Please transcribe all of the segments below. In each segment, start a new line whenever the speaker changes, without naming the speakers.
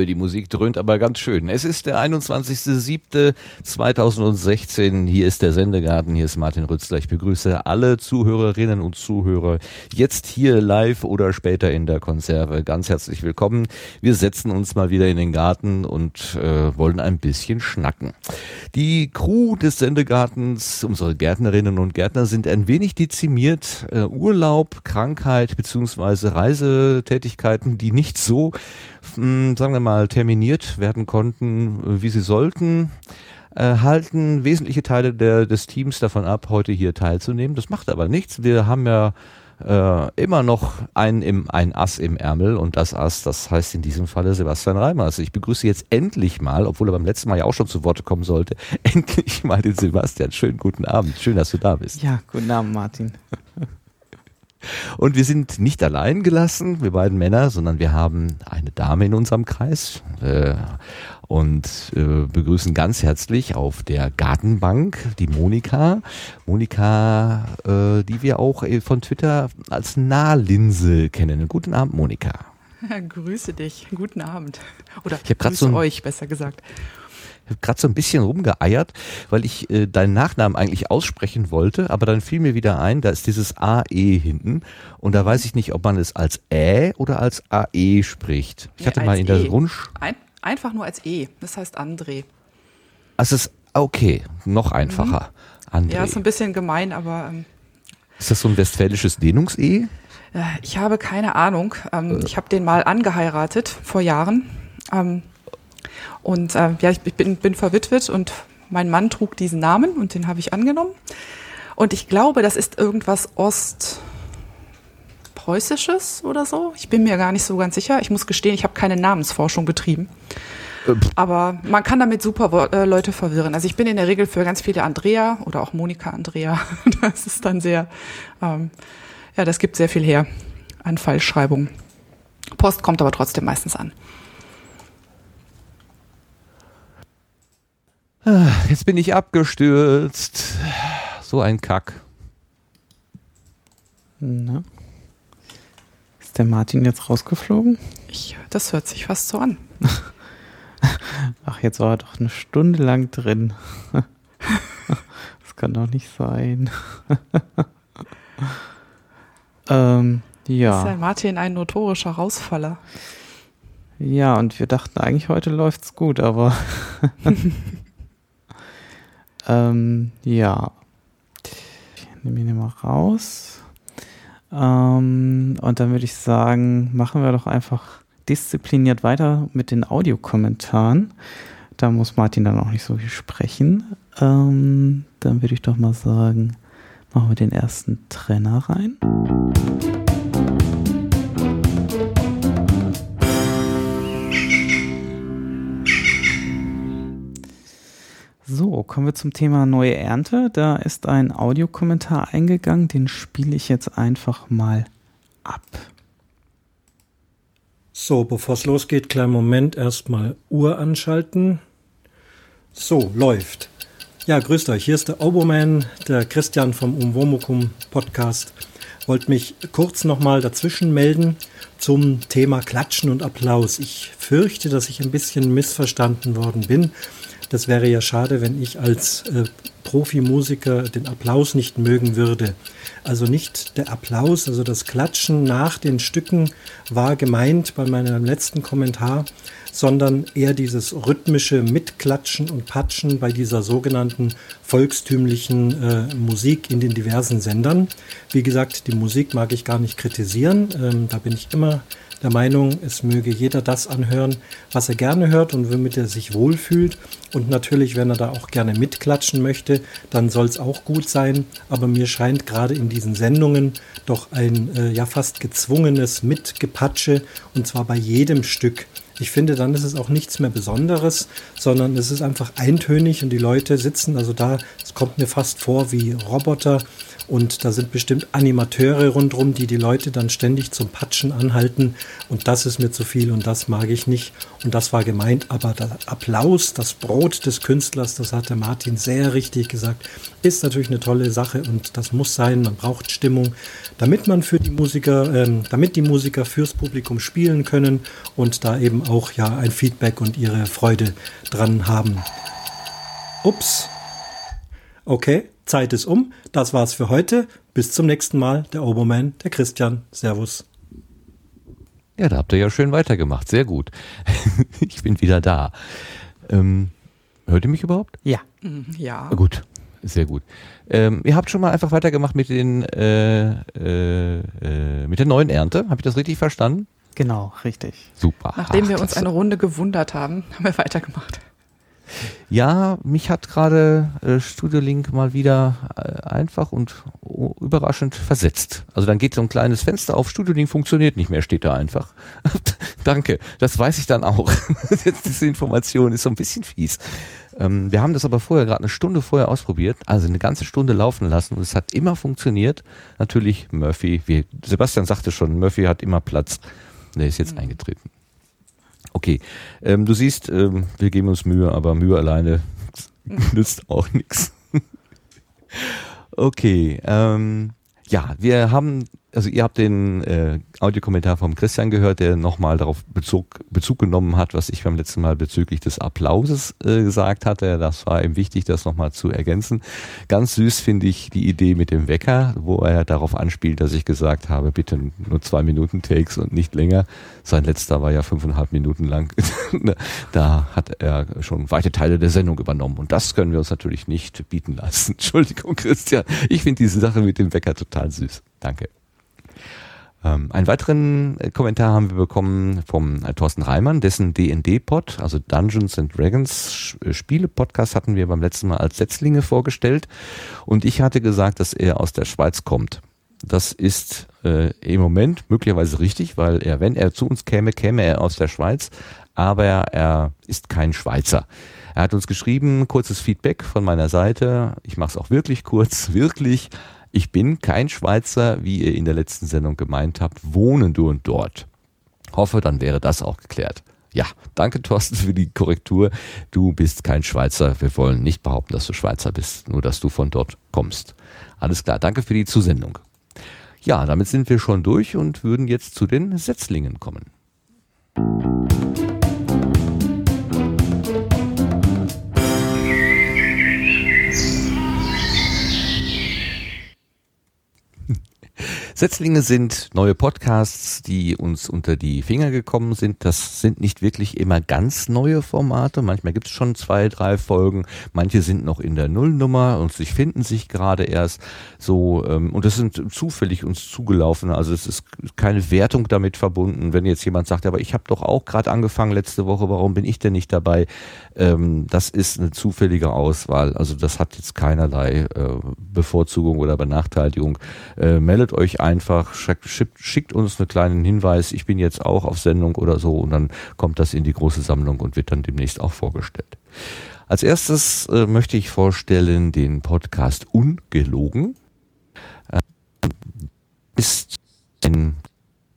Uiuiuiui, die Musik dröhnt aber ganz schön. Es ist der 21.07.2016. Hier ist der Sendegarten. Hier ist Martin Rützler. Ich begrüße alle Zuhörerinnen und Zuhörer jetzt hier live oder später in der Konserve. Ganz herzlich willkommen. Wir setzen uns mal wieder in den Garten und äh, wollen ein bisschen schnacken. Die Crew des Sendegartens, unsere Gärtnerinnen und Gärtner sind ein wenig dezimiert. Äh, Urlaub, Krankheit beziehungsweise Reisetätigkeiten, die nicht so sagen wir mal, terminiert werden konnten, wie sie sollten, äh, halten wesentliche Teile der, des Teams davon ab, heute hier teilzunehmen. Das macht aber nichts. Wir haben ja äh, immer noch ein, im, ein Ass im Ärmel und das Ass, das heißt in diesem Falle Sebastian Reimers. Ich begrüße jetzt endlich mal, obwohl er beim letzten Mal ja auch schon zu Wort kommen sollte, endlich mal den Sebastian. Schönen guten Abend. Schön, dass du da bist.
Ja, guten Abend, Martin.
Und wir sind nicht allein gelassen, wir beiden Männer, sondern wir haben eine Dame in unserem Kreis äh, und äh, begrüßen ganz herzlich auf der Gartenbank die Monika. Monika, äh, die wir auch von Twitter als Nahlinse kennen. Guten Abend, Monika.
Grüße dich. Guten Abend.
Oder ich grüße so euch, besser gesagt gerade so ein bisschen rumgeeiert, weil ich äh, deinen Nachnamen eigentlich aussprechen wollte, aber dann fiel mir wieder ein, da ist dieses AE hinten und da weiß ich nicht, ob man es als Ä oder als AE spricht. Ich nee, hatte mal in der e. Wunsch.
Ein, einfach nur als E, das heißt André.
Also es ist okay, noch einfacher.
Mhm. André. Ja, ist ein bisschen gemein, aber. Ähm,
ist das so ein westfälisches Dehnungs-E?
Äh, ich habe keine Ahnung. Ähm, äh. Ich habe den mal angeheiratet vor Jahren. Ähm, und äh, ja, ich bin, bin verwitwet und mein Mann trug diesen Namen und den habe ich angenommen. Und ich glaube, das ist irgendwas Ostpreußisches oder so. Ich bin mir gar nicht so ganz sicher. Ich muss gestehen, ich habe keine Namensforschung betrieben. Aber man kann damit super äh, Leute verwirren. Also ich bin in der Regel für ganz viele Andrea oder auch Monika Andrea. Das ist dann sehr, ähm, ja, das gibt sehr viel her an Fallschreibung. Post kommt aber trotzdem meistens an.
Jetzt bin ich abgestürzt. So ein Kack.
Na. Ist der Martin jetzt rausgeflogen?
Ich, das hört sich fast so an.
Ach, jetzt war er doch eine Stunde lang drin. Das kann doch nicht sein.
ähm, ja. Ist ja Martin ein notorischer Rausfaller?
Ja, und wir dachten eigentlich, heute läuft's gut, aber Ähm, ja. Ich nehme ihn mal raus. Ähm, und dann würde ich sagen, machen wir doch einfach diszipliniert weiter mit den Audiokommentaren. Da muss Martin dann auch nicht so viel sprechen. Ähm, dann würde ich doch mal sagen, machen wir den ersten Trenner rein. So, kommen wir zum Thema neue Ernte. Da ist ein Audiokommentar eingegangen, den spiele ich jetzt einfach mal ab.
So, bevor es losgeht, kleinen Moment, erstmal Uhr anschalten. So, läuft. Ja, grüßt euch, hier ist der Oboman, der Christian vom Umwomukum Podcast. Wollte mich kurz nochmal dazwischen melden zum Thema Klatschen und Applaus. Ich fürchte, dass ich ein bisschen missverstanden worden bin das wäre ja schade, wenn ich als äh, Profimusiker den Applaus nicht mögen würde. Also nicht der Applaus, also das Klatschen nach den Stücken war gemeint bei meinem letzten Kommentar, sondern eher dieses rhythmische Mitklatschen und Patschen bei dieser sogenannten volkstümlichen äh, Musik in den diversen Sendern. Wie gesagt, die Musik mag ich gar nicht kritisieren, ähm, da bin ich immer der Meinung, es möge jeder das anhören, was er gerne hört und womit er sich wohlfühlt. Und natürlich, wenn er da auch gerne mitklatschen möchte, dann soll es auch gut sein. Aber mir scheint gerade in diesen Sendungen doch ein äh, ja fast gezwungenes Mitgepatsche und zwar bei jedem Stück. Ich finde, dann ist es auch nichts mehr Besonderes, sondern es ist einfach eintönig und die Leute sitzen also da, es kommt mir fast vor wie Roboter und da sind bestimmt Animateure rundherum, die die Leute dann ständig zum Patschen anhalten. Und das ist mir zu viel und das mag ich nicht. Und das war gemeint, aber der Applaus, das Brot des Künstlers, das hat der Martin sehr richtig gesagt, ist natürlich eine tolle Sache. Und das muss sein, man braucht Stimmung, damit man für die Musiker, ähm, damit die Musiker fürs Publikum spielen können und da eben auch ja ein Feedback und ihre Freude dran haben. Ups. Okay, Zeit ist um. Das war's für heute. Bis zum nächsten Mal. Der Oberman, der Christian. Servus.
Ja, da habt ihr ja schön weitergemacht. Sehr gut. ich bin wieder da. Ähm, hört ihr mich überhaupt?
Ja.
Mhm, Ja.
Gut, sehr gut. Ähm, ihr habt schon mal einfach weitergemacht mit den äh, äh, äh, mit der neuen Ernte. Habe ich das richtig verstanden?
Genau, richtig.
Super.
Nachdem
Ach,
wir uns eine Runde gewundert haben, haben wir weitergemacht.
Ja, mich hat gerade äh, Studio Link mal wieder äh, einfach und oh, überraschend versetzt. Also dann geht so ein kleines Fenster auf, Studio Link funktioniert nicht mehr, steht da einfach. Danke, das weiß ich dann auch. Jetzt diese Information ist so ein bisschen fies. Ähm, wir haben das aber vorher, gerade eine Stunde vorher ausprobiert, also eine ganze Stunde laufen lassen und es hat immer funktioniert. Natürlich Murphy, wie Sebastian sagte schon, Murphy hat immer Platz. Der ist jetzt eingetreten. Okay, ähm, du siehst, ähm, wir geben uns Mühe, aber Mühe alleine nützt auch nichts. Okay, ähm, ja, wir haben, also ihr habt den äh, Audiokommentar vom Christian gehört, der nochmal darauf Bezug, Bezug genommen hat, was ich beim letzten Mal bezüglich des Applauses äh, gesagt hatte. Das war ihm wichtig, das nochmal zu ergänzen. Ganz süß finde ich die Idee mit dem Wecker, wo er darauf anspielt, dass ich gesagt habe, bitte nur zwei Minuten Takes und nicht länger. Sein letzter war ja fünfeinhalb Minuten lang. da hat er schon weite Teile der Sendung übernommen. Und das können wir uns natürlich nicht bieten lassen. Entschuldigung, Christian. Ich finde diese Sache mit dem Wecker total süß. Danke. Ähm, einen weiteren äh, Kommentar haben wir bekommen vom äh, Thorsten Reimann, dessen D&D-Pod, also Dungeons and Dragons äh, Spiele-Podcast hatten wir beim letzten Mal als Setzlinge vorgestellt. Und ich hatte gesagt, dass er aus der Schweiz kommt. Das ist äh, im Moment möglicherweise richtig, weil er, wenn er zu uns käme, käme er aus der Schweiz, aber er ist kein Schweizer. Er hat uns geschrieben, kurzes Feedback von meiner Seite. Ich mache es auch wirklich kurz, wirklich. Ich bin kein Schweizer, wie ihr in der letzten Sendung gemeint habt, wohnen du und dort. Hoffe, dann wäre das auch geklärt. Ja, danke Thorsten für die Korrektur. Du bist kein Schweizer. Wir wollen nicht behaupten, dass du Schweizer bist, nur dass du von dort kommst. Alles klar, danke für die Zusendung. Ja, damit sind wir schon durch und würden jetzt zu den Setzlingen kommen. Setzlinge sind neue Podcasts, die uns unter die Finger gekommen sind. Das sind nicht wirklich immer ganz neue Formate. Manchmal gibt es schon zwei, drei Folgen. Manche sind noch in der Nullnummer und sich finden sich gerade erst so. Ähm, und das sind zufällig uns zugelaufen. Also es ist keine Wertung damit verbunden. Wenn jetzt jemand sagt, aber ich habe doch auch gerade angefangen letzte Woche, warum bin ich denn nicht dabei? Ähm, das ist eine zufällige Auswahl. Also das hat jetzt keinerlei äh, Bevorzugung oder Benachteiligung. Äh, meldet euch einfach, schickt, uns einen kleinen Hinweis, ich bin jetzt auch auf Sendung oder so und dann kommt das in die große Sammlung und wird dann demnächst auch vorgestellt. Als erstes äh, möchte ich vorstellen den Podcast Ungelogen. Äh, ist ein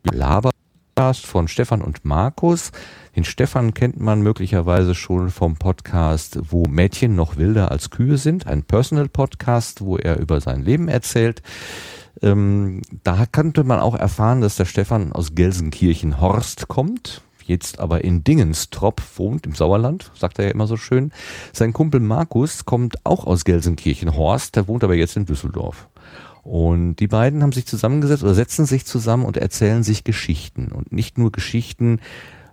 Labercast von Stefan und Markus. Den Stefan kennt man möglicherweise schon vom Podcast, wo Mädchen noch wilder als Kühe sind. Ein Personal Podcast, wo er über sein Leben erzählt. Ähm, da könnte man auch erfahren, dass der Stefan aus Gelsenkirchen-Horst kommt, jetzt aber in Dingenstrop wohnt, im Sauerland, sagt er ja immer so schön. Sein Kumpel Markus kommt auch aus Gelsenkirchen-Horst, der wohnt aber jetzt in Düsseldorf. Und die beiden haben sich zusammengesetzt oder setzen sich zusammen und erzählen sich Geschichten. Und nicht nur Geschichten,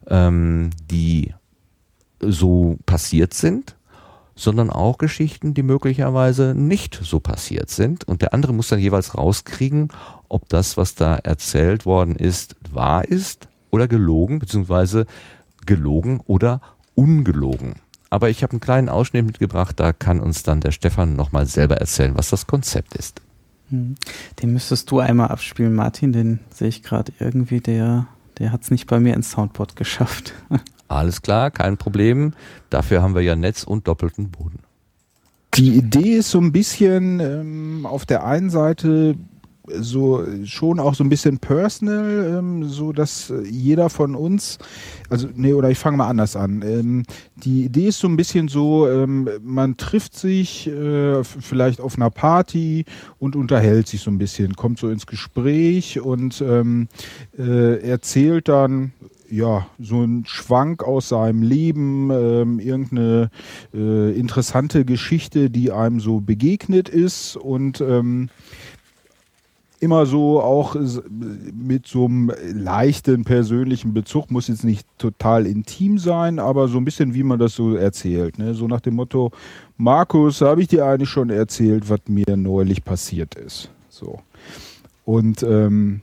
ähm, die so passiert sind, sondern auch Geschichten, die möglicherweise nicht so passiert sind. Und der andere muss dann jeweils rauskriegen, ob das, was da erzählt worden ist, wahr ist oder gelogen, beziehungsweise gelogen oder ungelogen. Aber ich habe einen kleinen Ausschnitt mitgebracht, da kann uns dann der Stefan nochmal selber erzählen, was das Konzept ist.
Hm. Den müsstest du einmal abspielen, Martin. Den sehe ich gerade irgendwie, der, der hat es nicht bei mir ins Soundboard geschafft.
Alles klar, kein Problem. Dafür haben wir ja Netz und doppelten Boden.
die Idee ist so ein bisschen ähm, auf der einen Seite so schon auch so ein bisschen personal, ähm, so dass jeder von uns, also nee, oder ich fange mal anders an. Ähm, die Idee ist so ein bisschen so, ähm, man trifft sich äh, vielleicht auf einer Party und unterhält sich so ein bisschen, kommt so ins Gespräch und ähm, äh, erzählt dann ja, so ein Schwank aus seinem Leben, ähm, irgendeine äh, interessante Geschichte, die einem so begegnet ist und ähm, immer so auch mit so einem leichten persönlichen Bezug, muss jetzt nicht total intim sein, aber so ein bisschen wie man das so erzählt. Ne? So nach dem Motto, Markus, habe ich dir eigentlich schon erzählt, was mir neulich passiert ist. So. Und ähm,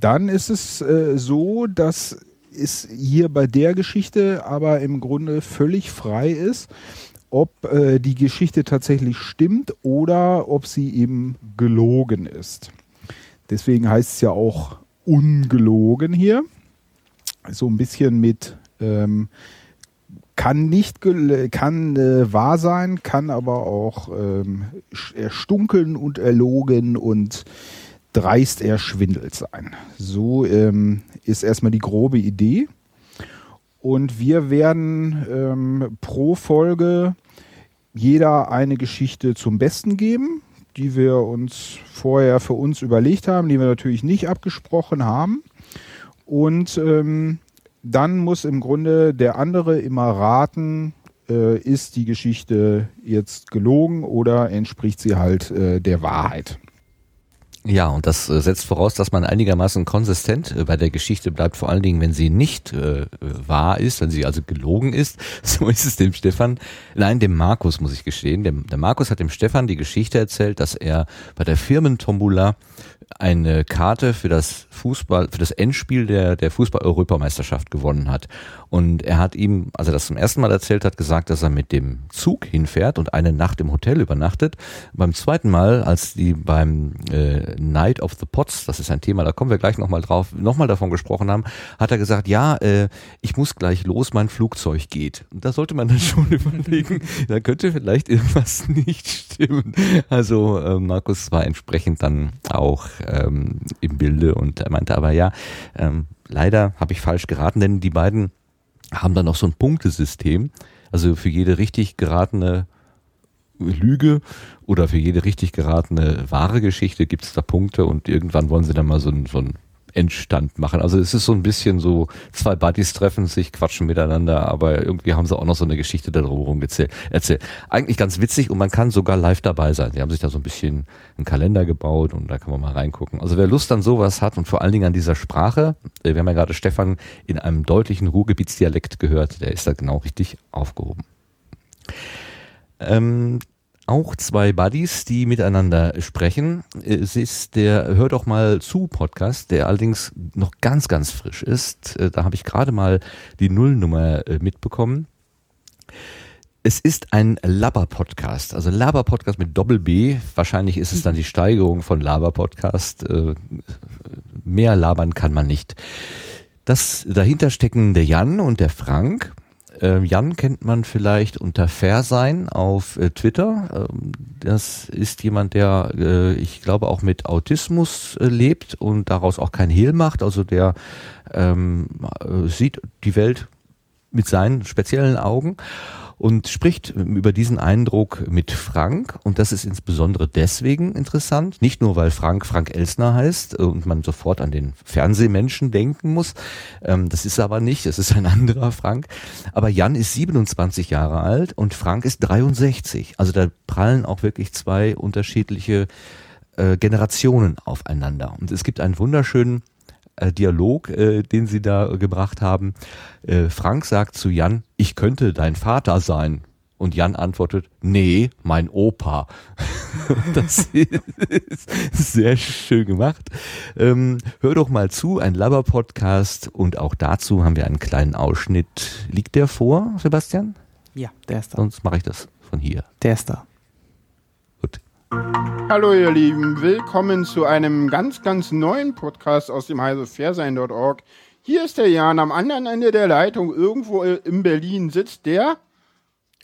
dann ist es äh, so, dass es hier bei der Geschichte aber im Grunde völlig frei ist, ob äh, die Geschichte tatsächlich stimmt oder ob sie eben gelogen ist. Deswegen heißt es ja auch ungelogen hier. So ein bisschen mit ähm, kann nicht kann äh, wahr sein, kann aber auch ähm, erstunken und erlogen und dreist erschwindelt sein. So ähm, ist erstmal die grobe Idee. Und wir werden ähm, pro Folge jeder eine Geschichte zum Besten geben, die wir uns vorher für uns überlegt haben, die wir natürlich nicht abgesprochen haben. Und ähm, dann muss im Grunde der andere immer raten, äh, ist die Geschichte jetzt gelogen oder entspricht sie halt äh, der Wahrheit.
Ja, und das äh, setzt voraus, dass man einigermaßen konsistent äh, bei der Geschichte bleibt, vor allen Dingen, wenn sie nicht äh, wahr ist, wenn sie also gelogen ist. So ist es dem Stefan, nein, dem Markus muss ich gestehen. Dem, der Markus hat dem Stefan die Geschichte erzählt, dass er bei der Firmentombola eine Karte für das Fußball, für das Endspiel der, der Fußball-Europameisterschaft gewonnen hat. Und er hat ihm, als er das zum ersten Mal erzählt hat, gesagt, dass er mit dem Zug hinfährt und eine Nacht im Hotel übernachtet. Beim zweiten Mal, als die beim äh, Night of the Pots, das ist ein Thema, da kommen wir gleich nochmal drauf, nochmal davon gesprochen haben, hat er gesagt, ja, äh, ich muss gleich los, mein Flugzeug geht. Und da sollte man dann schon überlegen, da könnte vielleicht irgendwas nicht stimmen. Also äh, Markus war entsprechend dann auch ähm, im Bilde und er meinte aber ja, ähm, leider habe ich falsch geraten, denn die beiden haben dann noch so ein Punktesystem. Also für jede richtig geratene Lüge oder für jede richtig geratene wahre Geschichte gibt es da Punkte und irgendwann wollen sie dann mal so ein, so ein Endstand machen. Also es ist so ein bisschen so, zwei Buddies treffen sich, quatschen miteinander, aber irgendwie haben sie auch noch so eine Geschichte darum erzählt. Eigentlich ganz witzig und man kann sogar live dabei sein. Sie haben sich da so ein bisschen einen Kalender gebaut und da kann man mal reingucken. Also wer Lust an sowas hat und vor allen Dingen an dieser Sprache, äh, wir haben ja gerade Stefan in einem deutlichen Ruhrgebietsdialekt gehört, der ist da genau richtig aufgehoben. Ähm, auch zwei Buddies, die miteinander sprechen. Es ist der Hör doch mal zu Podcast, der allerdings noch ganz, ganz frisch ist. Äh, da habe ich gerade mal die Nullnummer äh, mitbekommen. Es ist ein Laber-Podcast, also Laber-Podcast mit Doppel-B. Wahrscheinlich ist es dann die Steigerung von Laber-Podcast. Äh, mehr labern kann man nicht. Das dahinter stecken der Jan und der Frank äh, Jan kennt man vielleicht unter Fairsein auf äh, Twitter. Ähm, das ist jemand, der, äh, ich glaube, auch mit Autismus äh, lebt und daraus auch kein Hehl macht. Also der ähm, äh, sieht die Welt mit seinen speziellen Augen und spricht über diesen Eindruck mit Frank. Und das ist insbesondere deswegen interessant, nicht nur weil Frank Frank Elsner heißt und man sofort an den Fernsehmenschen denken muss. Ähm, das ist aber nicht, es ist ein anderer Frank. Aber Jan ist 27 Jahre alt und Frank ist 63. Also da prallen auch wirklich zwei unterschiedliche äh, Generationen aufeinander. Und es gibt einen wunderschönen äh, Dialog, äh, den sie da gebracht haben. Äh, Frank sagt zu Jan, ich könnte dein Vater sein. Und Jan antwortet, nee, mein Opa. das ist sehr schön gemacht. Ähm, hör doch mal zu, ein Laber-Podcast und auch dazu haben wir einen kleinen Ausschnitt. Liegt der vor, Sebastian?
Ja, der ist da.
Sonst mache ich das von hier.
Der ist da.
Hallo ihr Lieben, willkommen zu einem ganz, ganz neuen Podcast aus dem heisefairsein.org. Hier ist der Jan, am anderen Ende der Leitung, irgendwo in Berlin sitzt der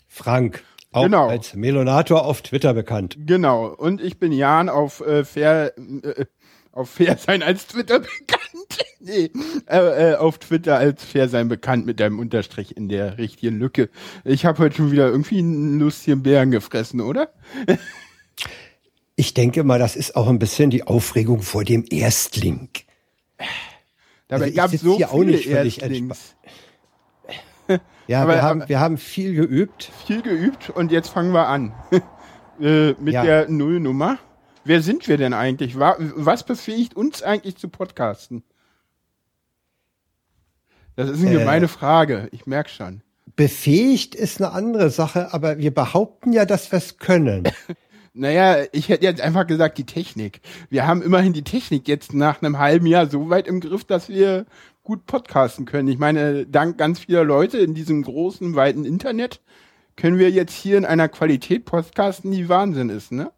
Frank.
Auch
Genau.
als Melonator auf Twitter bekannt.
Genau. Und ich bin Jan auf äh, Fair, äh, auf Fair sein als Twitter bekannt. nee, äh, äh, auf Twitter als Fair sein bekannt mit einem Unterstrich in der richtigen Lücke. Ich habe heute schon wieder irgendwie einen lustigen Bären gefressen, oder?
Ich denke mal, das ist auch ein bisschen die Aufregung vor dem Erstling.
Dabei
Also ich
gab es so
hier auch nicht völlig
Erstlings.
Ja,
Aber-
wir, haben,
aber-
wir haben viel geübt.
Viel geübt und jetzt fangen wir an. äh, mit
Ja.
der Nullnummer. Wer sind wir denn eigentlich? Wa- Was befähigt uns eigentlich zu podcasten? Das ist eine
Äh.
gemeine Frage. Ich merke schon.
Befähigt ist eine andere Sache, aber wir behaupten ja, dass wir es können.
Naja, ich hätte jetzt einfach gesagt, die Technik. Wir haben immerhin die Technik jetzt nach einem halben Jahr so weit im Griff, dass wir gut podcasten können. Ich meine, dank ganz vieler Leute in diesem großen, weiten Internet können wir jetzt hier in einer Qualität podcasten, die Wahnsinn ist, ne?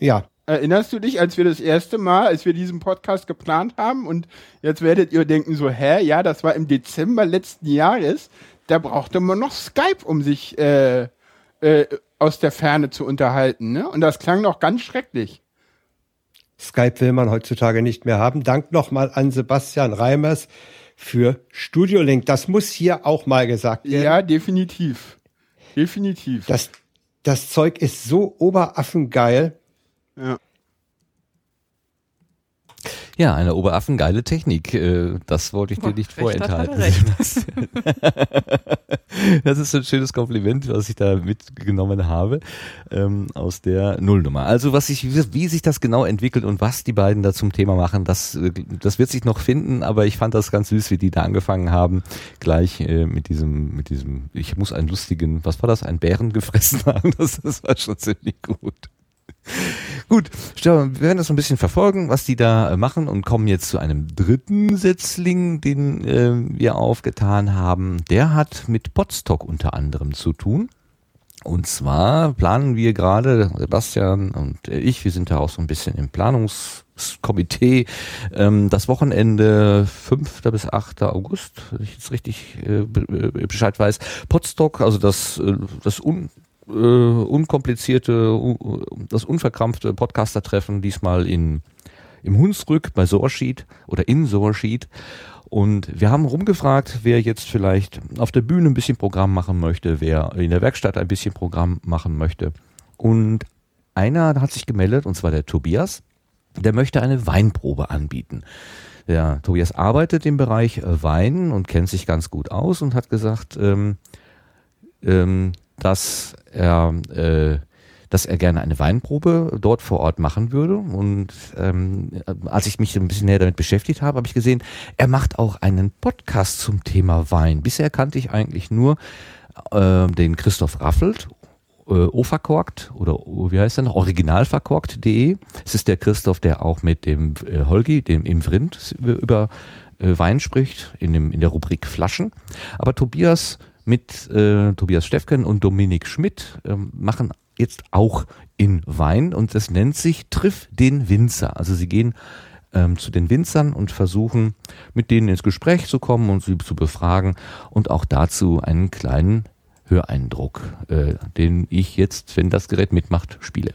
Ja,
Erinnerst du dich, als wir das erste Mal, als wir diesen Podcast geplant haben und jetzt werdet ihr denken so, hä, ja, das war im Dezember letzten Jahres, da brauchte man noch Skype, um sich äh, äh, aus der Ferne zu unterhalten, ne? Und das klang noch ganz schrecklich.
Skype will man heutzutage nicht mehr haben. Dank nochmal an Sebastian Reimers für Studio Link. Das muss hier auch mal gesagt werden.
Ja, definitiv. Definitiv.
Das, das Zeug ist so oberaffengeil.
ja.
Ja, eine oberaffengeile Technik. äh, Das wollte ich dir nicht vorenthalten.
er
Das ist ein schönes Kompliment, was ich da mitgenommen habe ähm, aus der Nullnummer. Also was sich, wie sich das genau entwickelt und was die beiden da zum Thema machen, das, äh, das wird sich noch finden. Aber ich fand das ganz süß, wie die da angefangen haben, gleich äh, mit diesem, mit diesem. Ich muss einen lustigen, was war das, einen Bären gefressen haben. Das, das war schon ziemlich gut. Gut, wir werden das ein bisschen verfolgen, was die da äh, machen und kommen jetzt zu einem dritten Setzling, den äh, wir aufgetan haben. Der hat mit Podstock unter anderem zu tun. Und zwar planen wir gerade, Sebastian und äh, ich, wir sind da auch so ein bisschen im Planungskomitee, ähm, das Wochenende 5. bis 8. August, wenn ich jetzt richtig äh, äh, Bescheid weiß, Podstock, also das, das un, äh, unkomplizierte, das unverkrampfte Podcaster-Treffen, diesmal in, im Hunsrück bei Sorschied oder in Sorschied. Und wir haben rumgefragt, wer jetzt vielleicht auf der Bühne ein bisschen Programm machen möchte, wer in der Werkstatt ein bisschen Programm machen möchte. Und einer hat sich gemeldet, und zwar der Tobias, der möchte eine Weinprobe anbieten. Der Tobias arbeitet im Bereich äh, Wein und kennt sich ganz gut aus und hat gesagt, ähm, ähm, dass er äh, dass er gerne eine Weinprobe dort vor Ort machen würde. Und ähm, als ich mich ein bisschen näher damit beschäftigt habe, habe ich gesehen, er macht auch einen Podcast zum Thema Wein. Bisher kannte ich eigentlich nur äh, den Christoph Raffelt, äh, O-verkorkt oder wie heißt er noch? Originalverkorkt.de. Es ist der Christoph, der auch mit dem äh, Holgi, dem im Vrind, über, über äh, Wein spricht, in, dem, in der Rubrik Flaschen. Aber Tobias mit äh, Tobias Steffken und Dominik Schmidt ähm, machen jetzt auch in Wein und das nennt sich Triff den Winzer. Also sie gehen ähm, zu den Winzern und versuchen mit denen ins Gespräch zu kommen und sie zu befragen und auch dazu einen kleinen Höreindruck, äh, den ich jetzt, wenn das Gerät mitmacht, spiele.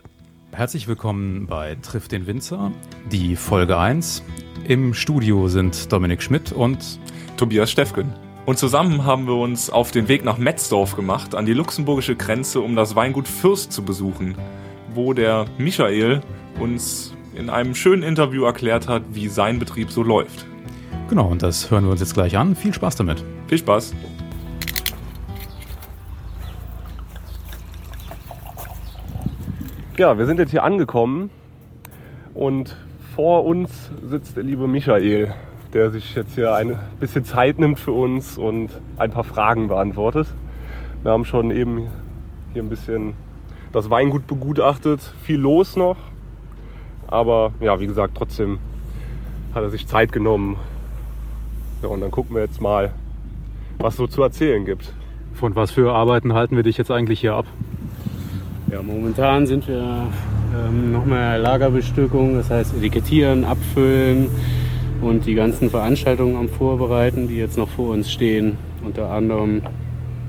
Herzlich willkommen bei Triff den Winzer, die Folge 1. Im Studio sind Dominik Schmidt und
Tobias Steffken. Und zusammen haben wir uns auf den Weg nach Metzdorf gemacht, an die luxemburgische Grenze, um das Weingut Fürst zu besuchen, wo der Michael uns in einem schönen Interview erklärt hat, wie sein Betrieb so läuft.
genau, und das hören wir uns jetzt gleich an. Viel Spaß damit.
Viel Spaß! Ja, wir sind jetzt hier angekommen und vor uns sitzt der liebe Michael, der sich jetzt hier ein bisschen Zeit nimmt für uns und ein paar Fragen beantwortet. Wir haben schon eben hier ein bisschen das Weingut begutachtet, viel los noch, aber ja, wie gesagt, trotzdem hat er sich Zeit genommen. Ja, und dann gucken wir jetzt mal, was so zu erzählen gibt.
Von was für Arbeiten halten wir dich jetzt eigentlich hier ab?
Ja, momentan sind wir ähm, nochmal Lagerbestückung, das heißt Etikettieren, Abfüllen und die ganzen Veranstaltungen am Vorbereiten, die jetzt noch vor uns stehen. Unter anderem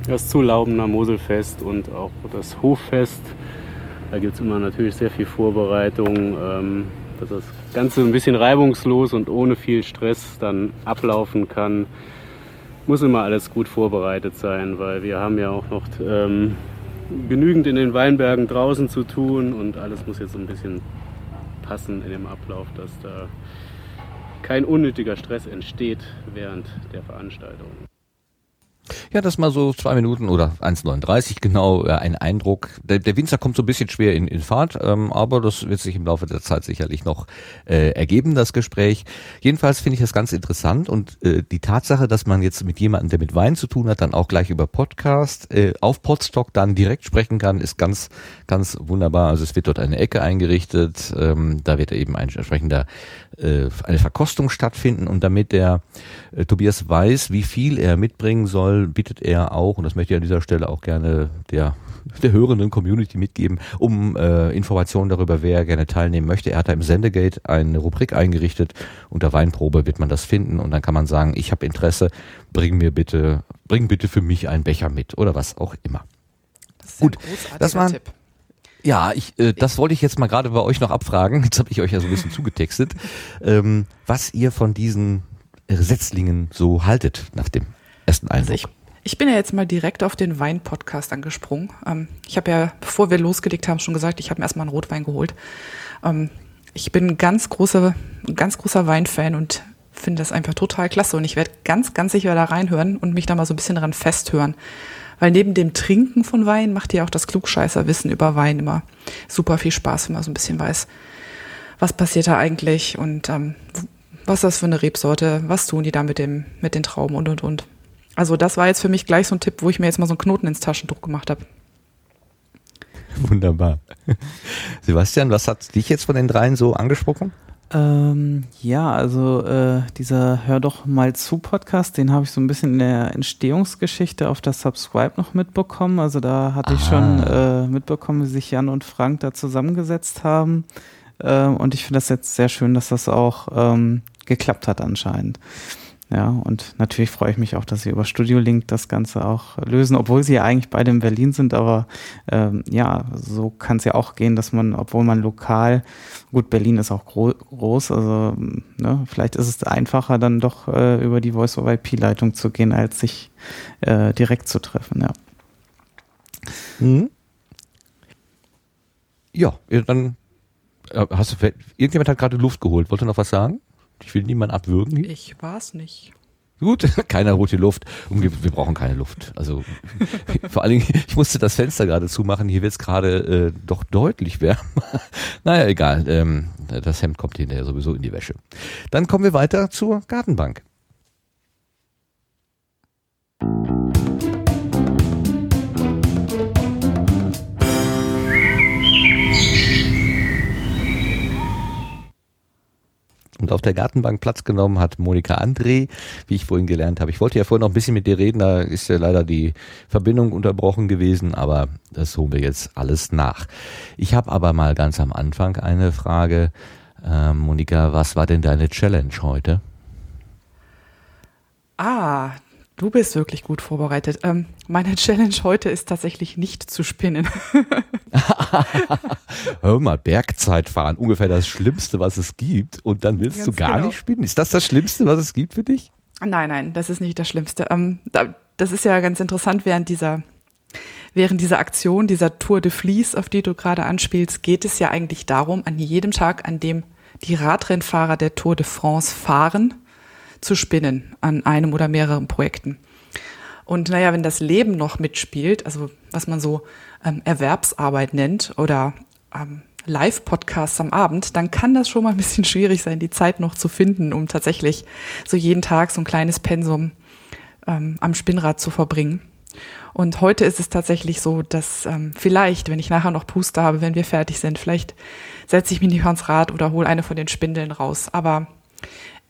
das Zulaubener Moselfest und auch das Hoffest. Da gibt es immer natürlich sehr viel Vorbereitung, ähm, dass das Ganze ein bisschen reibungslos und ohne viel Stress dann ablaufen kann. Muss immer alles gut vorbereitet sein, weil wir haben ja auch noch ähm, genügend in den Weinbergen draußen zu tun und alles muss jetzt ein bisschen passen in dem Ablauf, dass da kein unnötiger Stress entsteht während der Veranstaltung.
Ja, das mal so zwei Minuten oder 1,39 genau äh, ein Eindruck. Der, der Winzer kommt so ein bisschen schwer in, in Fahrt, ähm, aber das wird sich im Laufe der Zeit sicherlich noch äh, ergeben, das Gespräch. Jedenfalls finde ich das ganz interessant und äh, die Tatsache, dass man jetzt mit jemandem, der mit Wein zu tun hat, dann auch gleich über Podcast äh, auf Podstock dann direkt sprechen kann, ist ganz, ganz wunderbar. Also es wird dort eine Ecke eingerichtet, ähm, da wird eben ein entsprechender äh, eine Verkostung stattfinden und damit der äh, Tobias weiß, wie viel er mitbringen soll, bietet er auch, und das möchte ich an dieser Stelle auch gerne der der hörenden Community mitgeben, um äh, Informationen darüber, wer gerne teilnehmen möchte. Er hat da im Sendegate eine Rubrik eingerichtet. Unter Weinprobe wird man das finden und dann kann man sagen, ich habe Interesse, bring mir bitte, bring bitte für mich einen Becher mit oder was auch immer.
Das
Gut,
ein
das war-
Tipp.
Ja, ich, äh, das wollte ich jetzt mal gerade bei euch noch abfragen. Jetzt habe ich euch ja so ein bisschen zugetextet, ähm, was ihr von diesen Setzlingen so haltet nach dem ersten
Also
Eindruck.
ich, ich bin ja jetzt mal direkt auf den Wein-Podcast angesprungen. Ähm, ich habe ja, bevor wir losgelegt haben, schon gesagt, ich habe mir erstmal einen Rotwein geholt. Ähm, ich bin ein ganz großer, ein ganz großer Weinfan und finde das einfach total klasse. Und ich werde ganz, ganz sicher da reinhören und mich da mal so ein bisschen dran festhören. Weil neben dem Trinken von Wein macht ja auch das Klugscheißerwissen über Wein immer super viel Spaß, wenn man so ein bisschen weiß, was passiert da eigentlich und ähm, was ist das für eine Rebsorte, was tun die da mit, dem, mit den Trauben und und und. Also das war jetzt für mich gleich so ein Tipp, wo ich mir jetzt mal so einen Knoten ins Taschentuch gemacht habe.
Wunderbar. Sebastian, was hat dich jetzt von den dreien so angesprochen?
Ähm, ja, also äh, dieser Hör doch mal zu Podcast, den habe ich so ein bisschen in der Entstehungsgeschichte auf der Subscribe noch mitbekommen. Also da hatte ich
Ah.
schon äh, mitbekommen, wie sich Jan und Frank da zusammengesetzt haben. Ähm, und ich finde das jetzt sehr schön, dass das auch ähm, geklappt hat anscheinend. Ja, und natürlich freue ich mich auch, dass sie über Studio Link das Ganze auch lösen, obwohl sie ja eigentlich beide in Berlin sind, aber ähm, ja, so kann es ja auch gehen, dass man, obwohl man lokal, gut, Berlin ist auch gro groß, also ne, vielleicht ist es einfacher, dann doch äh, über die Voice-over-IP-Leitung zu gehen, als sich äh, direkt zu treffen, ja.
Mhm. Ja, dann äh, hast du, irgendjemand hat gerade Luft geholt. Wollte noch was sagen? Ich will niemanden abwürgen.
Ich war's nicht.
Gut, keiner holt die Luft. Wir brauchen keine Luft. Also vor allen Dingen, ich musste das Fenster gerade zumachen. Hier wird es gerade äh, doch deutlich wärmer. naja, egal. Ähm, das Hemd kommt hinterher sowieso in die Wäsche. Dann kommen wir weiter zur Gartenbank. Und auf der Gartenbank Platz genommen hat Monika André, wie ich vorhin gelernt habe. Ich wollte ja vorhin noch ein bisschen mit dir reden, da ist ja leider die Verbindung unterbrochen gewesen, aber das holen wir jetzt alles nach. Ich habe aber mal ganz am Anfang eine Frage. Ähm, Monika, was war denn deine Challenge heute?
Ah, du bist wirklich gut vorbereitet. Ähm, meine Challenge heute ist tatsächlich nicht zu spinnen.
Hör mal, Bergzeit fahren, ungefähr das Schlimmste, was es gibt. Und dann willst du
Ganz
gar
genau.
nicht spielen? Ist das das Schlimmste, was es gibt für dich?
Nein, nein, das ist nicht das Schlimmste. Ähm, da, das ist ja ganz interessant während dieser, während dieser Aktion, dieser Tour de Vlies, auf die du gerade anspielst, geht es ja eigentlich darum, an jedem Tag, an dem die Radrennfahrer der Tour de France fahren, zu spinnen an einem oder mehreren Projekten. Und naja, wenn das Leben noch mitspielt, also was man so ähm, Erwerbsarbeit nennt oder ähm, Live-Podcasts am Abend, dann kann das schon mal ein bisschen schwierig sein, die Zeit noch zu finden, um tatsächlich so jeden Tag so ein kleines Pensum ähm, am Spinnrad zu verbringen. Und heute ist es tatsächlich so, dass ähm, vielleicht, wenn ich nachher noch Puste habe, wenn wir fertig sind, vielleicht setze ich mich nicht ans Rad oder hole eine von den Spindeln raus. Aber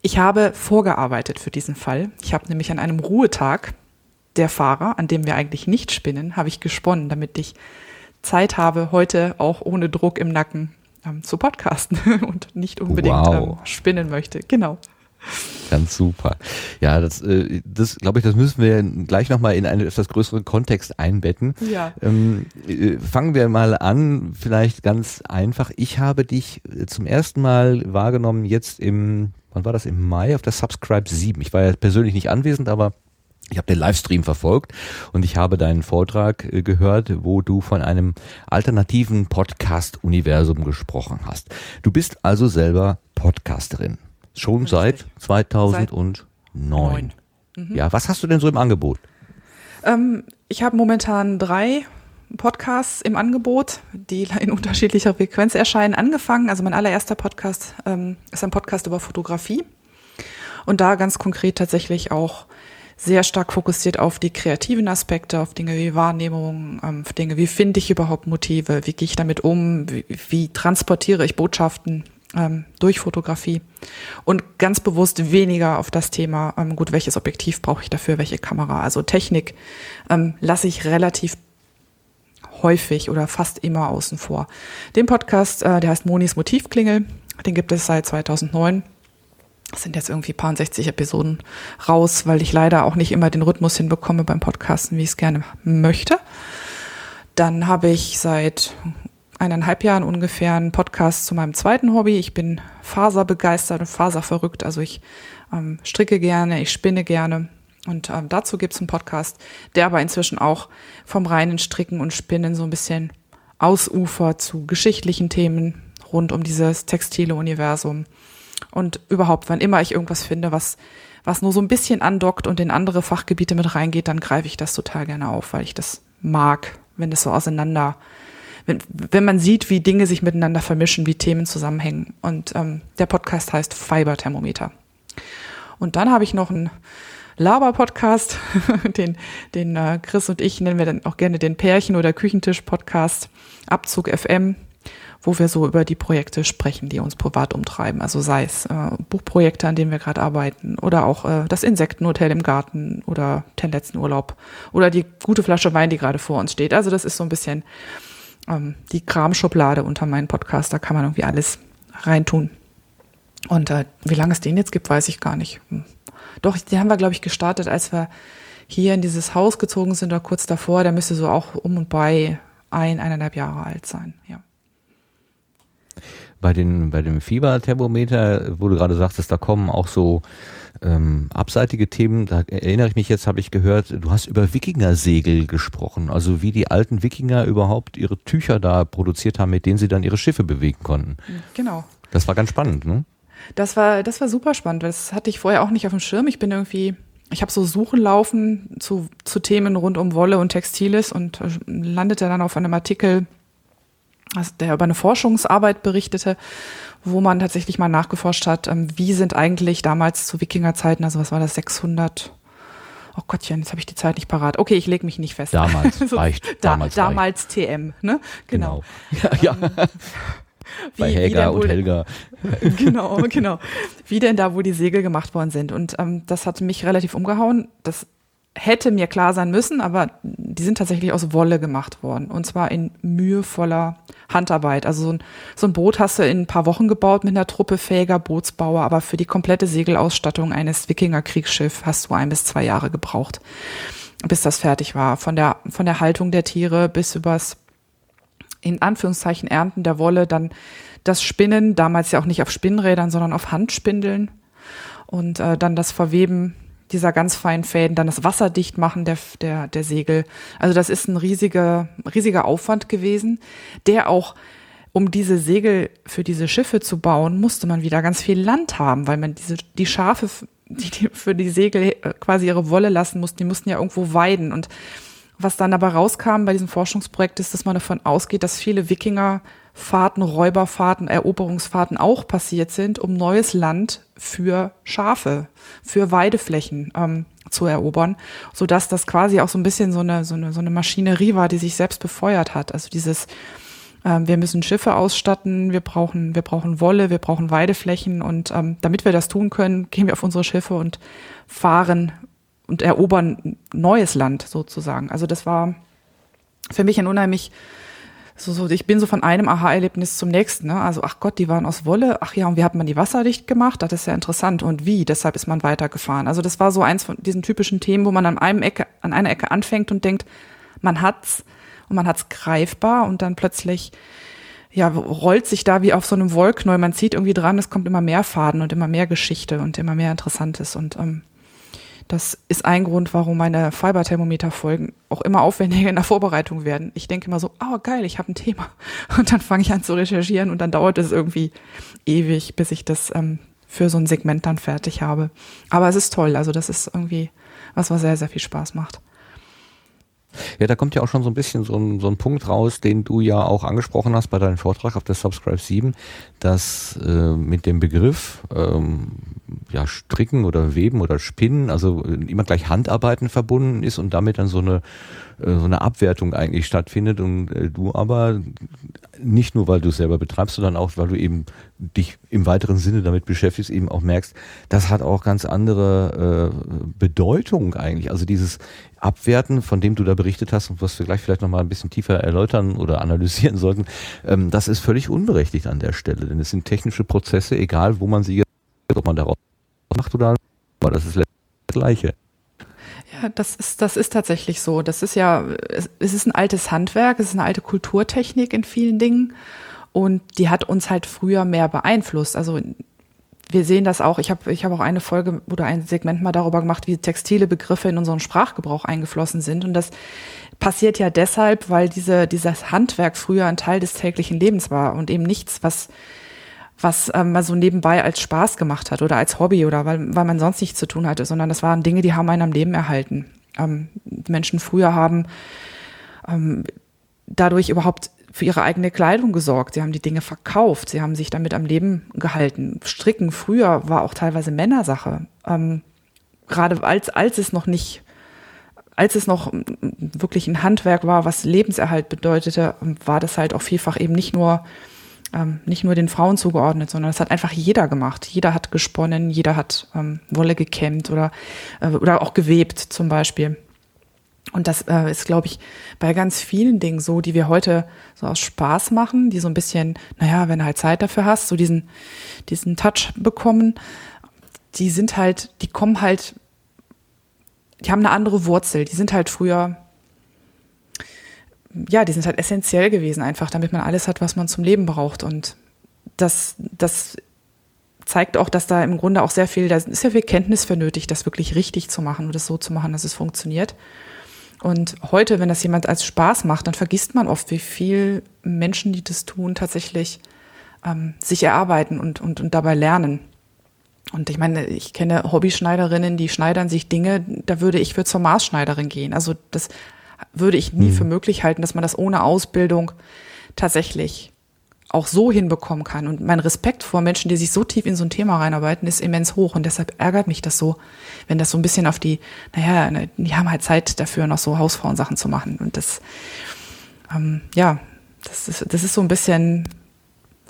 ich habe vorgearbeitet für diesen Fall. Ich habe nämlich an einem Ruhetag der Fahrer, an dem wir eigentlich nicht spinnen, habe ich gesponnen, damit ich Zeit habe, heute auch ohne Druck im Nacken ähm, zu podcasten und nicht unbedingt
Wow.
ähm, spinnen möchte. Genau.
Ganz super. Ja, das, äh, das glaube ich, das müssen wir gleich nochmal in einen etwas größeren Kontext einbetten.
Ja.
Ähm, äh, fangen wir mal an, vielleicht ganz einfach. Ich habe dich äh, zum ersten Mal wahrgenommen jetzt im, wann war das, im Mai auf der Subscribe 7. Ich war ja persönlich nicht anwesend, aber ich habe den Livestream verfolgt und ich habe deinen Vortrag äh, gehört, wo du von einem alternativen Podcast-Universum gesprochen hast. Du bist also selber Podcasterin. Schon
Richtig.
seit 2009.
Neun.
Ja, was hast du denn so im Angebot?
Ähm, ich habe momentan drei Podcasts im Angebot, die in unterschiedlicher Frequenz erscheinen. Angefangen, also mein allererster Podcast ähm, ist ein Podcast über Fotografie und da ganz konkret tatsächlich auch sehr stark fokussiert auf die kreativen Aspekte, auf Dinge wie Wahrnehmung, ähm, auf Dinge wie finde ich überhaupt Motive, wie gehe ich damit um, wie, wie transportiere ich Botschaften ähm, durch Fotografie und ganz bewusst weniger auf das Thema, ähm, gut, welches Objektiv brauche ich dafür, welche Kamera. Also Technik ähm, lasse ich relativ häufig oder fast immer außen vor. Den Podcast, äh, der heißt Monis Motivklingel, den gibt es seit 2009. Es sind jetzt irgendwie paar 60 Episoden raus, weil ich leider auch nicht immer den Rhythmus hinbekomme beim Podcasten, wie ich es gerne möchte. Dann habe ich seit eineinhalb Jahren ungefähr einen Podcast zu meinem zweiten Hobby. Ich bin faserbegeistert und faserverrückt. Also ich ähm, stricke gerne, ich spinne gerne. Und ähm, dazu gibt es einen Podcast, der aber inzwischen auch vom reinen Stricken und Spinnen so ein bisschen ausufert zu geschichtlichen Themen rund um dieses textile Universum. Und überhaupt, wann immer ich irgendwas finde, was, was nur so ein bisschen andockt und in andere Fachgebiete mit reingeht, dann greife ich das total gerne auf, weil ich das mag, wenn das so auseinander, wenn, wenn man sieht, wie Dinge sich miteinander vermischen, wie Themen zusammenhängen. Und ähm, der Podcast heißt Fiber-Thermometer. Und dann habe ich noch einen Laber-Podcast, den, den äh, Chris und ich nennen wir dann auch gerne den Pärchen- oder Küchentisch-Podcast, Abzug FM, wo wir so über die Projekte sprechen, die uns privat umtreiben. Also sei es äh, Buchprojekte, an denen wir gerade arbeiten oder auch äh, das Insektenhotel im Garten oder den letzten Urlaub oder die gute Flasche Wein, die gerade vor uns steht. Also das ist so ein bisschen ähm, die Kramschublade unter meinen Podcast. Da kann man irgendwie alles reintun. Und äh, wie lange es den jetzt gibt, weiß ich gar nicht. Doch, die haben wir, glaube ich, gestartet, als wir hier in dieses Haus gezogen sind oder kurz davor. Der müsste so auch um und bei ein, eineinhalb Jahre alt sein, ja.
Bei, den, bei dem Fieberthermometer, wo du gerade sagtest, da kommen auch so ähm, abseitige Themen. Da erinnere ich mich jetzt, habe ich gehört, du hast über Wikingersegel gesprochen. Also wie die alten Wikinger überhaupt ihre Tücher da produziert haben, mit denen sie dann ihre Schiffe bewegen konnten.
Genau.
Das war ganz spannend, ne?
Das war, das war super spannend. Das hatte ich vorher auch nicht auf dem Schirm. Ich bin irgendwie, ich habe so Suchen laufen zu, zu Themen rund um Wolle und Textiles und äh, landete dann auf einem Artikel, der über eine Forschungsarbeit berichtete, wo man tatsächlich mal nachgeforscht hat, ähm, wie sind eigentlich damals zu Wikingerzeiten, also was war das, 600, oh Gottchen, jetzt habe ich die Zeit nicht parat. Okay, ich lege mich nicht fest.
Damals
So,
reicht.
Da,
damals
damals, TM, ne? Genau.
genau. Ja, ja.
Wie-
Bei Helga und Helga.
genau, genau. Wie denn da, wo die Segel gemacht worden sind. Und ähm, das hat mich relativ umgehauen. Das hätte mir klar sein müssen, aber die sind tatsächlich aus Wolle gemacht worden. Und zwar in mühevoller Handarbeit. Also so ein, so ein Boot hast du in ein paar Wochen gebaut mit einer Truppe fähiger Bootsbauer, aber für die komplette Segelausstattung eines Wikinger-Kriegsschiffs hast du ein bis zwei Jahre gebraucht, bis das fertig war. Von der, von der Haltung der Tiere bis übers in Anführungszeichen Ernten der Wolle, dann das Spinnen, damals ja auch nicht auf Spinnrädern, sondern auf Handspindeln und äh, dann das Verweben dieser ganz feinen Fäden, dann das Wasserdichtmachen der, der, der Segel. Also das ist ein riesiger, riesiger Aufwand gewesen, der auch, um diese Segel für diese Schiffe zu bauen, musste man wieder ganz viel Land haben, weil man diese, die Schafe, die, die für die Segel äh, quasi ihre Wolle lassen mussten, die mussten ja irgendwo weiden und was dann aber rauskam bei diesem Forschungsprojekt ist, dass man davon ausgeht, dass viele Wikingerfahrten, Räuberfahrten, Eroberungsfahrten auch passiert sind, um neues Land für Schafe, für Weideflächen ähm, zu erobern, so dass das quasi auch so ein bisschen so eine, so eine, so eine Maschinerie war, die sich selbst befeuert hat. Also dieses, ähm, wir müssen Schiffe ausstatten, wir brauchen, wir brauchen Wolle, wir brauchen Weideflächen und ähm, damit wir das tun können, gehen wir auf unsere Schiffe und fahren und erobern neues Land sozusagen. Also das war für mich ein unheimlich so, so, ich bin so von einem Aha-Erlebnis zum nächsten. Ne? Also, ach Gott, die waren aus Wolle. Ach ja, und wie hat man die wasserdicht gemacht? Das ist ja interessant. Und wie? Deshalb ist man weitergefahren. Also, das war so eins von diesen typischen Themen, wo man an einem Ecke, an einer Ecke anfängt und denkt, man hat's und man hat's greifbar und dann plötzlich ja, rollt sich da wie auf so einem Wollknäuel. Man zieht irgendwie dran, es kommt immer mehr Faden und immer mehr Geschichte und immer mehr Interessantes. Und ähm, das ist ein Grund, warum meine Fiberthermometer-Folgen auch immer aufwendiger in der Vorbereitung werden. Ich denke immer so, oh geil, ich habe ein Thema. Und dann fange ich an zu recherchieren und dann dauert es irgendwie ewig, bis ich das ähm, für so ein Segment dann fertig habe. Aber es ist toll. Also das ist irgendwie was, was sehr, sehr viel Spaß macht.
Ja, da kommt ja auch schon so ein bisschen so ein, so ein Punkt raus, den du ja auch angesprochen hast bei deinem Vortrag auf der Subscribe 7, dass äh, mit dem Begriff ähm, ja, Stricken oder Weben oder Spinnen, also immer gleich Handarbeiten verbunden ist und damit dann so eine äh, so eine Abwertung eigentlich stattfindet und äh, du aber nicht nur, weil du es selber betreibst, sondern auch, weil du eben dich im weiteren Sinne damit beschäftigst, eben auch merkst, das hat auch ganz andere äh, Bedeutung eigentlich. Also dieses Abwerten, von dem du da berichtet hast und was wir gleich vielleicht nochmal ein bisschen tiefer erläutern oder analysieren sollten, ähm, das ist völlig unberechtigt an der Stelle. Denn es sind technische Prozesse, egal wo man sie jetzt, ob man daraus macht oder aber das ist das Gleiche.
Ja, das ist, das ist tatsächlich so. Das ist ja, es ist ein altes Handwerk, es ist eine alte Kulturtechnik in vielen Dingen. Und die hat uns halt früher mehr beeinflusst. Also wir sehen das auch. Ich habe ich hab auch eine Folge oder ein Segment mal darüber gemacht, wie textile Begriffe in unseren Sprachgebrauch eingeflossen sind. Und das passiert ja deshalb, weil diese, dieses Handwerk früher ein Teil des täglichen Lebens war und eben nichts, was was ähm, man so nebenbei als Spaß gemacht hat oder als Hobby oder weil, weil man sonst nichts zu tun hatte, sondern das waren Dinge, die haben einen am Leben erhalten. Ähm, Menschen früher haben ähm, dadurch überhaupt für ihre eigene Kleidung gesorgt. Sie haben die Dinge verkauft. Sie haben sich damit am Leben gehalten. Stricken früher war auch teilweise Männersache. Ähm, gerade als, als es noch nicht, als es noch wirklich ein Handwerk war, was Lebenserhalt bedeutete, war das halt auch vielfach eben nicht nur ähm, nicht nur den Frauen zugeordnet, sondern das hat einfach jeder gemacht. Jeder hat gesponnen, jeder hat ähm, Wolle gekämmt oder, äh, oder auch gewebt zum Beispiel. Und das äh, ist, glaube ich, bei ganz vielen Dingen so, die wir heute so aus Spaß machen, die so ein bisschen, naja, wenn du halt Zeit dafür hast, so diesen, diesen Touch bekommen, die sind halt, die kommen halt, die haben eine andere Wurzel. Die sind halt früher ja, die sind halt essentiell gewesen, einfach, damit man alles hat, was man zum Leben braucht. Und das, das zeigt auch, dass da im Grunde auch sehr viel, da ist sehr viel Kenntnis für nötig, das wirklich richtig zu machen und das so zu machen, dass es funktioniert. Und heute, wenn das jemand als Spaß macht, dann vergisst man oft, wie viel Menschen, die das tun, tatsächlich ähm, sich erarbeiten und, und, und dabei lernen. Und ich meine, ich kenne Hobbyschneiderinnen, die schneidern sich Dinge, da würde ich für zur Maßschneiderin gehen. Also das würde ich nie mhm. für möglich halten, dass man das ohne Ausbildung tatsächlich auch so hinbekommen kann. Und mein Respekt vor Menschen, die sich so tief in so ein Thema reinarbeiten, ist immens hoch. Und deshalb ärgert mich das so, wenn das so ein bisschen auf die, naja, ne, die haben halt Zeit dafür, noch so Hausfrauensachen zu machen. Und das, ähm, ja, das ist, das ist so ein bisschen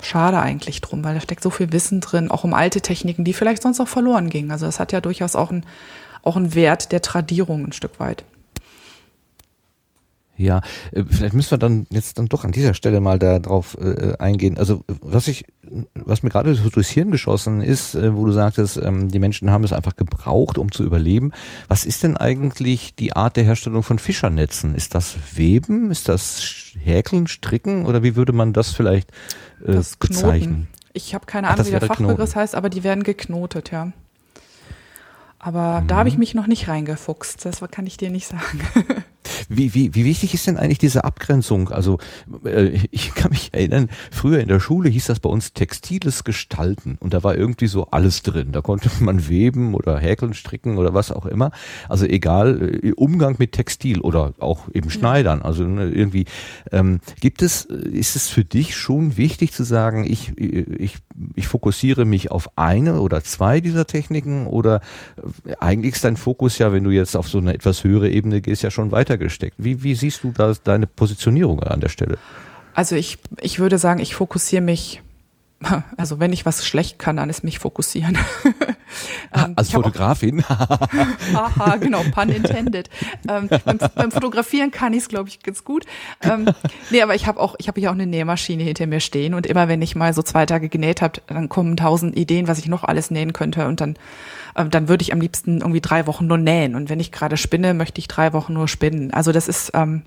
schade eigentlich drum, weil da steckt so viel Wissen drin, auch um alte Techniken, die vielleicht sonst auch verloren gingen. Also das hat ja durchaus auch einen, auch einen Wert der Tradierung ein Stück weit.
Ja, äh, vielleicht müssen wir dann jetzt dann doch an dieser Stelle mal darauf äh, eingehen. Also was ich, was mir gerade so durchs Hirn geschossen ist, äh, wo du sagtest, ähm, die Menschen haben es einfach gebraucht, um zu überleben. Was ist denn eigentlich die Art der Herstellung von Fischernetzen? Ist das Weben? Ist das Häkeln, Stricken? Oder wie würde man das vielleicht äh, das bezeichnen?
Ich habe keine Ahnung, Ach, wie der Fachbegriff heißt, aber die werden geknotet, ja. Aber mhm. da habe ich mich noch nicht reingefuchst. Das kann ich dir nicht sagen.
Wie, wie, wie wichtig ist denn eigentlich diese Abgrenzung? Also äh, ich kann mich erinnern, früher in der Schule hieß das bei uns textiles Gestalten und da war irgendwie so alles drin. Da konnte man weben oder häkeln, stricken oder was auch immer. Also egal, äh, Umgang mit Textil oder auch eben Schneidern. Also ne, irgendwie ähm, gibt es, ist es für dich schon wichtig zu sagen, ich, ich, ich fokussiere mich auf eine oder zwei dieser Techniken oder äh, eigentlich ist dein Fokus ja, wenn du jetzt auf so eine etwas höhere Ebene gehst, ja schon weiter gesteckt. Wie, wie siehst du da deine Positionierung an der Stelle?
Also ich, ich würde sagen, ich fokussiere mich Also wenn ich was schlecht kann, dann ist mich fokussieren.
ähm, Als Fotografin?
Haha, genau, pun intended. Ähm, beim, beim, Fotografieren kann ich es, glaube ich, ganz gut. Ähm, nee, aber ich habe auch, ich habe hier auch eine Nähmaschine hinter mir stehen und immer wenn ich mal so zwei Tage genäht habe, dann kommen tausend Ideen, was ich noch alles nähen könnte und dann dann würde ich am liebsten irgendwie drei Wochen nur nähen und wenn ich gerade spinne, möchte ich drei Wochen nur spinnen. Also das ist ähm,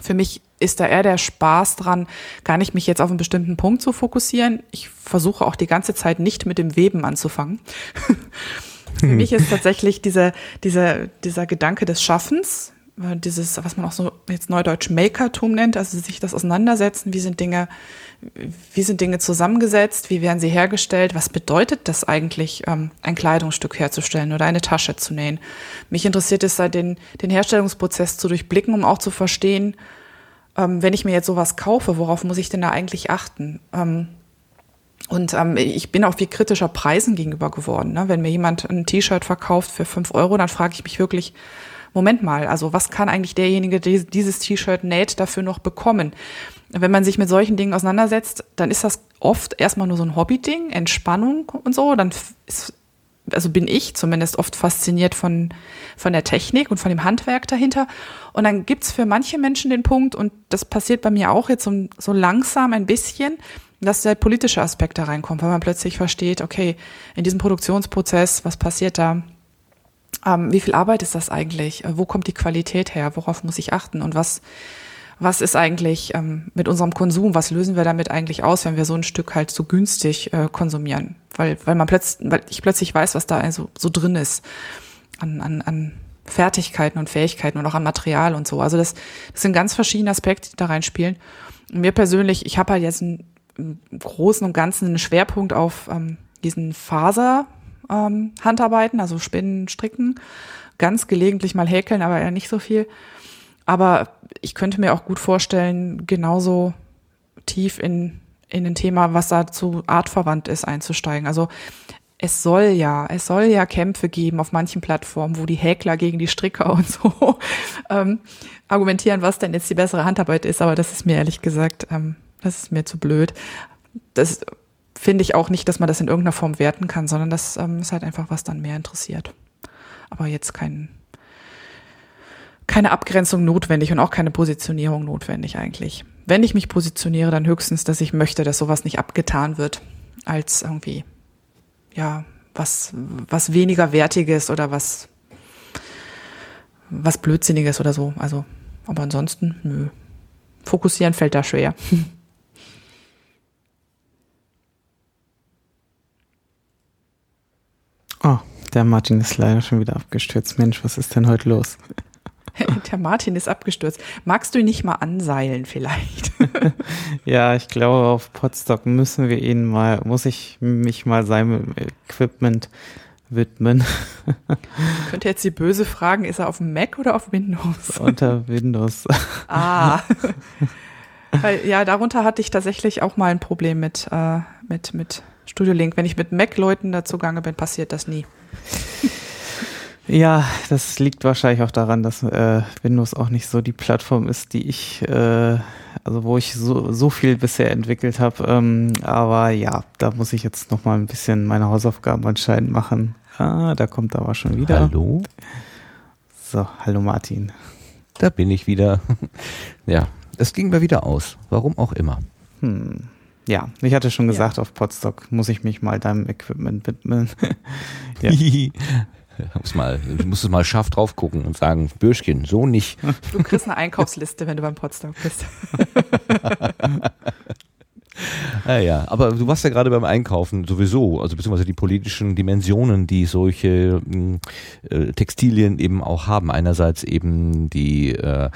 für mich ist da eher der Spaß dran, gar nicht mich jetzt auf einen bestimmten Punkt zu fokussieren. Ich versuche auch die ganze Zeit nicht mit dem Weben anzufangen. Für mich ist tatsächlich dieser, dieser, dieser Gedanke des Schaffens, äh, dieses, was man auch so jetzt neudeutsch Makertum nennt, also sich das auseinandersetzen, wie sind Dinge, wie sind Dinge zusammengesetzt, wie werden sie hergestellt, was bedeutet das eigentlich, ähm, ein Kleidungsstück herzustellen oder eine Tasche zu nähen. Mich interessiert es, den, den Herstellungsprozess zu durchblicken, um auch zu verstehen, ähm, wenn ich mir jetzt sowas kaufe, worauf muss ich denn da eigentlich achten? Ähm, und ähm, ich bin auch viel kritischer Preisen gegenüber geworden. Ne? Wenn mir jemand ein T-Shirt verkauft für fünf Euro, dann frage ich mich wirklich, Moment mal, also was kann eigentlich derjenige, der dieses T-Shirt näht, dafür noch bekommen? Wenn man sich mit solchen Dingen auseinandersetzt, dann ist das oft erstmal nur so ein Hobby-Ding, Entspannung und so. Dann ist, also bin ich zumindest oft fasziniert von, von der Technik und von dem Handwerk dahinter. Und dann gibt's für manche Menschen den Punkt, und das passiert bei mir auch jetzt so, so langsam ein bisschen, dass der politische Aspekt da reinkommt, weil man plötzlich versteht, okay, in diesem Produktionsprozess, was passiert da? Ähm, wie viel Arbeit ist das eigentlich? Äh, wo kommt die Qualität her? Worauf muss ich achten? Und was, was ist eigentlich ähm, mit unserem Konsum? Was lösen wir damit eigentlich aus, wenn wir so ein Stück halt so günstig äh, konsumieren? Weil, weil man plötzlich, weil ich plötzlich weiß, was da also so drin ist an, an, an Fertigkeiten und Fähigkeiten und auch an Material und so. Also das, das sind ganz verschiedene Aspekte, die da reinspielen. Und mir persönlich, ich habe halt jetzt einen, im Großen und Ganzen einen Schwerpunkt auf ähm, diesen Faser ähm, Handarbeiten, also Spinnen, Stricken, ganz gelegentlich mal häkeln, aber eher nicht so viel. Aber ich könnte mir auch gut vorstellen, genauso tief in, in ein Thema, was dazu artverwandt ist, einzusteigen. Also es soll ja, es soll ja Kämpfe geben auf manchen Plattformen, wo die Häkler gegen die Stricker und so ähm, argumentieren, was denn jetzt die bessere Handarbeit ist. Aber das ist mir ehrlich gesagt, ähm, das ist mir zu blöd. Das finde ich auch nicht, dass man das in irgendeiner Form werten kann, sondern das ähm, ist halt einfach, was dann mehr interessiert. Aber jetzt kein, keine Abgrenzung notwendig und auch keine Positionierung notwendig eigentlich. Wenn ich mich positioniere, dann höchstens, dass ich möchte, dass sowas nicht abgetan wird als irgendwie, ja, was, was weniger Wertiges oder was, was Blödsinniges oder so. Also, aber ansonsten, nö. Fokussieren fällt da schwer.
Oh, der Martin ist leider schon wieder abgestürzt. Mensch, was ist denn heute los?
Der Martin ist abgestürzt. Magst du ihn nicht mal anseilen vielleicht?
ja, ich glaube, auf Podstock müssen wir ihn mal, muss ich mich mal seinem Equipment widmen.
Könnte jetzt die böse fragen, ist er auf Mac oder auf Windows?
Unter Windows.
ah. Weil, ja, darunter hatte ich tatsächlich auch mal ein Problem mit, äh, mit, mit Studio Link. Wenn ich mit Mac-Leuten dazugange bin, passiert das nie.
Ja, das liegt wahrscheinlich auch daran, dass äh, Windows auch nicht so die Plattform ist, die ich, äh, also wo ich so, so viel bisher entwickelt habe. Ähm, aber ja, da muss ich jetzt noch mal ein bisschen meine Hausaufgaben anscheinend machen. Ah, da kommt aber schon wieder.
Hallo?
So, hallo Martin.
Da bin ich wieder. ja, es ging mir wieder aus. Warum auch immer.
Hm. Ja, ich hatte schon gesagt, ja. auf Podstock muss ich mich mal deinem Equipment widmen.
ja. muss mal, du musst mal scharf drauf gucken und sagen, Bürschchen, so nicht.
Du kriegst eine Einkaufsliste, wenn du beim Podstock bist.
Ja, ja, aber du warst ja gerade beim Einkaufen sowieso, also beziehungsweise die politischen Dimensionen, die solche äh, Textilien eben auch haben. Einerseits eben die äh,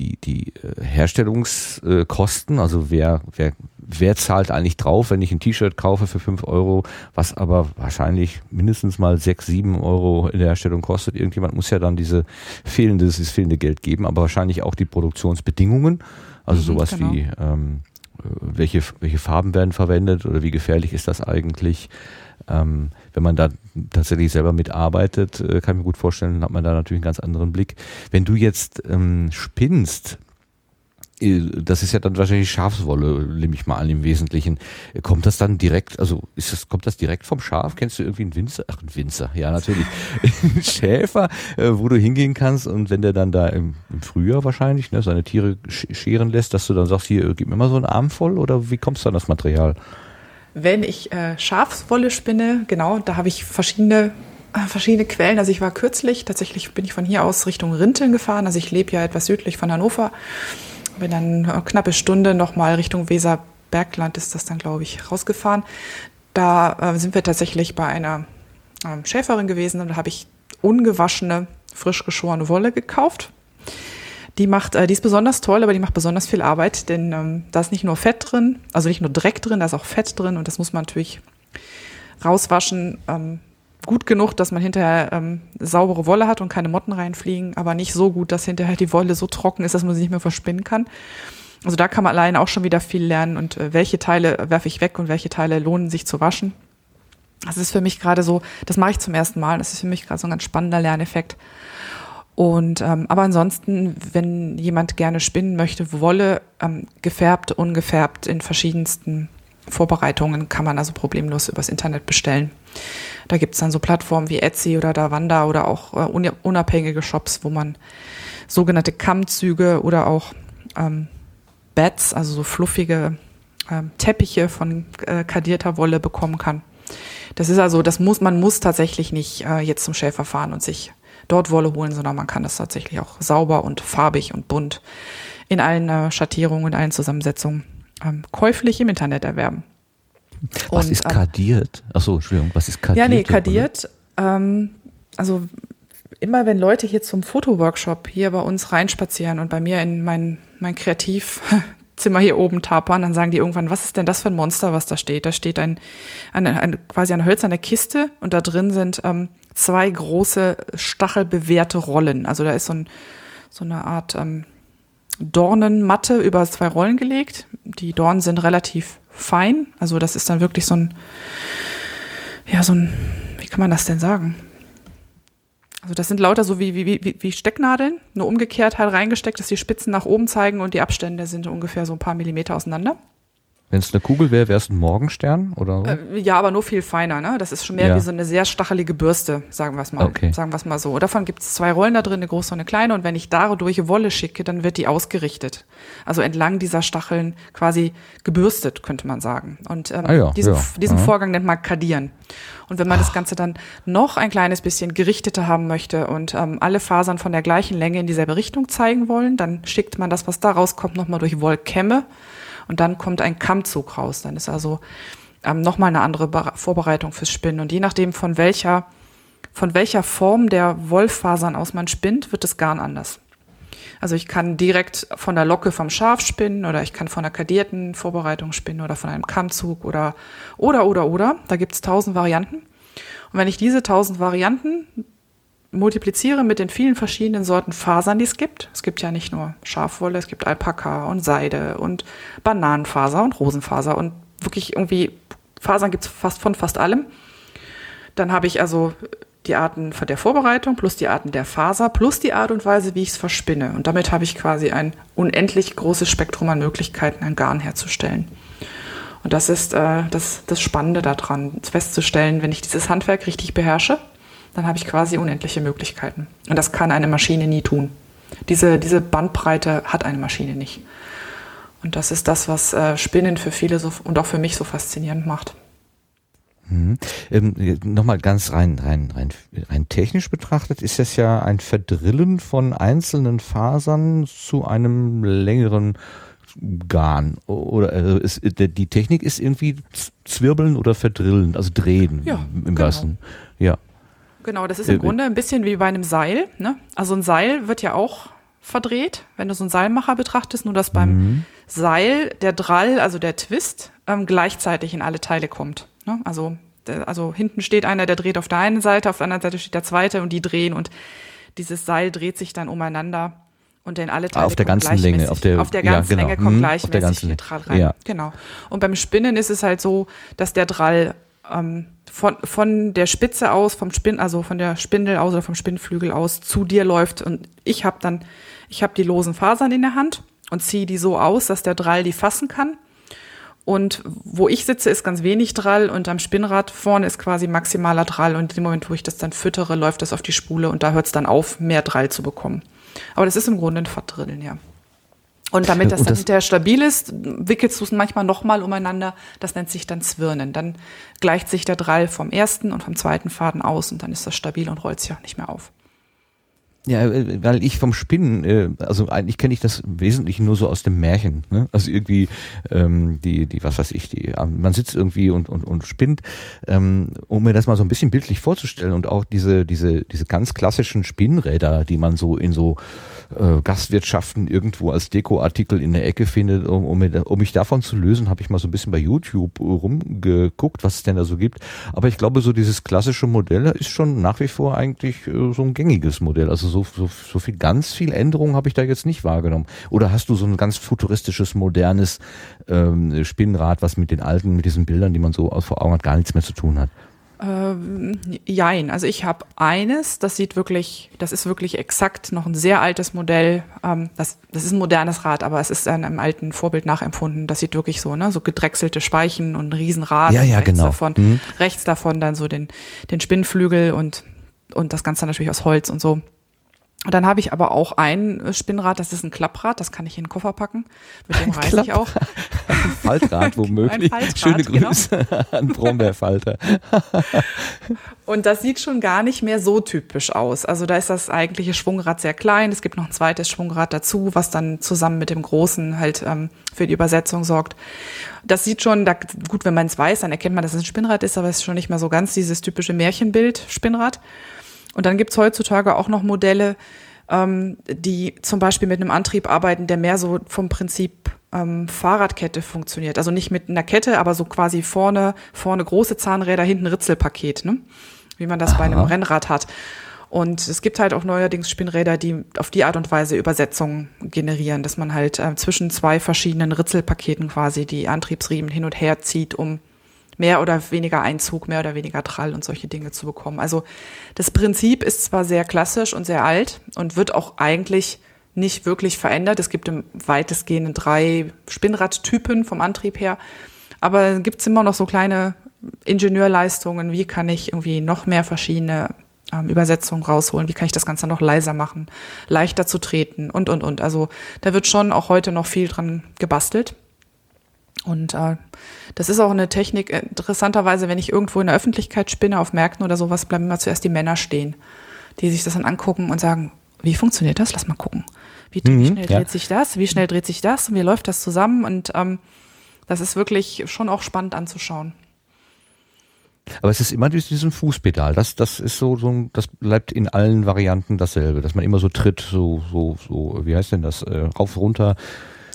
die, die äh, Herstellungskosten, also wer, wer, wer zahlt eigentlich drauf, wenn ich ein T-Shirt kaufe für 5 Euro, was aber wahrscheinlich mindestens mal 6, 7 Euro in der Herstellung kostet. Irgendjemand muss ja dann diese fehlende, dieses fehlende Geld geben, aber wahrscheinlich auch die Produktionsbedingungen, also mhm, sowas genau. wie ähm, äh, welche, welche Farben werden verwendet oder wie gefährlich ist das eigentlich. Ähm, wenn man da tatsächlich selber mitarbeitet, äh, kann ich mir gut vorstellen, hat man da natürlich einen ganz anderen Blick. Wenn du jetzt ähm, spinnst, äh, das ist ja dann wahrscheinlich Schafswolle, nehme ich mal an im Wesentlichen. Kommt das dann direkt, also ist das, kommt das direkt vom Schaf? Kennst du irgendwie einen Winzer? Ach, einen Winzer, ja natürlich. einen Schäfer, äh, wo du hingehen kannst und wenn der dann da im, im Frühjahr wahrscheinlich ne, seine Tiere scheren lässt, dass du dann sagst, hier, gib mir mal so einen Arm voll oder wie kommst du an das Material?
Wenn ich äh, Schafswolle spinne, genau, da habe ich verschiedene äh, verschiedene Quellen. Also ich war kürzlich, tatsächlich bin ich von hier aus Richtung Rinteln gefahren. Also ich lebe ja etwas südlich von Hannover. Bin dann eine knappe Stunde nochmal Richtung Weserbergland ist das dann, glaube ich, rausgefahren. Da äh, sind wir tatsächlich bei einer ähm, Schäferin gewesen und da habe ich ungewaschene, frisch geschorene Wolle gekauft. Die macht, äh, die ist besonders toll, aber die macht besonders viel Arbeit, denn ähm, da ist nicht nur Fett drin, also nicht nur Dreck drin, da ist auch Fett drin und das muss man natürlich rauswaschen. Ähm, gut genug, dass man hinterher ähm, saubere Wolle hat und keine Motten reinfliegen, aber nicht so gut, dass hinterher die Wolle so trocken ist, dass man sie nicht mehr verspinnen kann. Also da kann man allein auch schon wieder viel lernen und äh, welche Teile werfe ich weg und welche Teile lohnen sich zu waschen. Das ist für mich gerade so, das mache ich zum ersten Mal. Das ist für mich gerade so ein ganz spannender Lerneffekt. Und ähm, aber ansonsten, wenn jemand gerne spinnen möchte, Wolle ähm, gefärbt, ungefärbt in verschiedensten Vorbereitungen kann man also problemlos übers Internet bestellen. Da gibt's dann so Plattformen wie Etsy oder Davanda oder auch äh, unabhängige Shops, wo man sogenannte Kammzüge oder auch ähm, Beds, also so fluffige ähm, Teppiche von äh, kadierter Wolle bekommen kann. Das ist also, das muss, man muss tatsächlich nicht äh, jetzt zum Schäfer fahren und sich dort Wolle holen, sondern man kann das tatsächlich auch sauber und farbig und bunt in allen äh, Schattierungen, in allen Zusammensetzungen ähm, käuflich im Internet erwerben.
Was und, ist ähm, kadiert? Achso, Entschuldigung, was ist kadiert?
Ja, nee, kadiert. Ähm, also immer wenn Leute hier zum Fotoworkshop hier bei uns reinspazieren und bei mir in mein, mein Kreativzimmer hier oben tapern, dann sagen die irgendwann, was ist denn das für ein Monster, was da steht? Da steht ein, eine, eine quasi eine hölzerne Kiste und da drin sind ähm, zwei große stachelbewehrte Rollen. Also da ist so, ein, so eine Art ähm, Dornenmatte über zwei Rollen gelegt. Die Dornen sind relativ fein. Also das ist dann wirklich so ein, ja, so ein, wie kann man das denn sagen? Also das sind lauter so wie, wie, wie, wie Stecknadeln, nur umgekehrt halt reingesteckt, dass die Spitzen nach oben zeigen und die Abstände sind ungefähr so ein paar Millimeter auseinander.
Wenn es eine Kugel wäre, wäre es ein Morgenstern oder?
Äh, ja, aber nur viel feiner. Ne? Das ist schon mehr ja. wie so eine sehr stachelige Bürste, sagen wir es mal.
Okay.
Sagen wir es mal so. Davon gibt es zwei Rollen da drin, eine große und eine kleine. Und wenn ich dadurch Wolle schicke, dann wird die ausgerichtet. Also entlang dieser Stacheln quasi gebürstet, könnte man sagen. Und ähm, ah ja, diesen, ja. diesen Vorgang nennt man Kadieren. Und wenn man Ach. das Ganze dann noch ein kleines bisschen gerichteter haben möchte und ähm, alle Fasern von der gleichen Länge in dieselbe Richtung zeigen wollen, dann schickt man das, was da rauskommt, nochmal durch Wollkämme und dann kommt ein Kammzug raus. Dann ist also ähm, nochmal eine andere Vorbereitung fürs Spinnen. Und je nachdem, von welcher, von welcher Form der Wollfasern aus man spinnt, wird das Garn anders. Also ich kann direkt von der Locke vom Schaf spinnen oder ich kann von der kadierten Vorbereitung spinnen oder von einem Kammzug oder oder oder oder. Da gibt es tausend Varianten. Und wenn ich diese tausend Varianten multipliziere mit den vielen verschiedenen Sorten Fasern, die es gibt. Es gibt ja nicht nur Schafwolle, es gibt Alpaka und Seide und Bananenfaser und Rosenfaser und wirklich irgendwie Fasern gibt es fast von fast allem. Dann habe ich also die Arten der Vorbereitung plus die Arten der Faser plus die Art und Weise, wie ich es verspinne. Und damit habe ich quasi ein unendlich großes Spektrum an Möglichkeiten, ein Garn herzustellen. Und das ist äh, das, das Spannende daran, festzustellen, wenn ich dieses Handwerk richtig beherrsche, dann habe ich quasi unendliche Möglichkeiten. Und das kann eine Maschine nie tun. Diese, diese Bandbreite hat eine Maschine nicht. Und das ist das, was äh, Spinnen für viele so, und auch für mich so faszinierend macht.
Mhm. Ähm, Nochmal ganz rein, rein, rein, rein technisch betrachtet ist das ja ein Verdrillen von einzelnen Fasern zu einem längeren Garn. Oder also ist, die Technik ist irgendwie zwirbeln oder verdrillen, also drehen
ja,
im
genau.
Wahrsten. Ja.
Genau, das ist im äh, Grunde ein bisschen wie bei einem Seil. Ne? Also ein Seil wird ja auch verdreht, wenn du so einen Seilmacher betrachtest, nur dass beim mhm. Seil der Drall, also der Twist, ähm, gleichzeitig in alle Teile kommt. Ne? Also, der, also hinten steht einer, der dreht auf der einen Seite, auf der anderen Seite steht der zweite und die drehen und dieses Seil dreht sich dann umeinander und in alle Teile
auf der ganzen Länge, auf der,
auf der ganzen
ja, genau.
Länge kommt
mhm,
gleichmäßig der Draht rein. Ja. Genau. Und beim Spinnen ist es halt so, dass der Drall ähm, von, von der Spitze aus, vom Spinn, also von der Spindel aus oder vom Spinnflügel aus zu dir läuft und ich habe dann, ich habe die losen Fasern in der Hand und ziehe die so aus, dass der Drall die fassen kann. Und wo ich sitze, ist ganz wenig Drall und am Spinnrad vorne ist quasi maximaler Drall. Und in dem Moment, wo ich das dann füttere, läuft das auf die Spule und da hört es dann auf, mehr Drall zu bekommen. Aber das ist im Grunde ein Verdrillen, ja. Und damit das, und das dann hinterher stabil ist, wickelst du es manchmal nochmal umeinander. Das nennt sich dann Zwirnen. Dann gleicht sich der Drall vom ersten und vom zweiten Faden aus und dann ist das stabil und rollt sich auch nicht mehr auf.
Ja, äh, weil ich vom Spinnen, äh, also eigentlich kenne ich das im Wesentlichen nur so aus dem Märchen. Ne? Also irgendwie ähm, die, die, was weiß ich, die, ähm, man sitzt irgendwie und, und, und spinnt, ähm, um mir das mal so ein bisschen bildlich vorzustellen und auch diese, diese, diese ganz klassischen Spinnräder, die man so in so äh, Gastwirtschaften irgendwo als Dekoartikel in der Ecke findet, um, um, um mich davon zu lösen, habe ich mal so ein bisschen bei YouTube rumgeguckt, was es denn da so gibt. Aber ich glaube, so dieses klassische Modell ist schon nach wie vor eigentlich äh, so ein gängiges Modell. Also so, so, so viel, ganz viel Änderungen habe ich da jetzt nicht wahrgenommen. Oder hast du so ein ganz futuristisches, modernes ähm, Spinnrad, was mit den alten, mit diesen Bildern, die man so vor Augen hat, gar nichts mehr zu tun hat?
Ähm, jein, also ich habe eines, das sieht wirklich, das ist wirklich exakt noch ein sehr altes Modell. Ähm, das, das ist ein modernes Rad, aber es ist einem alten Vorbild nachempfunden. Das sieht wirklich so, ne, so gedrechselte Speichen und ein Riesenrad.
Ja, ja,
rechts
genau.
Davon, mhm. Rechts davon dann so den, den Spinnflügel und, und das Ganze natürlich aus Holz und so. Und dann habe ich aber auch ein äh, Spinnrad, das ist ein Klapprad, das kann ich in den Koffer packen. Mit dem reise ich auch.
Ein Faltrad womöglich. Ein Faltrad, Schöne genau. Grüße genau. an Brombeerfalter.
Und das sieht schon gar nicht mehr so typisch aus. Also da ist das eigentliche Schwungrad sehr klein. Es gibt noch ein zweites Schwungrad dazu, was dann zusammen mit dem großen halt ähm, für die Übersetzung sorgt. Das sieht schon, da, gut, wenn man es weiß, dann erkennt man, dass es ein Spinnrad ist, aber es ist schon nicht mehr so ganz dieses typische Märchenbild Spinnrad. Und dann gibt's heutzutage auch noch Modelle, ähm, die zum Beispiel mit einem Antrieb arbeiten, der mehr so vom Prinzip ähm, Fahrradkette funktioniert. Also nicht mit einer Kette, aber so quasi vorne, vorne große Zahnräder, hinten Ritzelpaket, ne? wie man das Aha. bei einem Rennrad hat. Und es gibt halt auch neuerdings Spinnräder, die auf die Art und Weise Übersetzungen generieren, dass man halt äh, zwischen zwei verschiedenen Ritzelpaketen quasi die Antriebsriemen hin und her zieht, um mehr oder weniger Einzug, mehr oder weniger Trall und solche Dinge zu bekommen. Also das Prinzip ist zwar sehr klassisch und sehr alt und wird auch eigentlich nicht wirklich verändert. Es gibt im weitestgehenden drei Spinnradtypen vom Antrieb her. Aber gibt es immer noch so kleine Ingenieurleistungen. Wie kann ich irgendwie noch mehr verschiedene ähm, Übersetzungen rausholen? Wie kann ich das Ganze noch leiser machen, leichter zu treten und, und, und. Also da wird schon auch heute noch viel dran gebastelt. Und äh, das ist auch eine Technik, äh, interessanterweise, wenn ich irgendwo in der Öffentlichkeit spinne, auf Märkten oder sowas, bleiben immer zuerst die Männer stehen, die sich das dann angucken und sagen, wie funktioniert das? Lass mal gucken. Wie, mhm, wie schnell ja. dreht sich das? Wie schnell dreht sich das? Und wie läuft das zusammen? Und ähm, das ist wirklich schon auch spannend anzuschauen.
Aber es ist immer diesem Fußpedal. Das, das ist so, so, das bleibt in allen Varianten dasselbe, dass man immer so tritt, so, so, so, wie heißt denn das, äh, rauf, runter,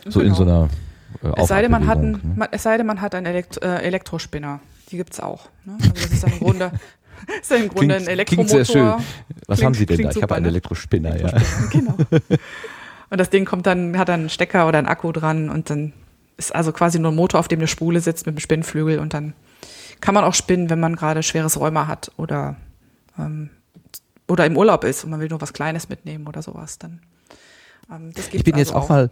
so genau. in so einer
äh, es sei, denn, man hat ein, ne? es sei denn, man hat einen Elekt äh, Elektrospinner. Die gibt's auch. Ne? Also das ist im Grunde, ist im Grunde klingt, ein Elektromotor. Klingt sehr schön.
Was klingt, haben Sie denn da? Ich habe einen ne? Elektrospinner,
Elektrospinner, ja. Genau. Und das Ding kommt dann, hat dann einen Stecker oder einen Akku dran und dann ist also quasi nur ein Motor, auf dem eine Spule sitzt mit einem Spinnflügel und dann kann man auch spinnen, wenn man gerade schweres Rheuma hat oder, ähm, oder im Urlaub ist und man will nur was Kleines mitnehmen oder sowas. Dann
ähm, ich bin also jetzt auch, auch mal,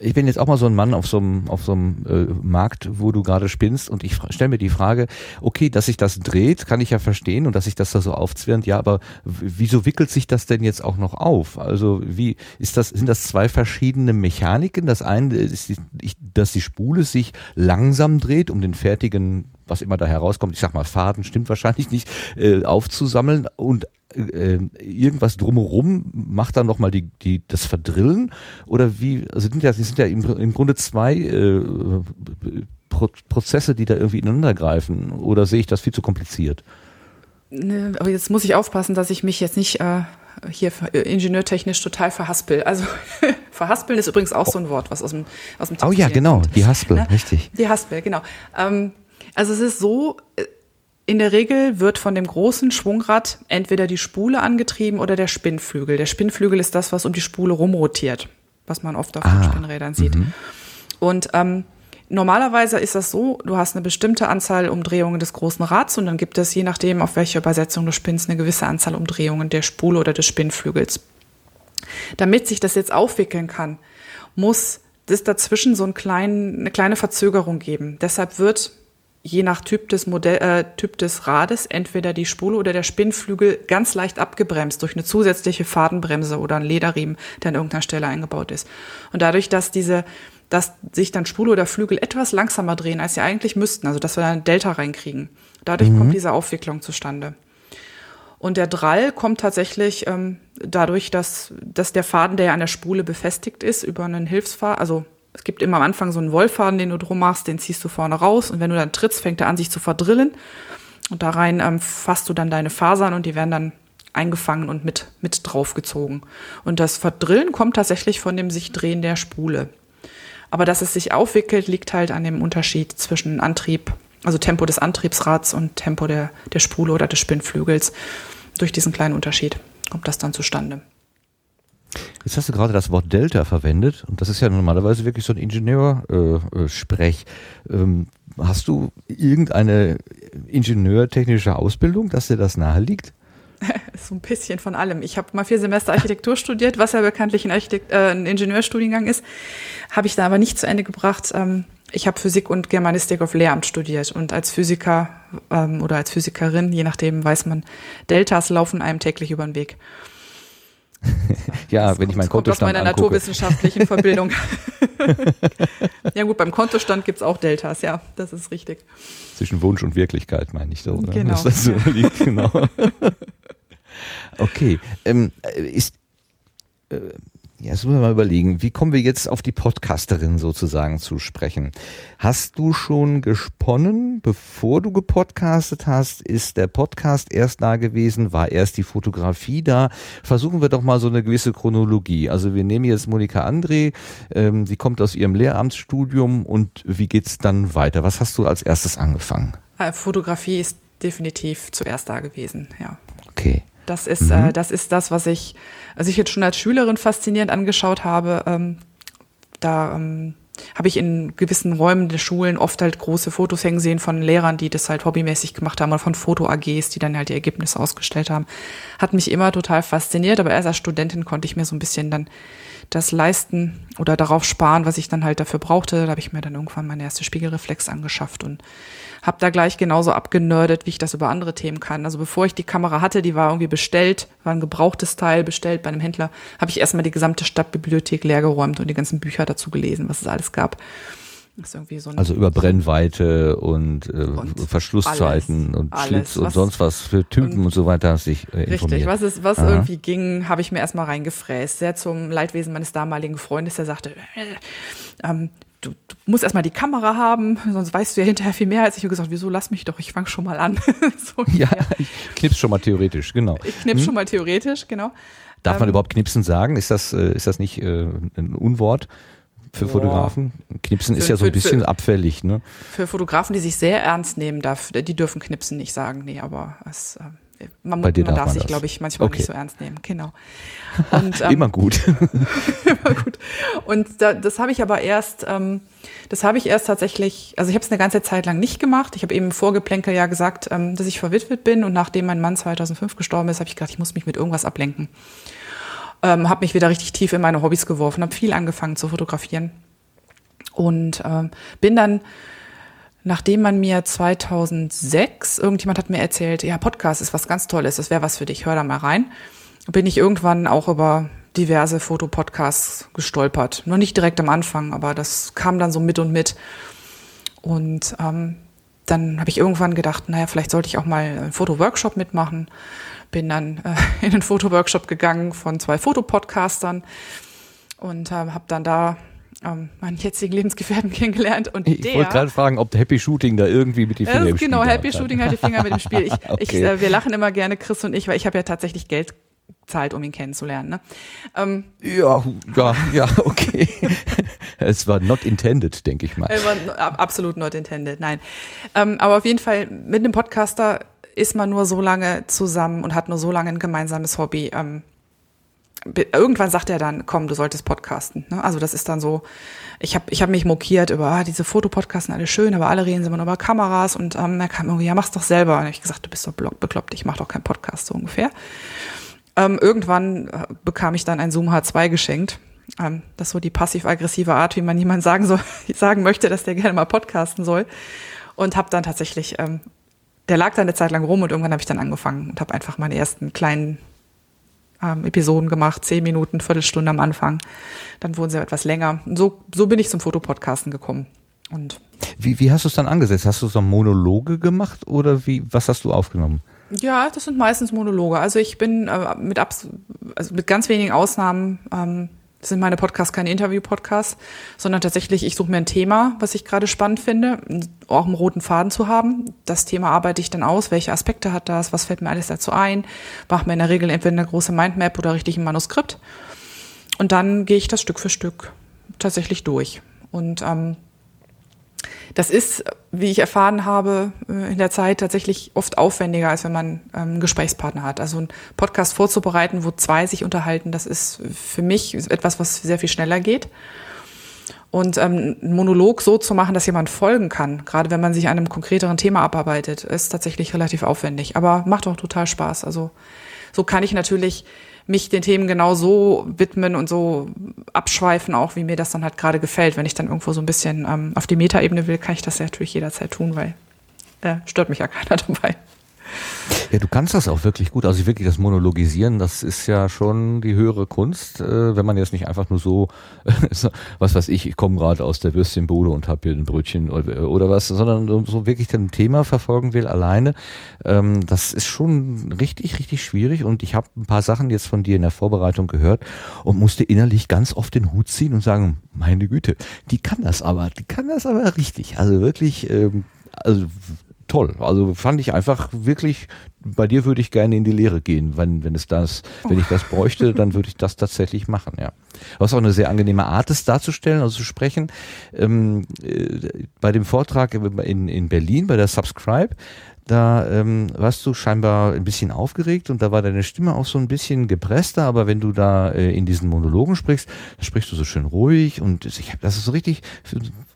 ich bin jetzt auch mal so ein Mann auf so einem, auf so einem äh, Markt, wo du gerade spinnst und ich stelle mir die Frage, okay, dass sich das dreht, kann ich ja verstehen und dass sich das da so aufzwirnt, ja, aber wieso wickelt sich das denn jetzt auch noch auf? Also wie ist das, sind das zwei verschiedene Mechaniken? Das eine ist, dass die Spule sich langsam dreht, um den fertigen was immer da herauskommt, ich sag mal Faden, stimmt wahrscheinlich nicht, äh, aufzusammeln und äh, irgendwas drumherum macht dann nochmal die, die, das Verdrillen? Oder wie, also sind ja, sind ja im, im Grunde zwei äh, Pro Prozesse, die da irgendwie ineinander greifen. Oder sehe ich das viel zu kompliziert?
Ne, aber jetzt muss ich aufpassen, dass ich mich jetzt nicht äh, hier äh, ingenieurtechnisch total verhaspel. Also verhaspeln ist übrigens auch so ein Wort, was aus dem aus dem
Text Oh ja, genau, kommt. die Haspel, ne? richtig.
Die Haspel, genau. Ähm, also es ist so, äh, in der Regel wird von dem großen Schwungrad entweder die Spule angetrieben oder der Spinnflügel. Der Spinnflügel ist das, was um die Spule rumrotiert, was man oft auf ah, den Spinnrädern sieht. -hmm. Und ähm, normalerweise ist das so, du hast eine bestimmte Anzahl Umdrehungen des großen Rads und dann gibt es, je nachdem, auf welche Übersetzung du spinnst, eine gewisse Anzahl Umdrehungen der Spule oder des Spinnflügels. Damit sich das jetzt aufwickeln kann, muss es dazwischen so einen kleinen, eine kleine Verzögerung geben. Deshalb wird je nach Typ des Modell, äh, Typ des Rades entweder die Spule oder der Spinnflügel ganz leicht abgebremst durch eine zusätzliche Fadenbremse oder einen Lederriemen, der an irgendeiner Stelle eingebaut ist. Und dadurch, dass diese, dass sich dann Spule oder Flügel etwas langsamer drehen, als sie eigentlich müssten, also dass wir dann ein Delta reinkriegen. Dadurch mhm. kommt diese Aufwicklung zustande. Und der Drall kommt tatsächlich ähm, dadurch, dass, dass der Faden, der ja an der Spule befestigt ist, über einen Hilfsfaden, also es gibt immer am Anfang so einen Wollfaden, den du drum machst, den ziehst du vorne raus und wenn du dann trittst, fängt er an, sich zu verdrillen. Und da rein ähm, fasst du dann deine Fasern und die werden dann eingefangen und mit, mit draufgezogen. Und das Verdrillen kommt tatsächlich von dem sich drehen der Spule. Aber dass es sich aufwickelt, liegt halt an dem Unterschied zwischen Antrieb, also Tempo des Antriebsrads und Tempo der, der Spule oder des Spinnflügels. Durch diesen kleinen Unterschied kommt das dann zustande.
Jetzt hast du gerade das Wort Delta verwendet und das ist ja normalerweise wirklich so ein Ingenieursprech. Äh, ähm, hast du irgendeine ingenieurtechnische Ausbildung, dass dir das nahe liegt?
so ein bisschen von allem. Ich habe mal vier Semester Architektur studiert, was ja bekanntlich ein, Architekt, äh, ein Ingenieurstudiengang ist. Habe ich da aber nicht zu Ende gebracht. Ähm, ich habe Physik und Germanistik auf Lehramt studiert und als Physiker ähm, oder als Physikerin, je nachdem, weiß man, Deltas laufen einem täglich über den Weg.
Ja, das wenn kommt, ich meinen Kontostand
aus meiner
angucke.
naturwissenschaftlichen Verbildung. ja gut, beim Kontostand gibt's auch Deltas, ja, das ist richtig.
Zwischen Wunsch und Wirklichkeit meine ich so. Oder?
Genau.
Dass das so liegt, genau. okay, ähm, ist äh, ja, jetzt müssen wir mal überlegen, wie kommen wir jetzt auf die Podcasterin sozusagen zu sprechen? Hast du schon gesponnen, bevor du gepodcastet hast? Ist der Podcast erst da gewesen? War erst die Fotografie da? Versuchen wir doch mal so eine gewisse Chronologie. Also wir nehmen jetzt Monika André, ähm, die kommt aus ihrem Lehramtsstudium und wie geht's dann weiter? Was hast du als erstes angefangen?
Äh, Fotografie ist definitiv zuerst da gewesen, ja.
Okay.
Das ist, mhm. äh, das ist das, was ich, also ich jetzt schon als Schülerin faszinierend angeschaut habe. Ähm, da ähm, habe ich in gewissen Räumen der Schulen oft halt große Fotos hängen sehen von Lehrern, die das halt hobbymäßig gemacht haben oder von Foto-AGs, die dann halt die Ergebnisse ausgestellt haben. Hat mich immer total fasziniert, aber erst als Studentin konnte ich mir so ein bisschen dann das leisten oder darauf sparen, was ich dann halt dafür brauchte. Da habe ich mir dann irgendwann meine erste Spiegelreflex angeschafft und habe da gleich genauso abgenördet, wie ich das über andere Themen kann. Also bevor ich die Kamera hatte, die war irgendwie bestellt, war ein gebrauchtes Teil bestellt bei einem Händler, habe ich erstmal die gesamte Stadtbibliothek leergeräumt und die ganzen Bücher dazu gelesen, was es alles gab.
So also über Brennweite und, äh, und Verschlusszeiten alles, und alles, Schlitz und sonst was für Typen und, und so weiter hast dich äh, informiert.
Richtig, was, ist, was irgendwie ging, habe ich mir erstmal reingefräst. Sehr zum Leidwesen meines damaligen Freundes, der sagte, äh, ähm, du, du musst erstmal die Kamera haben, sonst weißt du ja hinterher viel mehr als ich. habe gesagt, wieso lass mich doch, ich fange schon mal an.
so, ja, ja, ich knips schon mal theoretisch, genau.
Ich knips hm? schon mal theoretisch, genau.
Darf ähm, man überhaupt knipsen sagen? Ist das, äh, ist das nicht äh, ein Unwort? Für. Fotografen? Knipsen für, ist ja so ein bisschen für, abfällig, ne?
Für Fotografen, die sich sehr ernst nehmen darf, die dürfen Knipsen nicht sagen, nee, aber es, man, man darf, darf sich, glaube ich, manchmal okay. nicht so ernst nehmen. Genau.
Und, ähm, immer gut.
immer gut. Und da, das habe ich aber erst, ähm, das habe ich erst tatsächlich, also ich habe es eine ganze Zeit lang nicht gemacht. Ich habe eben im Vorgeplänkel ja gesagt, ähm, dass ich verwitwet bin und nachdem mein Mann 2005 gestorben ist, habe ich gedacht, ich muss mich mit irgendwas ablenken. Ähm, habe mich wieder richtig tief in meine Hobbys geworfen, habe viel angefangen zu fotografieren und ähm, bin dann Nachdem man mir 2006, irgendjemand hat mir erzählt, ja, Podcast ist was ganz Tolles, das wäre was für dich, hör da mal rein, bin ich irgendwann auch über diverse Fotopodcasts gestolpert. Nur nicht direkt am Anfang, aber das kam dann so mit und mit. Und ähm, dann habe ich irgendwann gedacht, naja, vielleicht sollte ich auch mal einen Fotoworkshop mitmachen. Bin dann äh, in einen Fotoworkshop gegangen von zwei Fotopodcastern und äh, habe dann da ähm, meinen jetzigen Lebensgefährten kennengelernt. Und
ich wollte gerade fragen, ob Happy Shooting da irgendwie mit die Finger äh, im
Genau,
Spiel
Happy Shooting hat die Finger mit dem Spiel. Ich, okay. ich, äh, wir lachen immer gerne, Chris und ich, weil ich habe ja tatsächlich Geld zahlt, um ihn kennenzulernen. Ne?
Ähm, ja, ja, ja, okay. es war not intended, denke ich mal.
Absolut not intended, nein. Ähm, aber auf jeden Fall, mit einem Podcaster ist man nur so lange zusammen und hat nur so lange ein gemeinsames Hobby. Ähm, irgendwann sagt er dann, komm, du solltest podcasten. Ne? Also das ist dann so, ich habe ich hab mich mokiert über, ah, diese Fotopodcasten, alle schön, aber alle reden immer nur über Kameras und ähm, er kam irgendwie, ja, mach's doch selber. Und ich gesagt, du bist doch bekloppt, ich mach doch keinen Podcast, so ungefähr. Ähm, irgendwann äh, bekam ich dann ein Zoom H2 geschenkt Ähm, das ist so die passiv-aggressive Art, wie man jemand sagen soll, sagen möchte, dass der gerne mal podcasten soll. Und habe dann tatsächlich, ähm, der lag dann eine Zeit lang rum und irgendwann habe ich dann angefangen und habe einfach meine ersten kleinen ähm, Episoden gemacht, zehn Minuten, Viertelstunde am Anfang. Dann wurden sie etwas länger. Und so, so bin ich zum Fotopodcasten gekommen. Und
Wie, wie hast du es dann angesetzt? Hast du so Monologe gemacht oder wie, was hast du aufgenommen?
Ja, das sind meistens Monologe. Also ich bin äh, mit, abs also mit ganz wenigen Ausnahmen ähm, sind meine Podcasts keine Interview-Podcasts, sondern tatsächlich, ich suche mir ein Thema, was ich gerade spannend finde, auch einen roten Faden zu haben. Das Thema arbeite ich dann aus, welche Aspekte hat das, was fällt mir alles dazu ein, mache mir in der Regel entweder eine große Mindmap oder richtig ein Manuskript. Und dann gehe ich das Stück für Stück tatsächlich durch. Und ähm, das ist, wie ich erfahren habe, äh, in der Zeit tatsächlich oft aufwendiger, als wenn man ähm, einen Gesprächspartner hat. Also einen Podcast vorzubereiten, wo zwei sich unterhalten, das ist für mich etwas, was sehr viel schneller geht. Und ähm, einen Monolog so zu machen, dass jemand folgen kann, gerade wenn man sich einem konkreteren Thema abarbeitet, ist tatsächlich relativ aufwendig. Aber macht auch total Spaß. Also so kann ich natürlich mich den Themen genau so widmen und so abschweifen, auch wie mir das dann halt gerade gefällt. Wenn ich dann irgendwo so ein bisschen ähm, auf die Metaebene will, kann ich das ja natürlich jederzeit tun, weil äh, stört mich ja keiner dabei.
Ja, du kannst das auch wirklich gut. Also wirklich das Monologisieren, das ist ja schon die höhere Kunst, äh, wenn man jetzt nicht einfach nur so, was weiß ich, ich komme gerade aus der Würstchenbude und habe hier ein Brötchen oder, was, sondern so wirklich ein Thema verfolgen will alleine. Ähm, das ist schon richtig, richtig schwierig und ich habe ein paar Sachen jetzt von dir in der Vorbereitung gehört und musste innerlich ganz oft den Hut ziehen und sagen, meine Güte, die kann das aber, die kann das aber richtig. Also wirklich, ähm, also toll. Also fand ich einfach wirklich, bei dir würde ich gerne in die Lehre gehen. Wenn, wenn es das, wenn ich das bräuchte, dann würde ich das tatsächlich machen, ja. Was auch eine sehr angenehme Art ist, darzustellen, also zu sprechen. Ähm, äh, bei dem Vortrag in, in Berlin, bei der Subscribe, da ähm, warst du scheinbar ein bisschen aufgeregt und da war deine Stimme auch so ein bisschen gepresster, aber wenn du da äh, in diesen Monologen sprichst, sprichst du so schön ruhig und ich, das ist so richtig,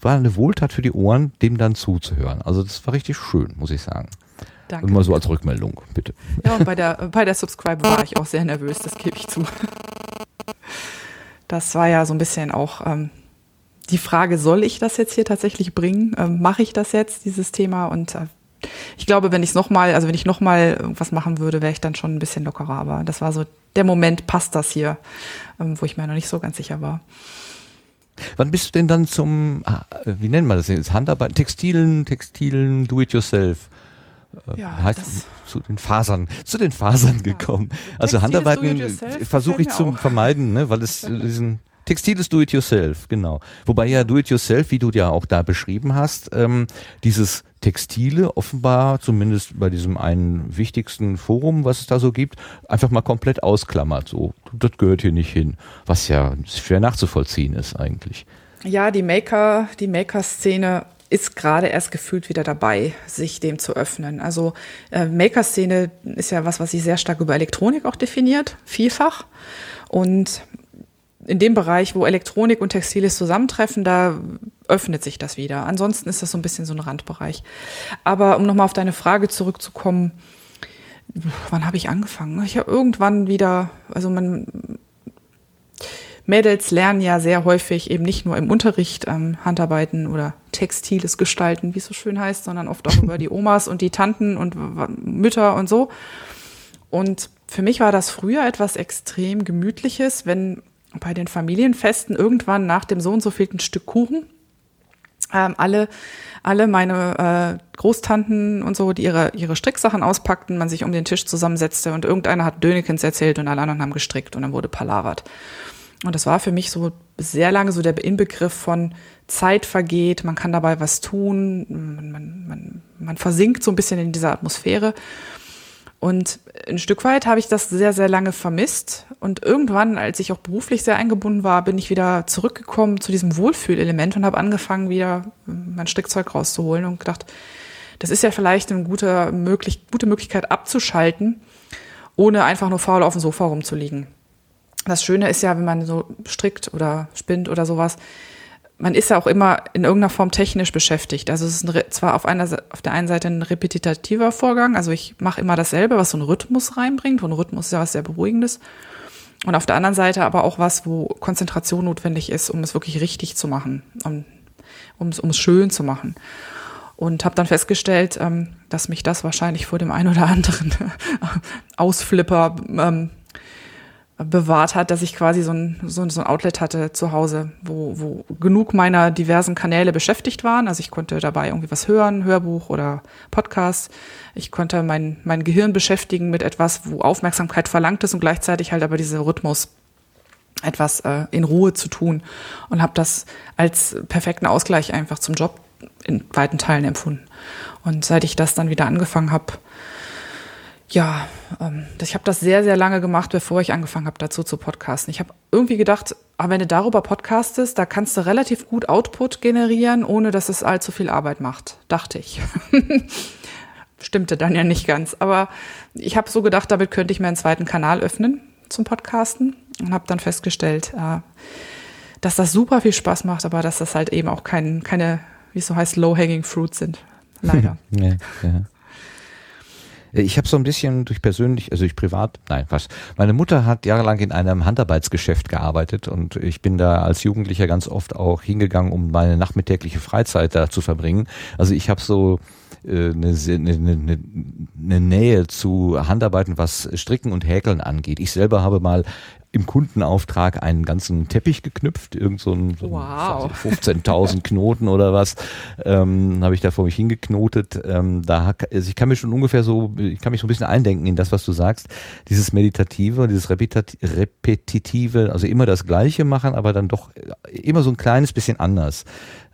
war eine Wohltat für die Ohren, dem dann zuzuhören. Also das war richtig schön, muss ich sagen.
Danke.
Und mal so als Rückmeldung, bitte.
Ja, und bei der, bei der Subscribe war ich auch sehr nervös, das gebe ich zu. Das war ja so ein bisschen auch ähm, die Frage, soll ich das jetzt hier tatsächlich bringen? Ähm, Mache ich das jetzt, dieses Thema? Und äh, ich glaube, wenn ich es nochmal, also wenn ich nochmal irgendwas machen würde, wäre ich dann schon ein bisschen lockerer. Aber das war so der Moment, passt das hier, ähm, wo ich mir noch nicht so ganz sicher war.
Wann bist du denn dann zum, ah, wie nennt man das jetzt, Handarbeit, Textilen, Textilen, Do-it-yourself? Äh,
Ja,
heißt, zu den Fasern, zu den Fasern gekommen. Also
Textiles
Handarbeiten versuche ich zu
auch.
vermeiden, ne, weil es äh, diesen Textiles Do-it-yourself, genau. Wobei ja Do-it-yourself, wie du ja auch da beschrieben hast, ähm, dieses Textile offenbar, zumindest bei diesem einen wichtigsten Forum, was es da so gibt, einfach mal komplett ausklammert. So, das gehört hier nicht hin. Was ja schwer nachzuvollziehen ist eigentlich.
Ja, die Maker, die Maker-Szene ist gerade erst gefühlt wieder dabei, sich dem zu öffnen. Also äh, Maker-Szene ist ja was, was sich sehr stark über Elektronik auch definiert, vielfach. Und in dem Bereich, wo Elektronik und Textiles zusammentreffen, da öffnet sich das wieder. Ansonsten ist das so ein bisschen so ein Randbereich. Aber um nochmal auf deine Frage zurückzukommen, wann habe ich angefangen? Ich habe irgendwann wieder, also man, Mädels lernen ja sehr häufig eben nicht nur im Unterricht ähm, Handarbeiten oder textiles Gestalten, wie es so schön heißt, sondern oft auch über die Omas und die Tanten und Mütter und so. Und für mich war das früher etwas extrem Gemütliches, wenn bei den Familienfesten irgendwann nach dem so und so vielten Stück Kuchen ähm, alle, alle meine äh, Großtanten und so, die ihre, ihre Stricksachen auspackten, man sich um den Tisch zusammensetzte und irgendeiner hat Dönekens erzählt und alle anderen haben gestrickt und dann wurde palavert. Und das war für mich so sehr lange so der Inbegriff von Zeit vergeht, man kann dabei was tun, man, man, man, man versinkt so ein bisschen in dieser Atmosphäre. Und ein Stück weit habe ich das sehr, sehr lange vermisst. Und irgendwann, als ich auch beruflich sehr eingebunden war, bin ich wieder zurückgekommen zu diesem Wohlfühlelement und habe angefangen, wieder mein Strickzeug rauszuholen und gedacht, das ist ja vielleicht eine gute, möglich, gute Möglichkeit abzuschalten, ohne einfach nur faul auf dem Sofa rumzuliegen. Das Schöne ist ja, wenn man so strickt oder spinnt oder sowas, man ist ja auch immer in irgendeiner Form technisch beschäftigt. Also es ist ein, zwar auf, einer, auf der einen Seite ein repetitiver Vorgang, also ich mache immer dasselbe, was so einen Rhythmus reinbringt. Und Rhythmus ist ja was sehr Beruhigendes. und auf der anderen Seite aber auch was, wo Konzentration notwendig ist, um es wirklich richtig zu machen, um, um, es, um es schön zu machen. Und habe dann festgestellt, ähm, dass mich das wahrscheinlich vor dem ein oder anderen Ausflipper ähm, bewahrt hat, dass ich quasi so ein, so, so ein Outlet hatte zu Hause, wo, wo genug meiner diversen Kanäle beschäftigt waren. Also ich konnte dabei irgendwie was hören, Hörbuch oder Podcast. Ich konnte mein, mein Gehirn beschäftigen mit etwas, wo Aufmerksamkeit verlangt ist und gleichzeitig halt aber dieser Rhythmus etwas äh, in Ruhe zu tun und habe das als perfekten Ausgleich einfach zum Job in weiten Teilen empfunden. Und seit ich das dann wieder angefangen habe, ja, ähm, ich habe das sehr, sehr lange gemacht, bevor ich angefangen habe, dazu zu podcasten. Ich habe irgendwie gedacht, aber ah, wenn du darüber podcastest, da kannst du relativ gut Output generieren, ohne dass es allzu viel Arbeit macht, dachte ich. Stimmte dann ja nicht ganz. Aber ich habe so gedacht, damit könnte ich mir einen zweiten Kanal öffnen zum Podcasten und habe dann festgestellt, äh, dass das super viel Spaß macht, aber dass das halt eben auch kein, keine, wie es so heißt, low-hanging fruit sind. Leider.
ja, ja. Ich habe so ein bisschen durch persönlich, also ich privat, nein, was. Meine Mutter hat jahrelang in einem Handarbeitsgeschäft gearbeitet und ich bin da als Jugendlicher ganz oft auch hingegangen, um meine nachmittägliche Freizeit da zu verbringen. Also ich habe so äh, eine, eine, eine, eine Nähe zu Handarbeiten, was Stricken und Häkeln angeht. Ich selber habe mal im Kundenauftrag einen ganzen Teppich geknüpft, irgend so ein, so
wow.
15.000 Knoten oder was, ähm, habe ich da vor mich hingeknotet. Ähm, da, also ich kann mir schon ungefähr so, ich kann mich so ein bisschen eindenken in das, was du sagst, dieses Meditative, dieses Repetitive, also immer das Gleiche machen, aber dann doch immer so ein kleines bisschen anders.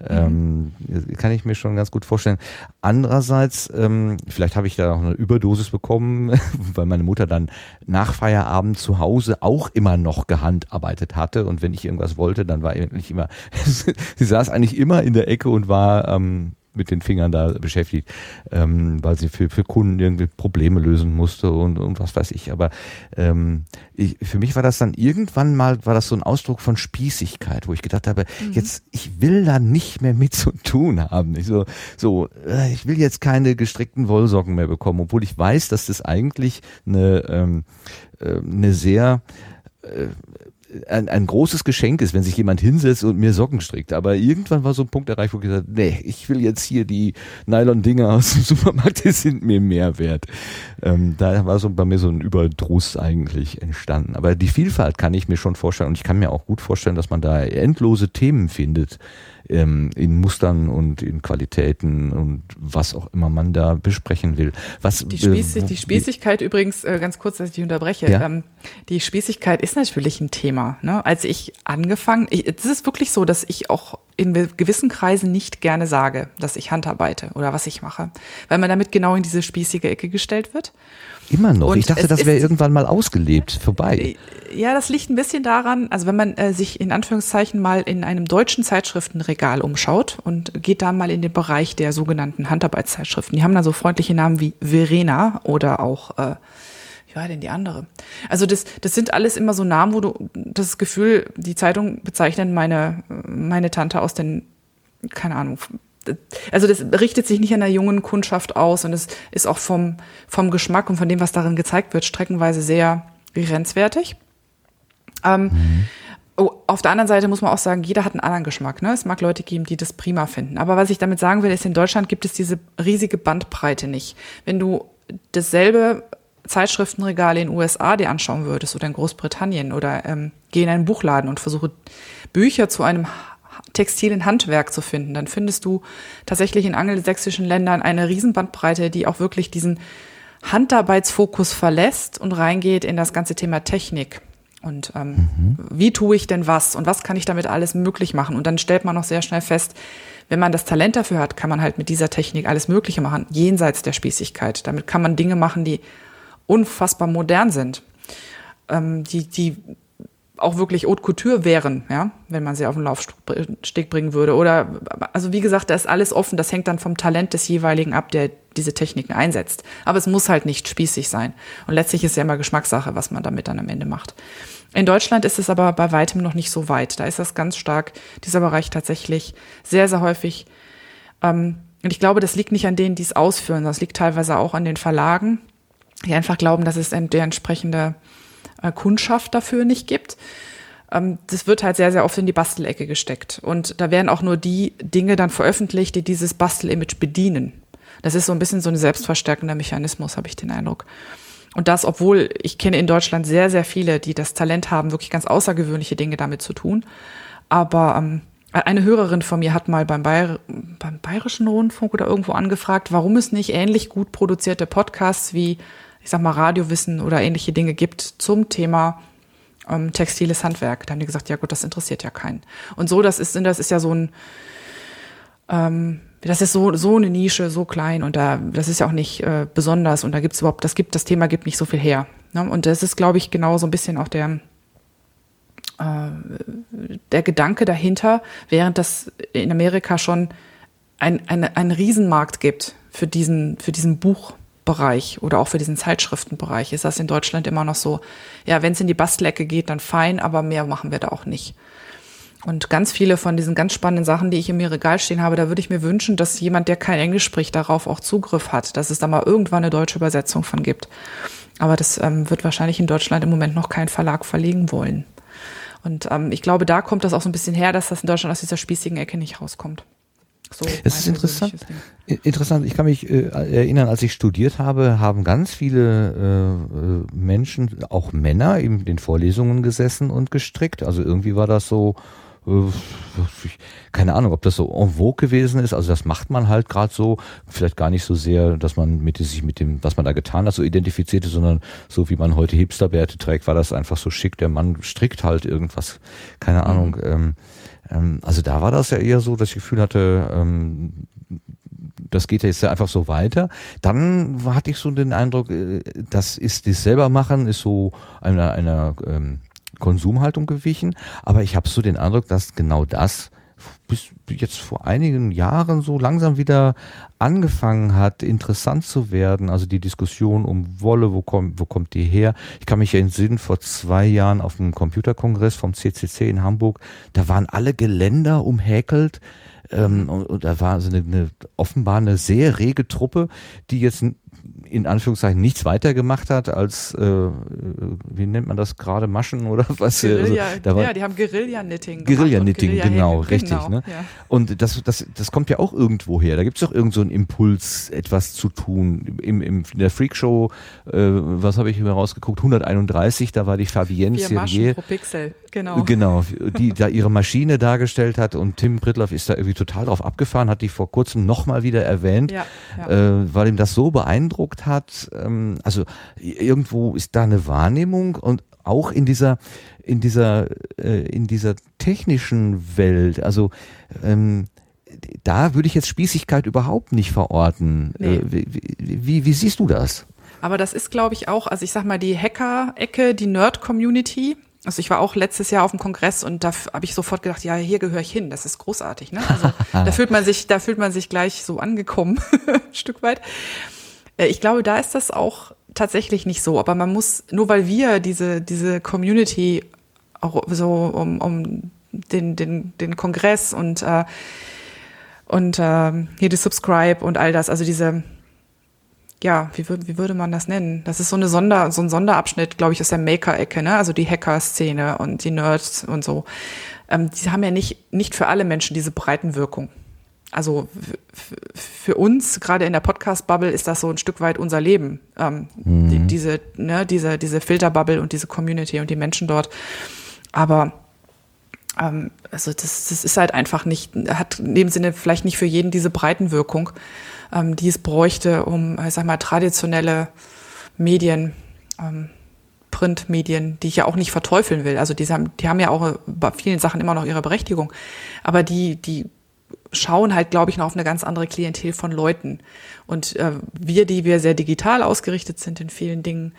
Ähm, kann ich mir schon ganz gut vorstellen. Andererseits, ähm, vielleicht habe ich da noch eine Überdosis bekommen, weil meine Mutter dann nach Feierabend zu Hause auch immer noch gehandarbeitet hatte. Und wenn ich irgendwas wollte, dann war eigentlich immer, sie saß eigentlich immer in der Ecke und war ähm, mit den Fingern da beschäftigt, ähm, weil sie für, für Kunden irgendwie Probleme lösen musste und, und was weiß ich. Aber ähm, ich, für mich war das dann irgendwann mal, war das so ein Ausdruck von Spießigkeit, wo ich gedacht habe, mhm. jetzt, ich will da nicht mehr mit zu tun haben. Ich so, so, äh, ich will jetzt keine gestrickten Wollsocken mehr bekommen, obwohl ich weiß, dass das eigentlich eine, ähm, äh, eine sehr äh, ein, ein großes Geschenk ist, wenn sich jemand hinsetzt und mir Socken strickt. Aber irgendwann war so ein Punkt erreicht, wo ich gesagt nee, ich will jetzt hier die Nylon-Dinger aus dem Supermarkt, die sind mir mehr wert. Ähm, da war so bei mir so ein Überdruss eigentlich entstanden. Aber die Vielfalt kann ich mir schon vorstellen und ich kann mir auch gut vorstellen, dass man da endlose Themen findet, ähm, in Mustern und in Qualitäten und was auch immer man da besprechen will. Was,
die, Spieß äh, die Spießigkeit übrigens, äh, ganz kurz, dass ich dich unterbreche,
ja?
ähm, die Spießigkeit ist natürlich ein Thema. Ne? Als ich angefangen, es ist wirklich so, dass ich auch in gewissen Kreisen nicht gerne sage, dass ich handarbeite oder was ich mache, weil man damit genau in diese spießige Ecke gestellt wird.
Immer noch. Und ich dachte, das wäre irgendwann mal ausgelebt, vorbei.
Ja, das liegt ein bisschen daran, also wenn man äh, sich in Anführungszeichen mal in einem deutschen Zeitschriftenregal umschaut und geht da mal in den Bereich der sogenannten Handarbeitszeitschriften. Die haben da so freundliche Namen wie Verena oder auch, äh, wie war denn die andere? Also das, das sind alles immer so Namen, wo du das Gefühl, die Zeitung bezeichnet meine, meine Tante aus den, keine Ahnung, also das richtet sich nicht an der jungen Kundschaft aus und es ist auch vom, vom Geschmack und von dem, was darin gezeigt wird, streckenweise sehr grenzwertig. Ähm, mhm. oh, auf der anderen Seite muss man auch sagen, jeder hat einen anderen Geschmack. Ne? Es mag Leute geben, die das prima finden. Aber was ich damit sagen will, ist, in Deutschland gibt es diese riesige Bandbreite nicht. Wenn du dasselbe Zeitschriftenregal in den USA dir anschauen würdest oder in Großbritannien oder ähm, geh in einen Buchladen und versuche Bücher zu einem textilen Handwerk zu finden, dann findest du tatsächlich in angelsächsischen Ländern eine Riesenbandbreite, die auch wirklich diesen Handarbeitsfokus verlässt und reingeht in das ganze Thema Technik. Und ähm, mhm. wie tue ich denn was und was kann ich damit alles möglich machen? Und dann stellt man noch sehr schnell fest, wenn man das Talent dafür hat, kann man halt mit dieser Technik alles Mögliche machen, jenseits der Spießigkeit. Damit kann man Dinge machen, die unfassbar modern sind, ähm, die, die auch wirklich Haute Couture wären, ja, wenn man sie auf den Laufsteg bringen würde. Oder, also wie gesagt, da ist alles offen. Das hängt dann vom Talent des jeweiligen ab, der diese Techniken einsetzt. Aber es muss halt nicht spießig sein. Und letztlich ist ja immer Geschmackssache, was man damit dann am Ende macht. In Deutschland ist es aber bei weitem noch nicht so weit. Da ist das ganz stark, dieser Bereich tatsächlich sehr, sehr häufig. Ähm, und ich glaube, das liegt nicht an denen, die es ausführen. Das liegt teilweise auch an den Verlagen, die einfach glauben, dass es der entsprechende äh, Kundschaft dafür nicht gibt. Ähm, das wird halt sehr, sehr oft in die Bastelecke gesteckt. Und da werden auch nur die Dinge dann veröffentlicht, die dieses Bastel-Image bedienen. Das ist so ein bisschen so ein selbstverstärkender Mechanismus, habe ich den Eindruck. Und das, obwohl ich kenne in Deutschland sehr, sehr viele, die das Talent haben, wirklich ganz außergewöhnliche Dinge damit zu tun. Aber ähm, eine Hörerin von mir hat mal beim, Bayer, beim Bayerischen Rundfunk oder irgendwo angefragt, warum es nicht ähnlich gut produzierte Podcasts wie, ich sag mal, Radiowissen oder ähnliche Dinge gibt zum Thema ähm, textiles Handwerk. Da haben die gesagt, ja gut, das interessiert ja keinen. Und so, das ist, das ist ja so ein, ähm, das ist so, so eine Nische, so klein und da, das ist ja auch nicht äh, besonders und da gibt's überhaupt, das gibt, das Thema gibt nicht so viel her. Ne? Und das ist, glaube ich, genau so ein bisschen auch der, äh, der Gedanke dahinter, während das in Amerika schon ein, eine, einen Riesenmarkt gibt für diesen, für diesen Buchbereich oder auch für diesen Zeitschriftenbereich, ist das in Deutschland immer noch so, ja, wenn es in die Bastelecke geht, dann fein, aber mehr machen wir da auch nicht. Und ganz viele von diesen ganz spannenden Sachen, die ich in mir Regal stehen habe, da würde ich mir wünschen, dass jemand, der kein Englisch spricht, darauf auch Zugriff hat, dass es da mal irgendwann eine deutsche Übersetzung von gibt. Aber das ähm, wird wahrscheinlich in Deutschland im Moment noch kein Verlag verlegen wollen. Und ähm, ich glaube, da kommt das auch so ein bisschen her, dass das in Deutschland aus dieser spießigen Ecke nicht rauskommt.
So es ist interessant. Interessant. Ich kann mich äh, erinnern, als ich studiert habe, haben ganz viele äh, Menschen, auch Männer, in den Vorlesungen gesessen und gestrickt. Also irgendwie war das so, äh, keine Ahnung, ob das so en vogue gewesen ist. Also das macht man halt gerade so, vielleicht gar nicht so sehr, dass man mit sich mit dem, was man da getan hat, so identifizierte, sondern so wie man heute Hipsterbärte trägt, war das einfach so schick. Der Mann strickt halt irgendwas, keine Ahnung. Mhm. Ähm, ähm, also da war das ja eher so, dass ich Gefühl hatte, ähm, das geht jetzt ja einfach so weiter. Dann hatte ich so den Eindruck, äh, das ist das selber machen, ist so einer einer ähm, Konsumhaltung gewichen. Aber ich habe so den Eindruck, dass genau das bis jetzt vor einigen Jahren so langsam wieder angefangen hat, interessant zu werden. Also die Diskussion um Wolle, wo kommt, wo kommt die her? Ich kann mich ja entsinnen, vor zwei Jahren auf dem Computerkongress vom CCC in Hamburg, da waren alle Geländer umhäkelt. Ähm, und, und da war so eine, eine offenbar eine sehr rege Truppe, die jetzt in Anführungszeichen nichts weiter gemacht hat als, äh, wie nennt man das gerade, Maschen oder was?
Guerilla, also, da war, ja, die haben Guerilla-Knitting
Guerilla-Knitting, Guerilla genau, richtig. Genau, ne? Ja. Und das, das, das kommt ja auch irgendwo her. Da gibt es doch irgend so einen Impuls, etwas zu tun. Im, im, in der Freakshow, äh, was habe ich mir rausgeguckt, 131, da war die Fabienne Serrier.
pro Pixel, genau.
Genau, die da ihre Maschine dargestellt hat und Tim Pritloff ist da irgendwie total drauf abgefahren, hat die vor kurzem nochmal wieder erwähnt, ja, ja. Äh, weil ihm das so beeindruckt beeindruckt hat. Ähm, also irgendwo ist da eine Wahrnehmung und auch in dieser in dieser äh, in dieser technischen Welt. Also ähm, da würde ich jetzt Spießigkeit überhaupt nicht verorten. Nee. Äh, wie, wie, wie siehst du das?
Aber das ist, glaube ich, auch, also ich sag mal, die Hacker-Ecke, die Nerd-Community. Also ich war auch letztes Jahr auf dem Kongress und da habe ich sofort gedacht, ja, hier gehöre ich hin. Das ist großartig. Ne? Also da fühlt man sich, da fühlt man sich gleich so angekommen, ein Stück weit. Äh, ich glaube, da ist das auch tatsächlich nicht so. Aber man muss, nur weil wir diese, diese Community auch so um, um den, den, den Kongress und, äh, und äh, hier die Subscribe und all das, also diese, ja, wie, wie würde man das nennen? Das ist so eine Sonder, so ein Sonderabschnitt, glaube ich, aus der Maker-Ecke, ne? Also die Hacker-Szene und die Nerds und so. Ähm, die haben ja nicht, nicht für alle Menschen diese Breitenwirkung also für uns, gerade in der Podcast-Bubble, ist das so ein Stück weit unser Leben. Ähm, mhm. die, diese, ne, diese, diese Filter-Bubble und diese Community und die Menschen dort. Aber ähm, also das, das ist halt einfach nicht, hat in dem Sinne vielleicht nicht für jeden diese Breitenwirkung, ähm, die es bräuchte, um, ich sag mal, traditionelle Medien, ähm, Printmedien, die ich ja auch nicht verteufeln will. Also die haben, die haben ja auch bei vielen Sachen immer noch ihre Berechtigung. Aber die, die schauen halt, glaube ich, noch auf eine ganz andere Klientel von Leuten. Und äh, wir, die wir sehr digital ausgerichtet sind in vielen Dingen,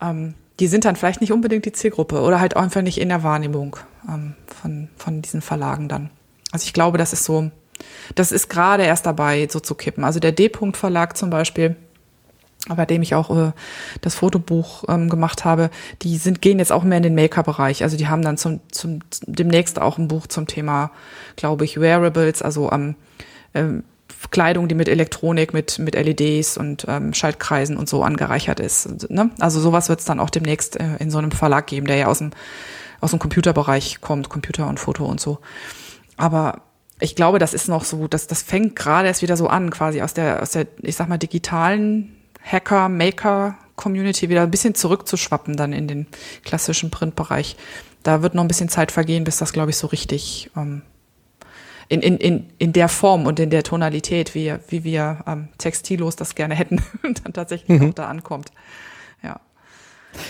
ähm, die sind dann vielleicht nicht unbedingt die Zielgruppe oder halt einfach nicht in der Wahrnehmung ähm, von, von diesen Verlagen dann. Also ich glaube, das ist so, das ist gerade erst dabei, so zu kippen. Also der D-Punkt-Verlag zum Beispiel, bei dem ich auch äh, das Fotobuch ähm, gemacht habe, die sind gehen jetzt auch mehr in den Maker-Bereich. Also die haben dann zum, zum demnächst auch ein Buch zum Thema, glaube ich, Wearables, also am ähm, Kleidung, die mit Elektronik, mit, mit LEDs und ähm, Schaltkreisen und so angereichert ist. Ne? Also sowas wird es dann auch demnächst äh, in so einem Verlag geben, der ja aus dem, aus dem Computerbereich kommt, Computer und Foto und so. Aber ich glaube, das ist noch so, das, das fängt gerade erst wieder so an, quasi aus der, aus der, ich sag mal, digitalen Hacker, Maker Community wieder ein bisschen zurückzuschwappen dann in den klassischen Printbereich. Da wird noch ein bisschen Zeit vergehen, bis das, glaube ich, so richtig ähm, in, in, in, in der Form und in der Tonalität, wie, wie wir ähm, textilos das gerne hätten, dann tatsächlich mhm. auch da ankommt. Ja.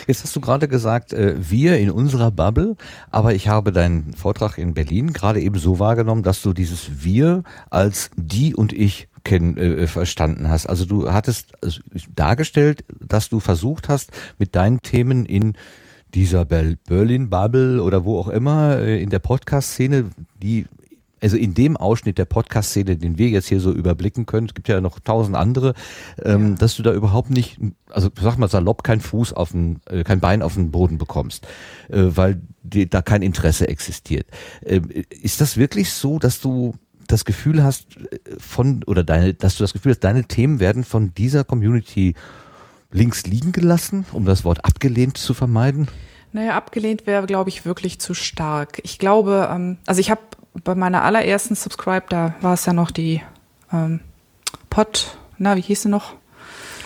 Jetzt hast du gerade gesagt, äh, wir in unserer Bubble, aber ich habe deinen Vortrag in Berlin gerade eben so wahrgenommen, dass du dieses Wir als die und ich kennen, äh, verstanden hast. Also du hattest also dargestellt, dass du versucht hast, mit deinen Themen in dieser Berlin-Bubble oder wo auch immer äh, in der Podcast-Szene, die also in dem Ausschnitt der Podcast-Szene, den wir jetzt hier so überblicken können, es gibt ja noch tausend andere, ähm, ja. dass du da überhaupt nicht, also sag mal salopp, kein Fuß auf den, äh, kein Bein auf den Boden bekommst, äh, weil die, da kein Interesse existiert. Äh, ist das wirklich so, dass du das Gefühl hast, äh, von, oder deine, dass du das Gefühl hast, deine Themen werden von dieser Community links liegen gelassen, um das Wort abgelehnt zu vermeiden?
Naja, abgelehnt wäre, glaube ich, wirklich zu stark. Ich glaube, ähm, also ich habe bei meiner allerersten Subscribe, da war es ja noch die ähm, Pod, na, wie hieß sie noch?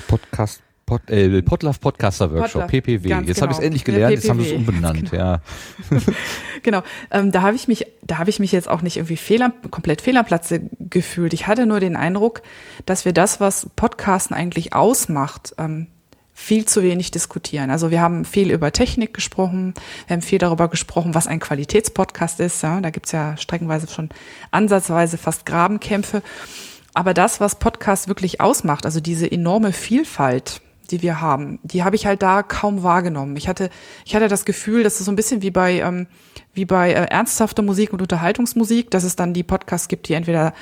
Podcast. Pod, äh, Podlove Podcaster Workshop, Podlove, PPW. Jetzt genau. habe ich es endlich gelernt, ja, jetzt haben wir es umbenannt, genau. ja.
genau. Ähm, da habe ich mich, da habe ich mich jetzt auch nicht irgendwie fehl, komplett fehl am Platze gefühlt. Ich hatte nur den Eindruck, dass wir das, was Podcasten eigentlich ausmacht, ähm, viel zu wenig diskutieren. Also wir haben viel über Technik gesprochen, wir haben viel darüber gesprochen, was ein Qualitätspodcast ist. Ja, da gibt's ja streckenweise schon ansatzweise fast Grabenkämpfe. Aber das, was Podcast wirklich ausmacht, also diese enorme Vielfalt, die wir haben, die habe ich halt da kaum wahrgenommen. Ich hatte, ich hatte das Gefühl, dass es so ein bisschen wie bei, ähm, wie bei äh, ernsthafter Musik und Unterhaltungsmusik, dass es dann die Podcasts gibt, die entweder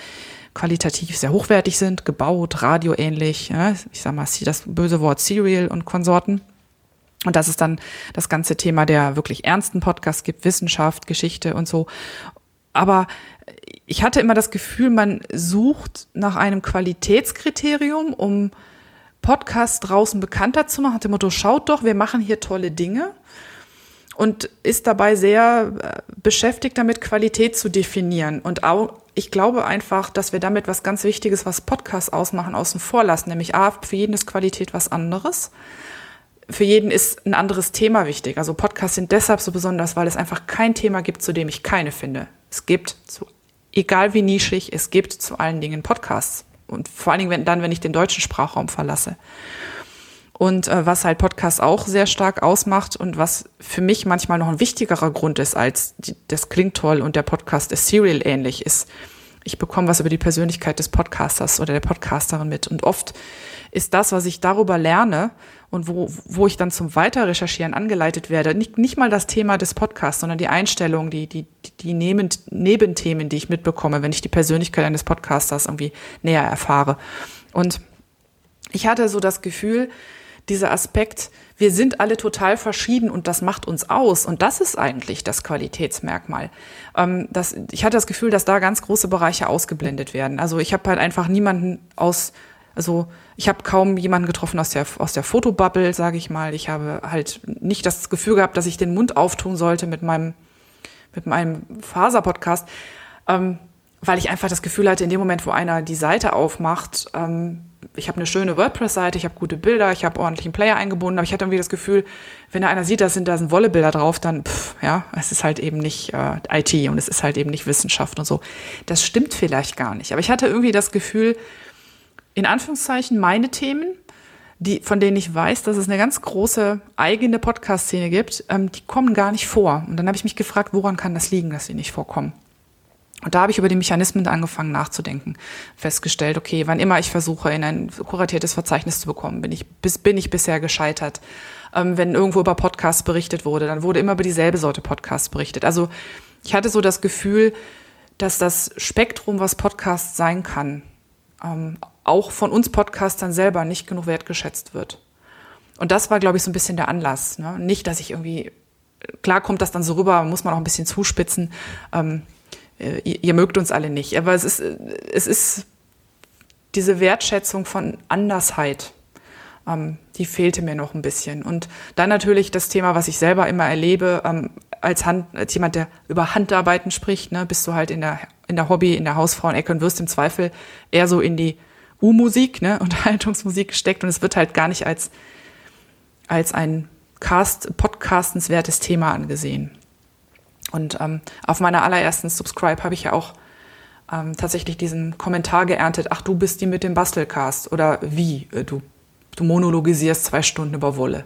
qualitativ sehr hochwertig sind, gebaut, radioähnlich, ja, ich sag mal, das böse Wort Serial und Konsorten. Und dass es dann das ganze Thema der wirklich ernsten Podcasts gibt, Wissenschaft, Geschichte und so. Aber ich hatte immer das Gefühl, man sucht nach einem Qualitätskriterium, um Podcasts draußen bekannter zu machen, hat dem Motto, schaut doch, wir machen hier tolle Dinge und ist dabei sehr äh, beschäftigt damit, Qualität zu definieren und auch ich glaube einfach, dass wir damit was ganz Wichtiges, was Podcasts ausmachen, außen vor lassen. Nämlich A, für jeden ist Qualität was anderes. Für jeden ist ein anderes Thema wichtig. Also Podcasts sind deshalb so besonders, weil es einfach kein Thema gibt, zu dem ich keine finde. Es gibt, zu, egal wie nischig, es gibt zu allen Dingen Podcasts. Und vor allen Dingen wenn, dann, wenn ich den deutschen Sprachraum verlasse. Und äh, was halt Podcast auch sehr stark ausmacht und was für mich manchmal noch ein wichtigerer Grund ist als die, das klingt toll und der Podcast ist Serial ähnlich ist, ich bekomme was über die Persönlichkeit des Podcasters oder der Podcasterin mit. Und oft ist das, was ich darüber lerne und wo, wo ich dann zum Weiterrecherchieren angeleitet werde, nicht, nicht mal das Thema des Podcasts, sondern die Einstellung, die, die, die Neben, Nebenthemen, die ich mitbekomme, wenn ich die Persönlichkeit eines Podcasters irgendwie näher erfahre. Und ich hatte so das Gefühl, dieser Aspekt, wir sind alle total verschieden und das macht uns aus. Und das ist eigentlich das Qualitätsmerkmal. Ähm, das, ich hatte das Gefühl, dass da ganz große Bereiche ausgeblendet werden. Also ich habe halt einfach niemanden aus, also ich habe kaum jemanden getroffen aus der, aus der Fotobubble, sage ich mal. Ich habe halt nicht das Gefühl gehabt, dass ich den Mund auftun sollte mit meinem, mit meinem Faser-Podcast. Ähm, weil ich einfach das Gefühl hatte, in dem Moment, wo einer die Seite aufmacht, ähm, ich habe eine schöne WordPress-Seite, ich habe gute Bilder, ich habe ordentlichen Player eingebunden, aber ich hatte irgendwie das Gefühl, wenn da einer sieht, da sind da sind Wollebilder drauf, dann pff, ja, es ist halt eben nicht äh, IT und es ist halt eben nicht Wissenschaft und so. Das stimmt vielleicht gar nicht, aber ich hatte irgendwie das Gefühl, in Anführungszeichen meine Themen, die von denen ich weiß, dass es eine ganz große eigene Podcast-Szene gibt, ähm, die kommen gar nicht vor. Und dann habe ich mich gefragt, woran kann das liegen, dass sie nicht vorkommen? Und da habe ich über die Mechanismen angefangen nachzudenken, festgestellt, okay, wann immer ich versuche, in ein kuratiertes Verzeichnis zu bekommen, bin ich, bis, bin ich bisher gescheitert. Ähm, wenn irgendwo über Podcasts berichtet wurde, dann wurde immer über dieselbe Sorte Podcasts berichtet. Also ich hatte so das Gefühl, dass das Spektrum, was Podcast sein kann, ähm, auch von uns Podcastern selber nicht genug wertgeschätzt wird. Und das war, glaube ich, so ein bisschen der Anlass. Ne? Nicht, dass ich irgendwie, klar kommt das dann so rüber, muss man auch ein bisschen zuspitzen. Ähm, äh, ihr, ihr, mögt uns alle nicht. Aber es ist, es ist, diese Wertschätzung von Andersheit, ähm, die fehlte mir noch ein bisschen. Und dann natürlich das Thema, was ich selber immer erlebe, ähm, als, Hand, als jemand, der über Handarbeiten spricht, ne, bist du halt in der, in der Hobby, in der Hausfrauenecke und wirst im Zweifel eher so in die U-Musik, ne, Unterhaltungsmusik gesteckt und es wird halt gar nicht als, als ein Cast, podcastenswertes Thema angesehen. Und ähm, auf meiner allerersten Subscribe habe ich ja auch ähm, tatsächlich diesen Kommentar geerntet, ach, du bist die mit dem Bastelcast oder wie, äh, du, du monologisierst zwei Stunden über Wolle.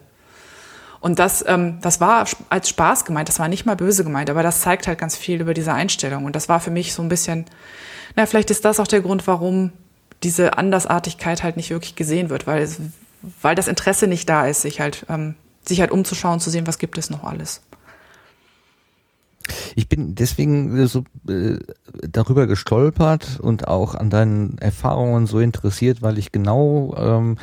Und das, ähm, das war als Spaß gemeint, das war nicht mal böse gemeint, aber das zeigt halt ganz viel über diese Einstellung. Und das war für mich so ein bisschen, na, vielleicht ist das auch der Grund, warum diese Andersartigkeit halt nicht wirklich gesehen wird, weil, es, weil das Interesse nicht da ist, sich halt, ähm, sich halt umzuschauen, zu sehen, was gibt es noch alles.
Ich bin deswegen so äh, darüber gestolpert und auch an deinen Erfahrungen so interessiert, weil ich genau ähm,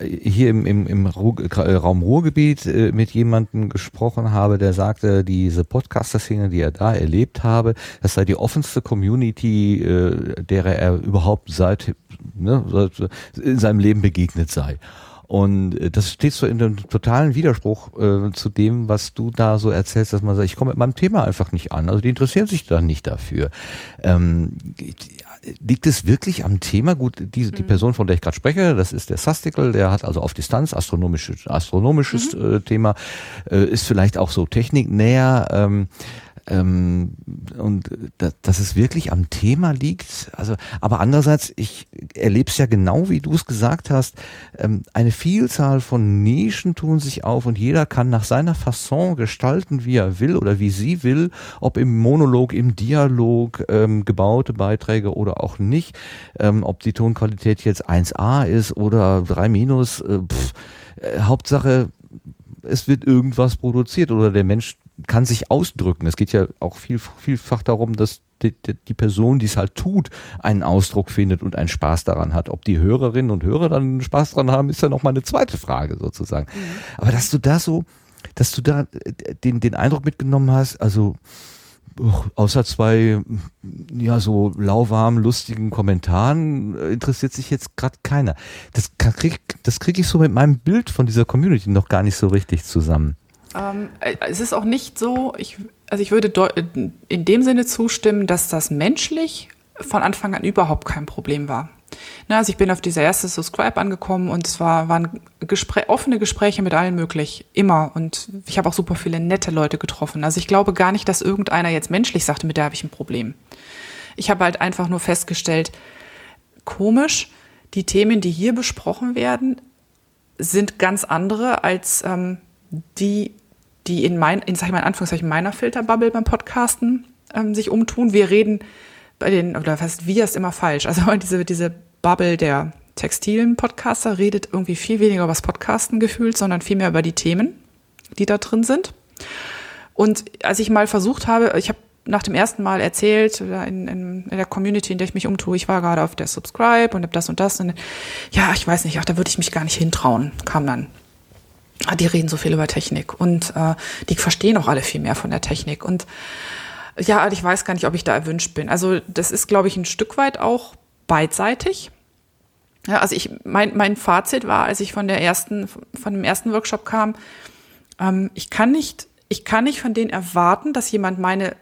hier im, im, im Ruhr, äh, Raum Ruhrgebiet äh, mit jemandem gesprochen habe, der sagte, diese Podcaster-Szene, die er da erlebt habe, das sei die offenste Community, äh, derer er überhaupt seit, ne, seit in seinem Leben begegnet sei. Und äh, das steht so in einem totalen Widerspruch äh, zu dem, was du da so erzählst, dass man sagt, ich komme mit meinem Thema einfach nicht an. Also die interessieren sich da nicht dafür. Ähm, liegt es wirklich am Thema? Gut, die, die mhm. Person, von der ich gerade spreche, das ist der Sastikel, der hat also auf Distanz astronomisches, astronomisches mhm. äh, Thema, äh, ist vielleicht auch so techniknäher. Ähm, ähm, und da, dass es wirklich am Thema liegt. Also, aber andererseits, ich erlebe es ja genau, wie du es gesagt hast. Ähm, eine Vielzahl von Nischen tun sich auf und jeder kann nach seiner Fasson gestalten, wie er will oder wie sie will, ob im Monolog, im Dialog, ähm, gebaute Beiträge oder auch nicht. Ähm, ob die Tonqualität jetzt 1a ist oder 3 minus. Äh, äh, Hauptsache, es wird irgendwas produziert oder der Mensch kann sich ausdrücken. Es geht ja auch viel, vielfach darum, dass die, die Person, die es halt tut, einen Ausdruck findet und einen Spaß daran hat. Ob die Hörerinnen und Hörer dann Spaß daran haben, ist ja noch mal eine zweite Frage sozusagen. Mhm. Aber dass du da so, dass du da äh, den, den Eindruck mitgenommen hast, also außer zwei ja so lauwarm lustigen Kommentaren äh, interessiert sich jetzt gerade keiner. Das kriege das krieg ich so mit meinem Bild von dieser Community noch gar nicht so richtig zusammen.
Ähm, äh, es ist auch nicht so, ich, also ich würde in dem Sinne zustimmen, dass das menschlich von Anfang an überhaupt kein Problem war. Na, also ich bin auf diese erste Subscribe angekommen und es war, waren Gespräch, offene Gespräche mit allen möglich, immer. Und ich habe auch super viele nette Leute getroffen. Also ich glaube gar nicht, dass irgendeiner jetzt menschlich sagte, mit der habe ich ein Problem. Ich habe halt einfach nur festgestellt, komisch, die Themen, die hier besprochen werden, sind ganz andere als ähm, die, die in mein, in, sag ich mal in Anführungszeichen, meiner Filterbubble beim Podcasten ähm, sich umtun. Wir reden bei den, oder fast wir ist immer falsch. Also diese, diese Bubble der textilen Podcaster redet irgendwie viel weniger über das Podcasten gefühlt, sondern viel mehr über die Themen, die da drin sind. Und als ich mal versucht habe, ich habe nach dem ersten Mal erzählt in, in, in, der Community, in der ich mich umtue, ich war gerade auf der Subscribe und habe das und das. Und ja, ich weiß nicht, ach, da würde ich mich gar nicht hintrauen, kam dann die reden so viel über Technik und äh, die verstehen auch alle viel mehr von der Technik. Und ja, ich weiß gar nicht, ob ich da erwünscht bin. Also das ist, glaube ich, ein Stück weit auch beidseitig. Ja, also ich, mein, mein Fazit war, als ich von der ersten, von dem ersten Workshop kam, ähm, ich kann nicht, ich kann nicht von denen erwarten, dass jemand meine,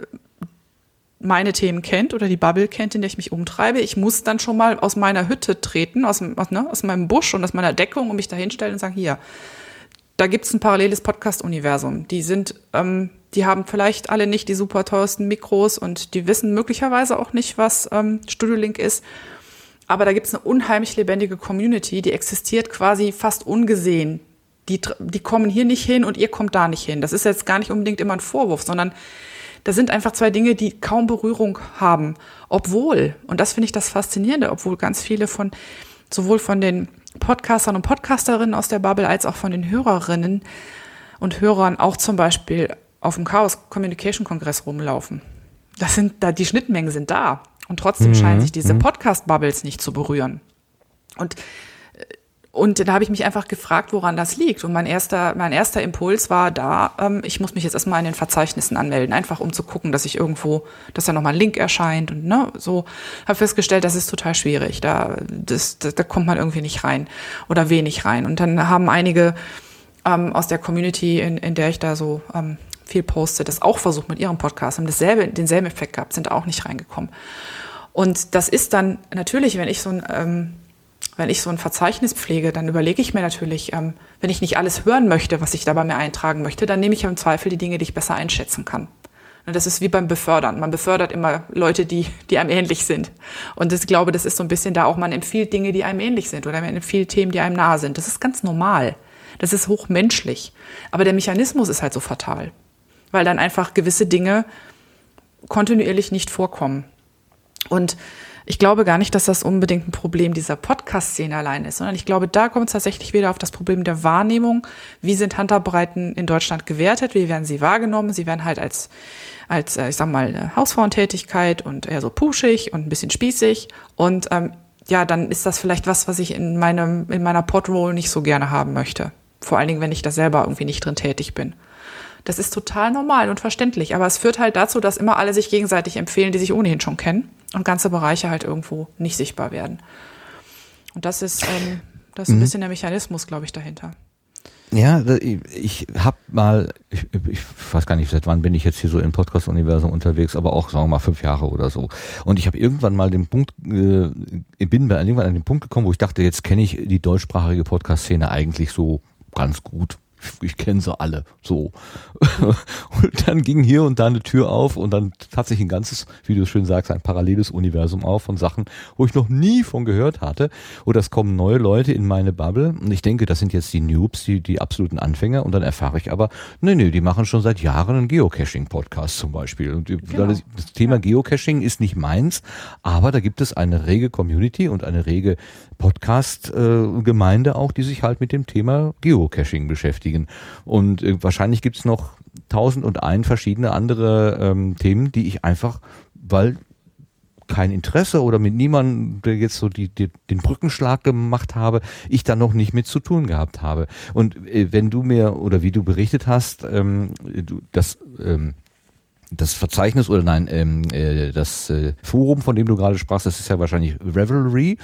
meine Themen kennt oder die Bubble kennt, in der ich mich umtreibe. Ich muss dann schon mal aus meiner Hütte treten, aus, aus, ne, aus meinem Busch und aus meiner Deckung und mich da hinstellen und sagen, hier, da gibt's ein paralleles Podcast-Universum. Die sind, ähm, die haben vielleicht alle nicht die super teuersten Mikros und die wissen möglicherweise auch nicht, was ähm, Studio Link ist. Aber da gibt's eine unheimlich lebendige Community, die existiert quasi fast ungesehen. Die, die kommen hier nicht hin und ihr kommt da nicht hin. Das ist jetzt gar nicht unbedingt immer ein Vorwurf, sondern das sind einfach zwei Dinge, die kaum Berührung haben. Obwohl, und das finde ich das Faszinierende, obwohl ganz viele von, sowohl von den Podcastern und Podcasterinnen aus der Bubble als auch von den Hörerinnen und Hörern auch zum Beispiel auf dem Chaos Communication Kongress rumlaufen. Das sind da, die Schnittmengen sind da. Und trotzdem mhm. scheinen sich diese mhm. Podcast-Bubbles nicht zu berühren. Und und da habe ich mich einfach gefragt, woran das liegt. Und mein erster, mein erster Impuls war da, ähm, ich muss mich jetzt erstmal in den Verzeichnissen anmelden, einfach um zu gucken, dass ich irgendwo, dass da nochmal ein Link erscheint und ne, so. Habe festgestellt, das ist total schwierig. Da, das, da, da kommt man irgendwie nicht rein oder wenig rein. Und dann haben einige ähm, aus der Community, in, in der ich da so ähm, viel poste, das auch versucht mit ihrem Podcast, haben dasselbe, denselben Effekt gehabt, sind auch nicht reingekommen. Und das ist dann natürlich, wenn ich so ein ähm, wenn ich so ein Verzeichnis pflege, dann überlege ich mir natürlich, ähm, wenn ich nicht alles hören möchte, was ich da bei mir eintragen möchte, dann nehme ich im Zweifel die Dinge, die ich besser einschätzen kann. Und das ist wie beim Befördern. Man befördert immer Leute, die, die einem ähnlich sind. Und ich glaube, das ist so ein bisschen da auch, man empfiehlt Dinge, die einem ähnlich sind oder man empfiehlt Themen, die einem nahe sind. Das ist ganz normal. Das ist hochmenschlich. Aber der Mechanismus ist halt so fatal. Weil dann einfach gewisse Dinge kontinuierlich nicht vorkommen. Und ich glaube gar nicht, dass das unbedingt ein Problem dieser Podcast-Szene allein ist, sondern ich glaube, da kommt es tatsächlich wieder auf das Problem der Wahrnehmung. Wie sind Handarbreiten in Deutschland gewertet? Wie werden sie wahrgenommen? Sie werden halt als, als äh, ich sag mal, Hausfrauentätigkeit und eher so puschig und ein bisschen spießig. Und ähm, ja, dann ist das vielleicht was, was ich in meinem, in meiner Podroll nicht so gerne haben möchte. Vor allen Dingen, wenn ich da selber irgendwie nicht drin tätig bin. Das ist total normal und verständlich, aber es führt halt dazu, dass immer alle sich gegenseitig empfehlen, die sich ohnehin schon kennen und ganze Bereiche halt irgendwo nicht sichtbar werden. Und das ist, ähm, das ist ein mhm. bisschen der Mechanismus, glaube ich, dahinter.
Ja, ich habe mal, ich, ich weiß gar nicht, seit wann bin ich jetzt hier so im Podcast-Universum unterwegs, aber auch, sagen wir mal, fünf Jahre oder so. Und ich habe irgendwann mal den Punkt, äh, bin irgendwann an den Punkt gekommen, wo ich dachte, jetzt kenne ich die deutschsprachige Podcast-Szene eigentlich so ganz gut ich kenne sie alle. So. Und dann ging hier und da eine Tür auf und dann hat sich ein ganzes, wie du schön sagst, ein paralleles Universum auf von Sachen, wo ich noch nie von gehört hatte. Oder es kommen neue Leute in meine Bubble und ich denke, das sind jetzt die Noobs, die, die absoluten Anfänger und dann erfahre ich aber, nee, nee, die machen schon seit Jahren einen Geocaching-Podcast zum Beispiel. Und genau. das, das Thema Geocaching ist nicht meins, aber da gibt es eine rege Community und eine rege Podcast-Gemeinde auch, die sich halt mit dem Thema Geocaching beschäftigen. Und äh, wahrscheinlich gibt's noch tausend und ein verschiedene andere ähm, Themen, die ich einfach, weil kein Interesse oder mit niemandem, der jetzt so die, die, den Brückenschlag gemacht habe, ich da noch nicht mit zu tun gehabt habe. Und äh, wenn du mir oder wie du berichtet hast, ähm, du, das ähm, das Verzeichnis oder nein, ähm, äh, das äh, Forum, von dem du gerade sprachst, das ist ja wahrscheinlich Revelry,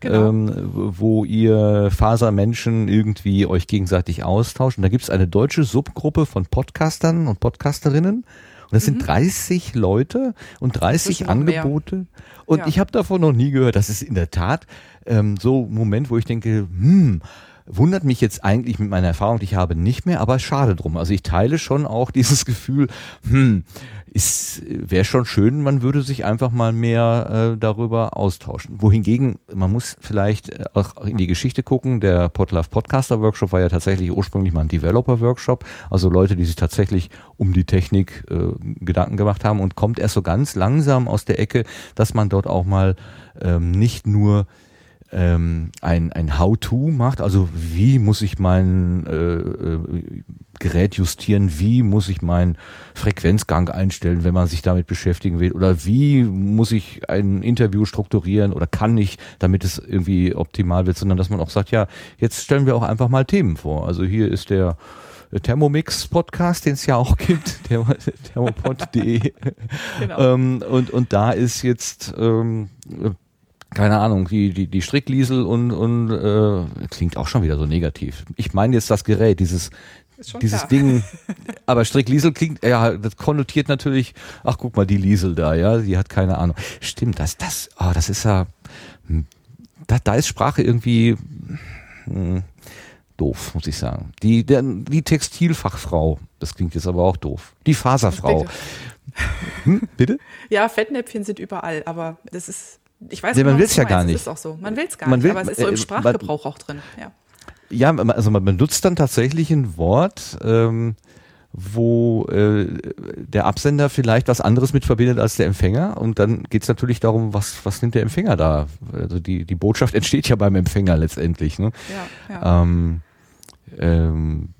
genau. ähm, wo ihr Fasermenschen irgendwie euch gegenseitig austauscht. Und da gibt es eine deutsche Subgruppe von Podcastern und Podcasterinnen. Und das mhm. sind 30 Leute und 30 Angebote. Mehr. Und ja. ich habe davon noch nie gehört. Das ist in der Tat ähm, so ein Moment, wo ich denke, hm, wundert mich jetzt eigentlich mit meiner Erfahrung, die ich habe, nicht mehr, aber schade drum. Also ich teile schon auch dieses Gefühl, hm, wäre schon schön, man würde sich einfach mal mehr äh, darüber austauschen. Wohingegen, man muss vielleicht äh, auch in die Geschichte gucken, der Podlove Podcaster Workshop war ja tatsächlich ursprünglich mal ein Developer Workshop, also Leute, die sich tatsächlich um die Technik äh, Gedanken gemacht haben und kommt erst so ganz langsam aus der Ecke, dass man dort auch mal ähm, nicht nur ähm, ein, ein How-To macht, also wie muss ich mein äh, äh, Gerät justieren, wie muss ich meinen Frequenzgang einstellen, wenn man sich damit beschäftigen will, oder wie muss ich ein Interview strukturieren oder kann ich, damit es irgendwie optimal wird, sondern dass man auch sagt, ja, jetzt stellen wir auch einfach mal Themen vor. Also hier ist der Thermomix Podcast, den es ja auch gibt, thermopod.de. genau. ähm, und, und da ist jetzt ähm, keine Ahnung, die, die, die Strickliesel und, und äh, klingt auch schon wieder so negativ. Ich meine jetzt das Gerät, dieses, dieses klar. Ding, aber Strickliesel klingt, ja, das konnotiert natürlich, ach guck mal, die Liesel da, ja, die hat keine Ahnung. Stimmt, das, das, oh, das ist ja, hm, da, da ist Sprache irgendwie hm, doof, muss ich sagen. Die, der, die Textilfachfrau, das klingt jetzt aber auch doof. Die Faserfrau. Bitte.
Hm, bitte? Ja, Fettnäpfchen sind überall, aber das ist ich weiß
nee, man will es ja gar nicht.
Das ist auch so. Man will es gar man will, nicht, aber es ist so im äh, Sprachgebrauch auch drin. Ja,
ja also man benutzt dann tatsächlich ein Wort, ähm, wo äh, der Absender vielleicht was anderes mit verbindet als der Empfänger. Und dann geht es natürlich darum, was, was nimmt der Empfänger da? Also die, die Botschaft entsteht ja beim Empfänger letztendlich. Ne? Ja, ja. Ähm, ähm,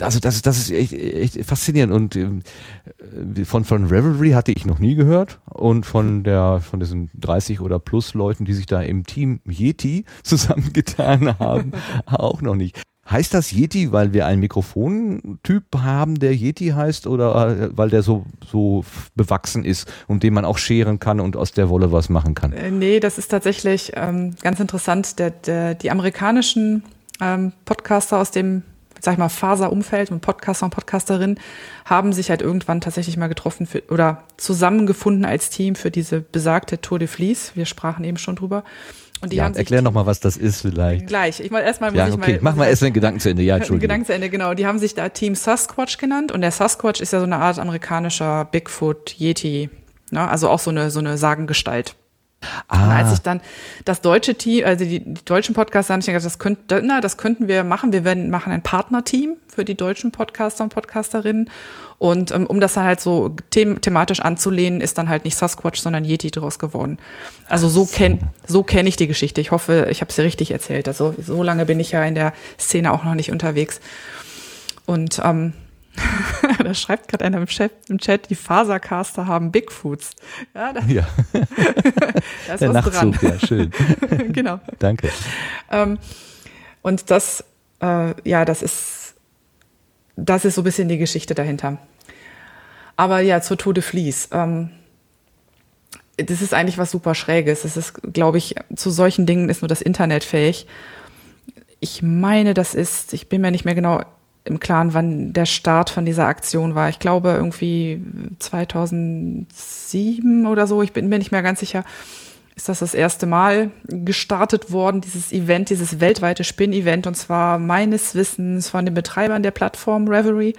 also das, das ist echt, echt faszinierend und ähm, von, von Revelry hatte ich noch nie gehört und von der, von diesen 30 oder plus Leuten, die sich da im Team Yeti zusammengetan haben, auch noch nicht. Heißt das Yeti, weil wir einen Mikrofontyp haben, der Yeti heißt, oder äh, weil der so, so bewachsen ist und den man auch scheren kann und aus der Wolle was machen kann?
Äh, nee, das ist tatsächlich ähm, ganz interessant. Der, der, die amerikanischen ähm, Podcaster aus dem, sag ich mal, Faserumfeld und Podcaster und Podcasterinnen haben sich halt irgendwann tatsächlich mal getroffen für, oder zusammengefunden als Team für diese besagte Tour de Vlies. Wir sprachen eben schon drüber.
Und die ja, haben erklär noch mal, was das ist vielleicht.
Gleich. Ich mal erstmal muss
ja,
ich
okay.
mal.
Mach mal erst den Gedanken zu Ende. Ja, Entschuldigung.
Gedanken zu Ende, genau. Die haben sich da Team Sasquatch genannt und der Sasquatch ist ja so eine Art amerikanischer Bigfoot Yeti, ne? Also auch so eine so eine Sagengestalt. Ah. Und als ich dann das deutsche Team, also die, die deutschen Podcaster, haben ich gedacht, das, könnt, na, das könnten wir machen. Wir werden machen ein Partnerteam für die deutschen Podcaster und Podcasterinnen. Und ähm, um das dann halt so them thematisch anzulehnen, ist dann halt nicht Sasquatch, sondern Yeti draus geworden. Also so kenne so kenn ich die Geschichte. Ich hoffe, ich habe sie richtig erzählt. Also so lange bin ich ja in der Szene auch noch nicht unterwegs. Und ähm, da schreibt gerade einer im Chat, im Chat, die Fasercaster haben Bigfoots.
Ja, da, ja. da ist Der was Nachzug, dran. ja, schön.
genau.
Danke.
Ähm, und das, äh, ja, das ist, das ist so ein bisschen die Geschichte dahinter. Aber ja, zur Tode Vlies. Ähm, das ist eigentlich was super Schräges. Es ist, glaube ich, zu solchen Dingen ist nur das Internet fähig. Ich meine, das ist, ich bin mir nicht mehr genau im Klaren, wann der Start von dieser Aktion war. Ich glaube irgendwie 2007 oder so. Ich bin mir nicht mehr ganz sicher. Ist das das erste Mal gestartet worden, dieses Event, dieses weltweite Spin-Event, und zwar meines Wissens von den Betreibern der Plattform Reverie.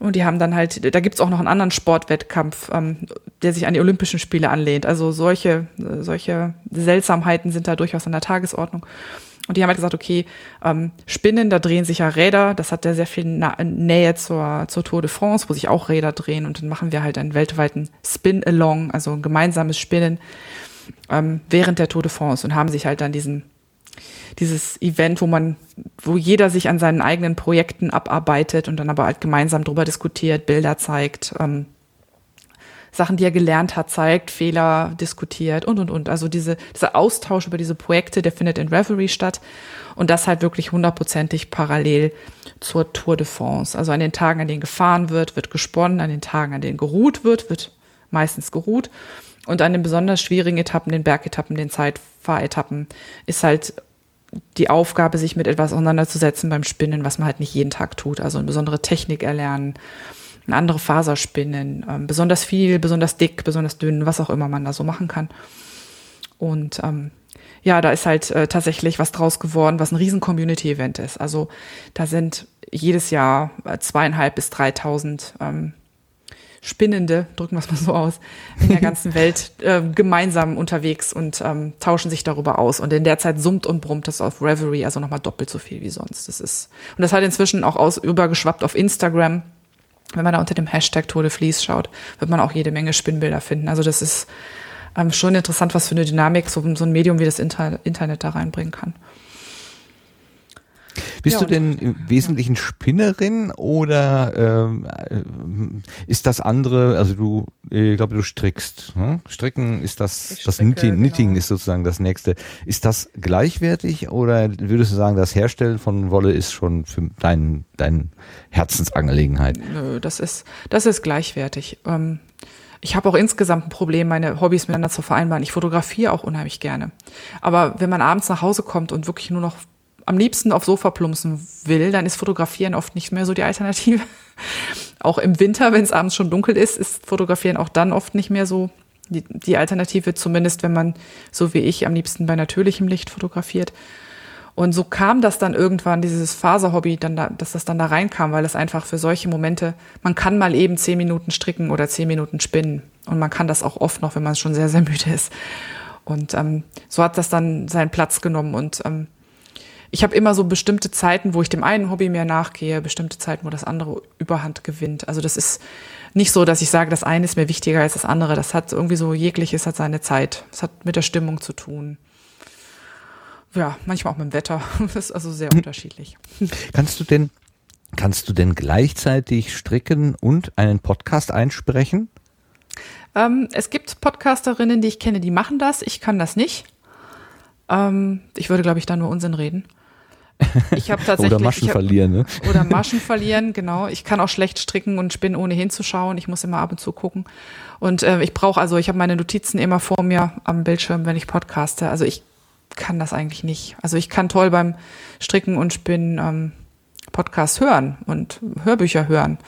Und die haben dann halt, da gibt's auch noch einen anderen Sportwettkampf, ähm, der sich an die Olympischen Spiele anlehnt. Also solche, solche Seltsamheiten sind da durchaus an der Tagesordnung. Und die haben halt gesagt, okay, ähm, Spinnen, da drehen sich ja Räder, das hat ja sehr viel Na Nähe zur, zur Tour de France, wo sich auch Räder drehen. Und dann machen wir halt einen weltweiten Spin-Along, also ein gemeinsames Spinnen ähm, während der Tour de France und haben sich halt dann diesen dieses Event, wo man, wo jeder sich an seinen eigenen Projekten abarbeitet und dann aber halt gemeinsam drüber diskutiert, Bilder zeigt, ähm, Sachen, die er gelernt hat, zeigt, Fehler diskutiert und, und, und. Also diese, dieser Austausch über diese Projekte, der findet in Reverie statt. Und das halt wirklich hundertprozentig parallel zur Tour de France. Also an den Tagen, an denen gefahren wird, wird gesponnen. An den Tagen, an denen geruht wird, wird meistens geruht. Und an den besonders schwierigen Etappen, den Bergetappen, den Zeitfahretappen, ist halt die Aufgabe, sich mit etwas auseinanderzusetzen beim Spinnen, was man halt nicht jeden Tag tut. Also eine besondere Technik erlernen, andere Faser spinnen, ähm, besonders viel, besonders dick, besonders dünn, was auch immer man da so machen kann. Und ähm, ja, da ist halt äh, tatsächlich was draus geworden, was ein riesen Community-Event ist. Also da sind jedes Jahr äh, zweieinhalb bis dreitausend ähm, Spinnende, drücken wir es mal so aus, in der ganzen Welt äh, gemeinsam unterwegs und ähm, tauschen sich darüber aus. Und in der Zeit summt und brummt das auf Reverie, also nochmal doppelt so viel wie sonst. Das ist, und das hat inzwischen auch aus, übergeschwappt auf Instagram wenn man da unter dem Hashtag Tour de Vlies schaut, wird man auch jede Menge Spinnbilder finden. Also das ist ähm, schon interessant, was für eine Dynamik so, so ein Medium wie das Inter Internet da reinbringen kann.
Bist ja, du denn im Wesentlichen Spinnerin oder ähm, äh, ist das andere, also du, ich glaube, du strickst. Hm? Stricken ist das, ich das stricke, Knitting, Knitting genau. ist sozusagen das nächste. Ist das gleichwertig oder würdest du sagen, das Herstellen von Wolle ist schon für dein, dein Herzensangelegenheit?
Nö, das ist, das ist gleichwertig. Ähm, ich habe auch insgesamt ein Problem, meine Hobbys miteinander zu vereinbaren. Ich fotografiere auch unheimlich gerne. Aber wenn man abends nach Hause kommt und wirklich nur noch am liebsten aufs Sofa plumpsen will, dann ist Fotografieren oft nicht mehr so die Alternative. auch im Winter, wenn es abends schon dunkel ist, ist Fotografieren auch dann oft nicht mehr so die, die Alternative, zumindest wenn man, so wie ich, am liebsten bei natürlichem Licht fotografiert. Und so kam das dann irgendwann, dieses Faserhobby, dann da, dass das dann da reinkam, weil es einfach für solche Momente, man kann mal eben zehn Minuten stricken oder zehn Minuten spinnen. Und man kann das auch oft noch, wenn man schon sehr, sehr müde ist. Und ähm, so hat das dann seinen Platz genommen. Und ähm, ich habe immer so bestimmte Zeiten, wo ich dem einen Hobby mehr nachgehe, bestimmte Zeiten, wo das andere Überhand gewinnt. Also das ist nicht so, dass ich sage, das eine ist mir wichtiger als das andere. Das hat irgendwie so jegliches hat seine Zeit. Das hat mit der Stimmung zu tun. Ja, manchmal auch mit dem Wetter. Das ist also sehr unterschiedlich.
Kannst du denn Kannst du denn gleichzeitig stricken und einen Podcast einsprechen?
Ähm, es gibt Podcasterinnen, die ich kenne, die machen das. Ich kann das nicht. Ähm, ich würde, glaube ich, da nur Unsinn reden. Ich habe tatsächlich
oder Maschen
hab,
verlieren, ne?
Oder Maschen verlieren, genau. Ich kann auch schlecht stricken und spinnen, ohne hinzuschauen. Ich muss immer ab und zu gucken. Und äh, ich brauche also, ich habe meine Notizen immer vor mir am Bildschirm, wenn ich podcaste. Also ich kann das eigentlich nicht. Also ich kann toll beim Stricken und Spinnen ähm, Podcasts hören und Hörbücher hören.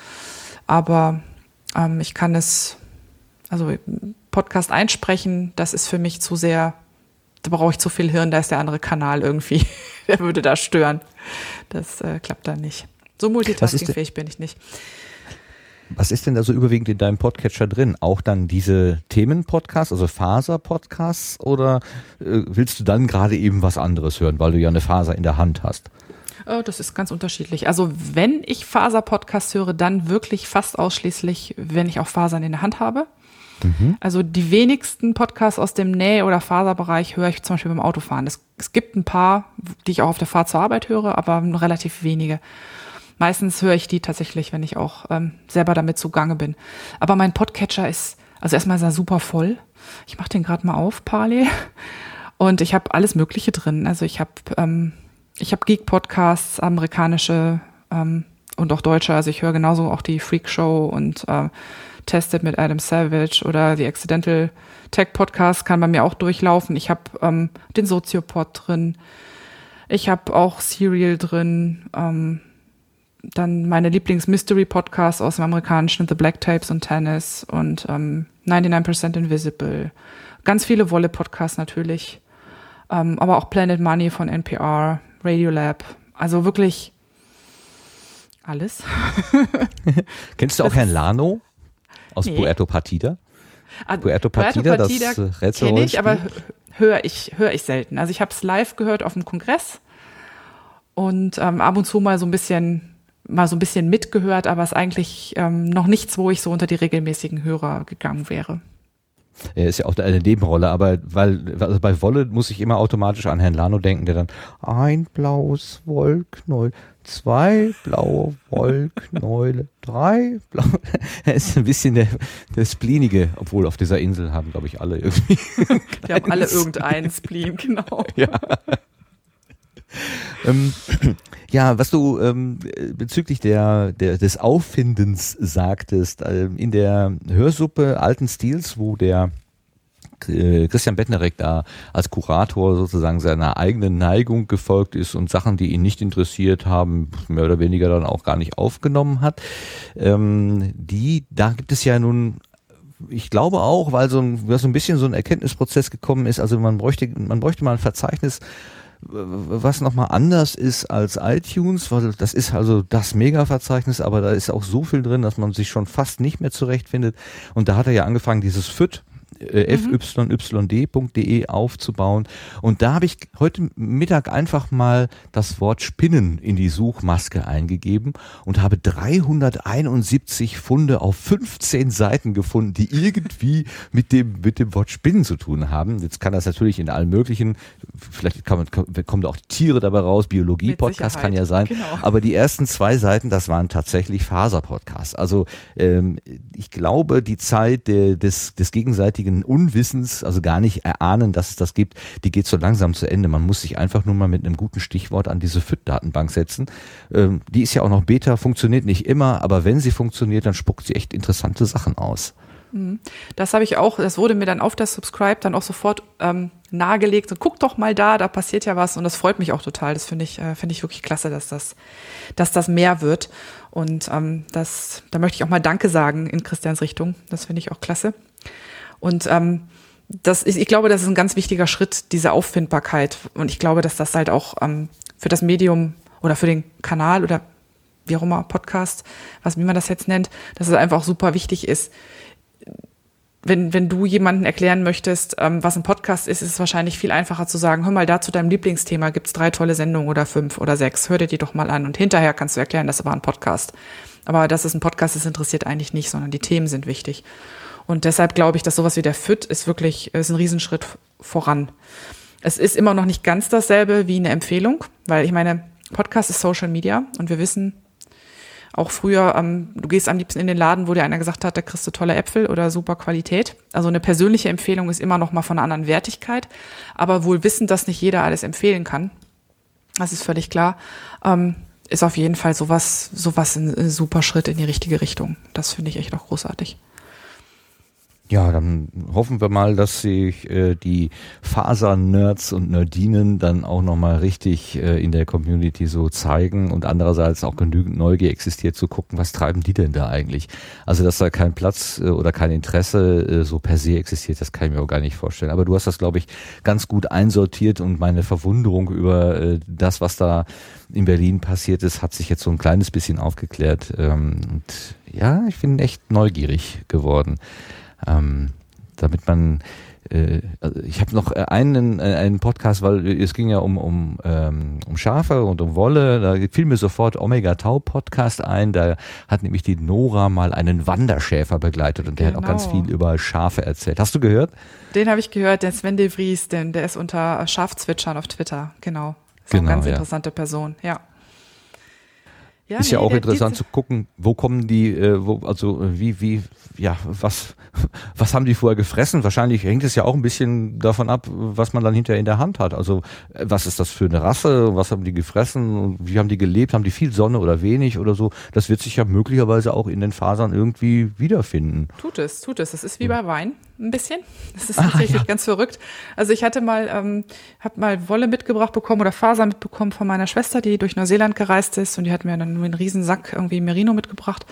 Aber ähm, ich kann es, also Podcast einsprechen, das ist für mich zu sehr da brauche ich zu viel Hirn, da ist der andere Kanal irgendwie, der würde da stören. Das äh, klappt dann nicht. So multitaskingfähig bin ich nicht.
Was ist denn da so überwiegend in deinem Podcatcher drin? Auch dann diese Themen-Podcasts, also Faser-Podcasts oder äh, willst du dann gerade eben was anderes hören, weil du ja eine Faser in der Hand hast?
Oh, das ist ganz unterschiedlich. Also wenn ich Faser-Podcasts höre, dann wirklich fast ausschließlich, wenn ich auch Fasern in der Hand habe. Mhm. Also die wenigsten Podcasts aus dem Näh- oder Faserbereich höre ich zum Beispiel beim Autofahren. Es, es gibt ein paar, die ich auch auf der Fahrt zur Arbeit höre, aber relativ wenige. Meistens höre ich die tatsächlich, wenn ich auch ähm, selber damit zugange bin. Aber mein Podcatcher ist, also erstmal ist er super voll. Ich mache den gerade mal auf, Parley. Und ich habe alles Mögliche drin. Also ich habe ähm, ich habe Geek-Podcasts, amerikanische ähm, und auch deutsche. Also ich höre genauso auch die Freak Show und äh, Tested mit Adam Savage oder die Accidental Tech Podcast kann bei mir auch durchlaufen. Ich habe ähm, den Soziopod drin. Ich habe auch Serial drin. Ähm, dann meine Lieblings-Mystery-Podcasts aus dem amerikanischen The Black Tapes und Tennis und ähm, 99% Invisible. Ganz viele Wolle-Podcasts natürlich. Ähm, aber auch Planet Money von NPR, Radiolab. Also wirklich alles.
Kennst du auch das Herrn Lano? Aus nee. Puerto Partida.
Ah, Puerto Partida, Puerto Partida das Rätsel kenne ich, aber höre ich, hör ich selten. Also ich habe es live gehört auf dem Kongress und ähm, ab und zu mal so ein bisschen mal so ein bisschen mitgehört, aber es ist eigentlich ähm, noch nichts, wo ich so unter die regelmäßigen Hörer gegangen wäre.
Er ist ja auch eine Nebenrolle, aber weil also bei Wolle muss ich immer automatisch an Herrn Lano denken, der dann ein blaues Wollknäuel, zwei blaue Wollknäule, drei blaue. Er ist ein bisschen der, der Spleenige, obwohl auf dieser Insel haben, glaube ich, alle irgendwie.
Wir haben alle irgendeinen Spleen, genau.
Ja. ähm, ja, was du ähm, bezüglich der, der, des Auffindens sagtest, ähm, in der Hörsuppe alten Stils, wo der äh, Christian Bettnerek da als Kurator sozusagen seiner eigenen Neigung gefolgt ist und Sachen, die ihn nicht interessiert haben, mehr oder weniger dann auch gar nicht aufgenommen hat. Ähm, die, da gibt es ja nun ich glaube auch, weil so ein, so ein bisschen so ein Erkenntnisprozess gekommen ist, also man bräuchte, man bräuchte mal ein Verzeichnis, was nochmal anders ist als iTunes, weil das ist also das Mega-Verzeichnis, aber da ist auch so viel drin, dass man sich schon fast nicht mehr zurechtfindet. Und da hat er ja angefangen, dieses FIT, äh, mhm. fyyd.de aufzubauen. Und da habe ich heute Mittag einfach mal das Wort Spinnen in die Suchmaske eingegeben und habe 371 Funde auf 15 Seiten gefunden, die irgendwie mit dem, mit dem Wort Spinnen zu tun haben. Jetzt kann das natürlich in allen möglichen, vielleicht kann man, kommen auch Tiere dabei raus, Biologie-Podcast kann ja sein. Genau. Aber die ersten zwei Seiten, das waren tatsächlich Faser-Podcasts. Also ähm, ich glaube, die Zeit der, des, des gegenseitigen eigenen Unwissens, also gar nicht erahnen, dass es das gibt, die geht so langsam zu Ende. Man muss sich einfach nur mal mit einem guten Stichwort an diese FIT-Datenbank setzen. Ähm, die ist ja auch noch Beta, funktioniert nicht immer, aber wenn sie funktioniert, dann spuckt sie echt interessante Sachen aus.
Mhm. Das habe ich auch, das wurde mir dann auf der Subscribe dann auch sofort ähm, nahegelegt. So, guck doch mal da, da passiert ja was und das freut mich auch total. Das finde ich, äh, finde ich wirklich klasse, dass das, dass das mehr wird. Und ähm, das, da möchte ich auch mal Danke sagen in Christians Richtung. Das finde ich auch klasse. Und ähm, das ist, ich glaube, das ist ein ganz wichtiger Schritt, diese Auffindbarkeit. Und ich glaube, dass das halt auch ähm, für das Medium oder für den Kanal oder wie auch immer, Podcast, was, wie man das jetzt nennt, dass es einfach super wichtig ist. Wenn, wenn du jemanden erklären möchtest, ähm, was ein Podcast ist, ist es wahrscheinlich viel einfacher zu sagen, hör mal, da zu deinem Lieblingsthema gibt's drei tolle Sendungen oder fünf oder sechs, hör dir die doch mal an. Und hinterher kannst du erklären, das war ein Podcast. Aber dass es ein Podcast ist, interessiert eigentlich nicht, sondern die Themen sind wichtig. Und deshalb glaube ich, dass sowas wie der FIT ist wirklich ist ein Riesenschritt voran. Es ist immer noch nicht ganz dasselbe wie eine Empfehlung, weil ich meine, Podcast ist Social Media und wir wissen, Auch früher, ähm, du gehst am liebsten in den Laden, wo dir einer gesagt hat, da kriegst du tolle Äpfel oder super Qualität. Also eine persönliche Empfehlung ist immer noch mal von einer anderen Wertigkeit, aber wohl wissend, dass nicht jeder alles empfehlen kann. Das ist völlig klar. Ähm, ist auf jeden Fall sowas, sowas ein, ein super Schritt in die richtige Richtung. Das finde ich echt auch großartig.
Ja, dann hoffen wir mal, dass sich äh, die Faser-Nerds und Nerdinen dann auch nochmal richtig äh, in der Community so zeigen und andererseits auch genügend Neugier existiert zu gucken, was treiben die denn da eigentlich? Also, dass da kein Platz äh, oder kein Interesse äh, so per se existiert, das kann ich mir auch gar nicht vorstellen. Aber du hast das, glaube ich, ganz gut einsortiert und meine Verwunderung über äh, das, was da in Berlin passiert ist, hat sich jetzt so ein kleines bisschen aufgeklärt. Ähm, und ja, ich bin echt neugierig geworden ähm, damit man äh, also ich habe noch einen, äh, einen Podcast, weil es ging ja um, um, ähm, um Schafe und um Wolle. Da fiel mir sofort Omega Tau Podcast ein. Da hat nämlich die Nora mal einen Wanderschäfer begleitet und der genau. hat auch ganz genau. viel über Schafe erzählt. Hast du gehört?
Den habe ich gehört, der Sven de Vries, denn der ist unter Schafzwitschern auf Twitter. Genau. Ist genau, eine ganz ja. interessante Person, ja.
Ja, ist nee, ja auch interessant zu gucken, wo kommen die, äh, wo, also wie, wie, ja, was, was haben die vorher gefressen? Wahrscheinlich hängt es ja auch ein bisschen davon ab, was man dann hinterher in der Hand hat. Also äh, was ist das für eine Rasse? Was haben die gefressen? Wie haben die gelebt? Haben die viel Sonne oder wenig oder so? Das wird sich ja möglicherweise auch in den Fasern irgendwie wiederfinden.
Tut es, tut es. Das ist wie bei Wein ein bisschen. Das ist ah, tatsächlich ja. ganz verrückt. Also ich hatte mal, ähm, habe mal Wolle mitgebracht bekommen oder Faser mitbekommen von meiner Schwester, die durch Neuseeland gereist ist und die hat mir dann nur einen riesen Sack irgendwie Merino mitgebracht.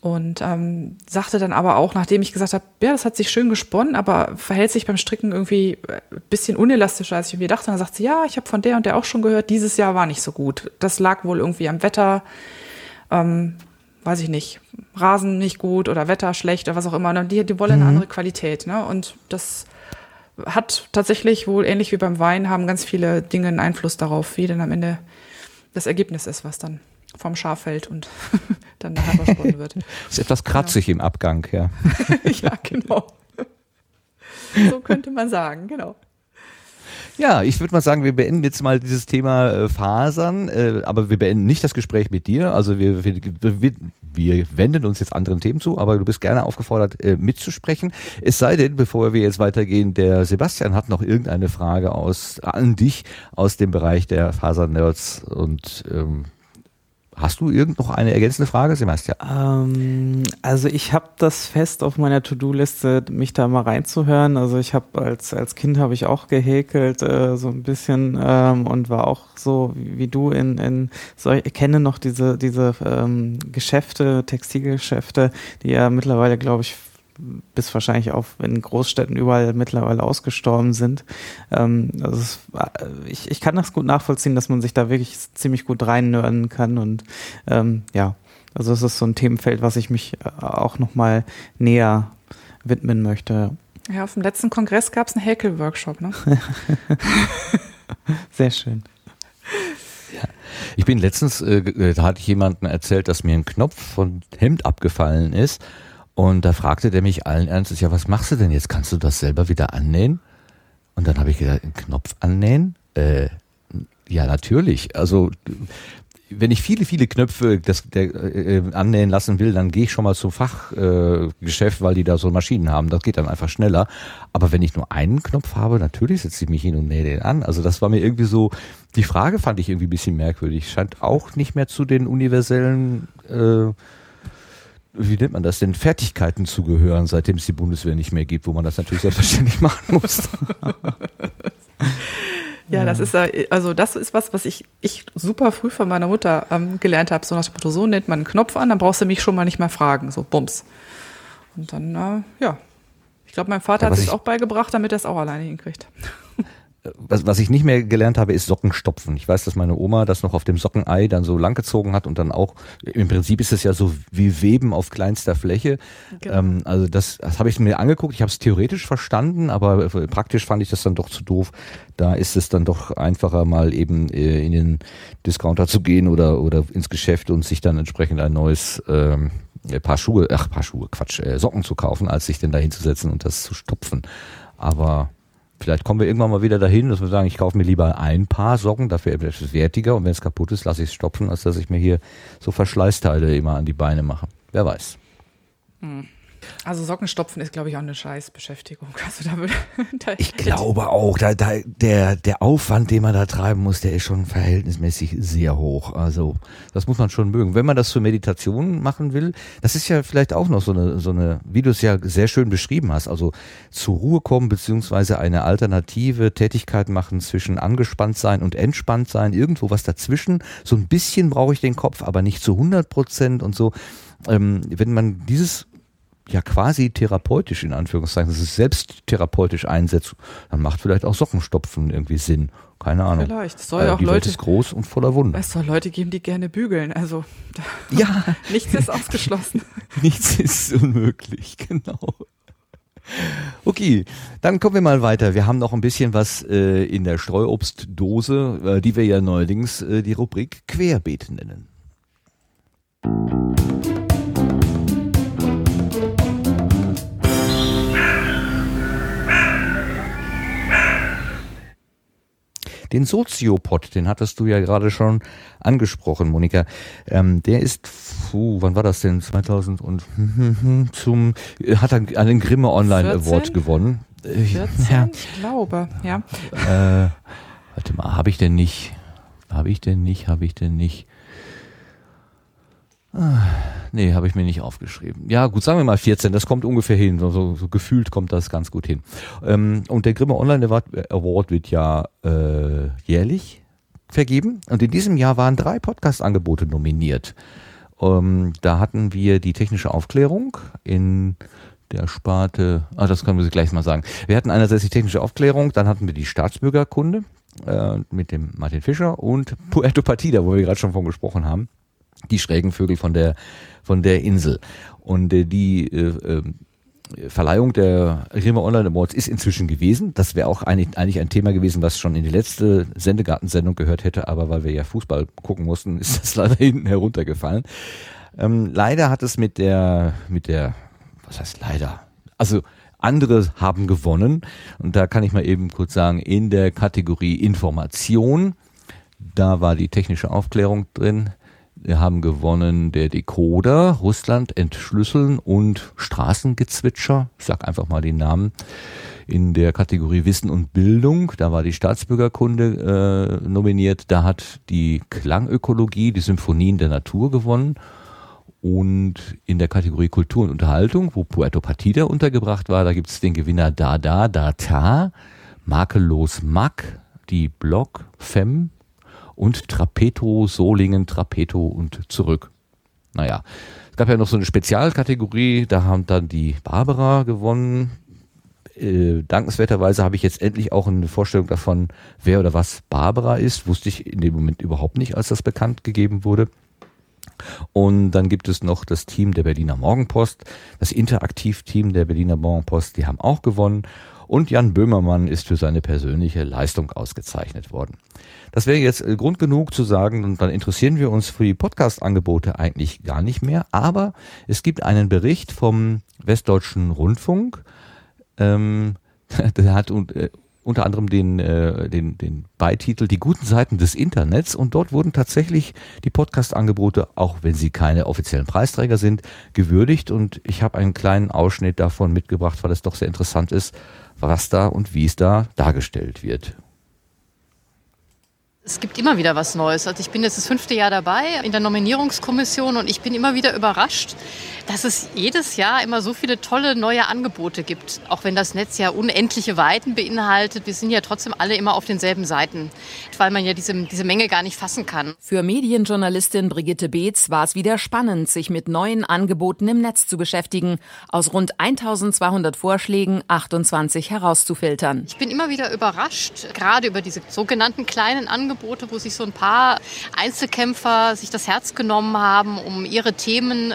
Und ähm, sagte dann aber auch, nachdem ich gesagt habe, ja, das hat sich schön gesponnen, aber verhält sich beim Stricken irgendwie ein bisschen unelastischer, als ich mir dachte. Und dann sagt sie, ja, ich habe von der und der auch schon gehört, dieses Jahr war nicht so gut. Das lag wohl irgendwie am Wetter, ähm, weiß ich nicht, Rasen nicht gut oder Wetter schlecht oder was auch immer. Und die, die wollen eine mhm. andere Qualität. Ne? Und das hat tatsächlich wohl ähnlich wie beim Wein, haben ganz viele Dinge einen Einfluss darauf, wie denn am Ende das Ergebnis ist, was dann vom Schaffeld und dann nachher versponnen wird.
ist etwas kratzig ja. im Abgang, ja.
ja, genau. So könnte man sagen, genau.
Ja, ich würde mal sagen, wir beenden jetzt mal dieses Thema äh, Fasern, äh, aber wir beenden nicht das Gespräch mit dir. Also wir, wir, wir, wir wenden uns jetzt anderen Themen zu, aber du bist gerne aufgefordert, äh, mitzusprechen. Es sei denn, bevor wir jetzt weitergehen, der Sebastian hat noch irgendeine Frage aus an dich aus dem Bereich der Fasernerds und ähm, Hast du irgend noch eine ergänzende Frage, Sebastian?
Ähm, also ich habe das fest auf meiner To-Do-Liste, mich da mal reinzuhören. Also ich habe als als Kind habe ich auch gehäkelt äh, so ein bisschen ähm, und war auch so wie, wie du in in so ich kenne noch diese diese ähm, Geschäfte, Textilgeschäfte, die ja mittlerweile glaube ich bis wahrscheinlich auch in Großstädten überall mittlerweile ausgestorben sind. Ähm, also es, äh, ich, ich kann das gut nachvollziehen, dass man sich da wirklich ziemlich gut reinnörden kann und ähm, ja, also es ist so ein Themenfeld, was ich mich äh, auch nochmal näher widmen möchte.
Ja, auf dem letzten Kongress gab es einen Häkel-Workshop, ne?
Sehr schön.
Ja. Ich bin letztens, äh, da hatte ich jemanden erzählt, dass mir ein Knopf von Hemd abgefallen ist und da fragte der mich allen Ernstes, ja, was machst du denn jetzt? Kannst du das selber wieder annähen? Und dann habe ich gesagt, einen Knopf annähen? Äh, ja, natürlich. Also wenn ich viele, viele Knöpfe das, der, äh, annähen lassen will, dann gehe ich schon mal zum Fachgeschäft, äh, weil die da so Maschinen haben. Das geht dann einfach schneller. Aber wenn ich nur einen Knopf habe, natürlich setze ich mich hin und nähe den an. Also das war mir irgendwie so, die Frage fand ich irgendwie ein bisschen merkwürdig. Scheint auch nicht mehr zu den universellen äh, wie nennt man das denn, Fertigkeiten zu gehören, seitdem es die Bundeswehr nicht mehr gibt, wo man das natürlich selbstverständlich machen muss.
Ja, das ist also das ist was, was ich, ich super früh von meiner Mutter ähm, gelernt habe. So nach dem Motto, so nennt man einen Knopf an, dann brauchst du mich schon mal nicht mehr fragen. So, bums. Und dann, äh, ja. Ich glaube, mein Vater ja, hat es auch beigebracht, damit er es auch alleine hinkriegt
was, was ich nicht mehr gelernt habe, ist Sockenstopfen. Ich weiß, dass meine Oma das noch auf dem Sockenei dann so langgezogen hat und dann auch, im Prinzip ist es ja so wie Weben auf kleinster Fläche. Genau. Ähm, also das, das habe ich mir angeguckt. Ich habe es theoretisch verstanden, aber praktisch fand ich das dann doch zu doof. Da ist es dann doch einfacher, mal eben äh, in den Discounter zu gehen oder, oder ins Geschäft und sich dann entsprechend ein neues ähm, Paar Schuhe, ach Paar Schuhe, Quatsch, äh, Socken zu kaufen, als sich denn da hinzusetzen und das zu stopfen. Aber vielleicht kommen wir irgendwann mal wieder dahin, dass wir sagen, ich kaufe mir lieber ein Paar Socken, dafür es wertiger und wenn es kaputt ist, lasse ich es stopfen, als dass ich mir hier so Verschleißteile immer an die Beine mache. Wer weiß.
Hm. Also Sockenstopfen ist, glaube ich, auch eine Scheißbeschäftigung. Also da würde,
da ich glaube auch, da, da, der, der Aufwand, den man da treiben muss, der ist schon verhältnismäßig sehr hoch. Also das muss man schon mögen. Wenn man das zur Meditation machen will, das ist ja vielleicht auch noch so eine, so eine, wie du es ja sehr schön beschrieben hast, also zur Ruhe kommen, beziehungsweise eine alternative Tätigkeit machen zwischen angespannt sein und entspannt sein, irgendwo was dazwischen. So ein bisschen brauche ich den Kopf, aber nicht zu 100 Prozent und so. Ähm, wenn man dieses ja quasi therapeutisch in Anführungszeichen, dass es selbst therapeutisch einsetzt, dann macht vielleicht auch Sockenstopfen irgendwie Sinn. Keine Ahnung.
Vielleicht. Es soll äh, auch
die
Leute,
Welt ist groß und voller Wunder.
Es soll Leute geben, die gerne bügeln. Also
ja,
nichts ist ausgeschlossen.
nichts ist unmöglich, genau. Okay, dann kommen wir mal weiter. Wir haben noch ein bisschen was äh, in der Streuobstdose, äh, die wir ja neuerdings äh, die Rubrik Querbeet nennen. Den Soziopod, den hattest du ja gerade schon angesprochen, Monika. Ähm, der ist, puh, wann war das denn? 2000 und zum hat er einen Grimme Online 14? Award gewonnen.
14, äh, ja. ich glaube, ja.
Äh, warte mal, habe ich denn nicht? Habe ich denn nicht? Habe ich denn nicht? Ah, nee, habe ich mir nicht aufgeschrieben. Ja, gut, sagen wir mal 14, das kommt ungefähr hin. So, so, so gefühlt kommt das ganz gut hin. Ähm, und der Grimme Online Award wird ja äh, jährlich vergeben. Und in diesem Jahr waren drei Podcast-Angebote nominiert. Ähm, da hatten wir die technische Aufklärung in der Sparte, ah, das können wir gleich mal sagen. Wir hatten einerseits die technische Aufklärung, dann hatten wir die Staatsbürgerkunde äh, mit dem Martin Fischer und Puerto Partida, wo wir gerade schon von gesprochen haben die schrägen Vögel von der von der Insel. Und äh, die äh, äh, Verleihung der Riemer Online Awards ist inzwischen gewesen. Das wäre auch eigentlich, eigentlich ein Thema gewesen, was schon in die letzte Sendegartensendung gehört hätte, aber weil wir ja Fußball gucken mussten, ist das leider hinten heruntergefallen. Ähm, leider hat es mit der, mit der, was heißt leider? Also andere haben gewonnen und da kann ich mal eben kurz sagen, in der Kategorie Information, da war die technische Aufklärung drin, haben gewonnen der Decoder, Russland entschlüsseln und Straßengezwitscher. Ich sag einfach mal den Namen. In der Kategorie Wissen und Bildung, da war die Staatsbürgerkunde äh, nominiert. Da hat die Klangökologie, die Symphonien der Natur gewonnen. Und in der Kategorie Kultur und Unterhaltung, wo Puerto Partida untergebracht war, da gibt es den Gewinner Dada Data, Makellos Mack, die Blog Fem, und Trapeto, Solingen, Trapeto und zurück. Naja, es gab ja noch so eine Spezialkategorie, da haben dann die Barbara gewonnen. Äh, dankenswerterweise habe ich jetzt endlich auch eine Vorstellung davon, wer oder was Barbara ist. Wusste ich in dem Moment überhaupt nicht, als das bekannt gegeben wurde. Und dann gibt es noch das Team der Berliner Morgenpost, das Interaktivteam der Berliner Morgenpost, die haben auch gewonnen. Und Jan Böhmermann ist für seine persönliche Leistung ausgezeichnet worden. Das wäre jetzt äh, Grund genug zu sagen, und dann interessieren wir uns für die Podcast-Angebote eigentlich gar nicht mehr. Aber es gibt einen Bericht vom Westdeutschen Rundfunk, ähm, der hat äh, unter anderem den, äh, den, den Beititel Die guten Seiten des Internets und dort wurden tatsächlich die Podcast-Angebote, auch wenn sie keine offiziellen Preisträger sind, gewürdigt und ich habe einen kleinen Ausschnitt davon mitgebracht, weil es doch sehr interessant ist, was da und wie es da dargestellt wird.
Es gibt immer wieder was Neues. Also ich bin jetzt das fünfte Jahr dabei in der Nominierungskommission und ich bin immer wieder überrascht, dass es jedes Jahr immer so viele tolle neue Angebote gibt. Auch wenn das Netz ja unendliche Weiten beinhaltet, wir sind ja trotzdem alle immer auf denselben Seiten, weil man ja diese, diese Menge gar nicht fassen kann.
Für Medienjournalistin Brigitte Beetz war es wieder spannend, sich mit neuen Angeboten im Netz zu beschäftigen, aus rund 1200 Vorschlägen 28 herauszufiltern.
Ich bin immer wieder überrascht, gerade über diese sogenannten kleinen Angebote, Angebote, wo sich so ein paar Einzelkämpfer sich das Herz genommen haben, um ihre Themen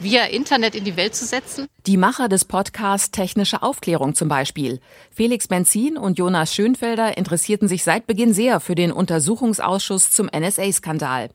via Internet in die Welt zu setzen.
Die Macher des Podcasts Technische Aufklärung zum Beispiel. Felix Benzin und Jonas Schönfelder interessierten sich seit Beginn sehr für den Untersuchungsausschuss zum NSA-Skandal.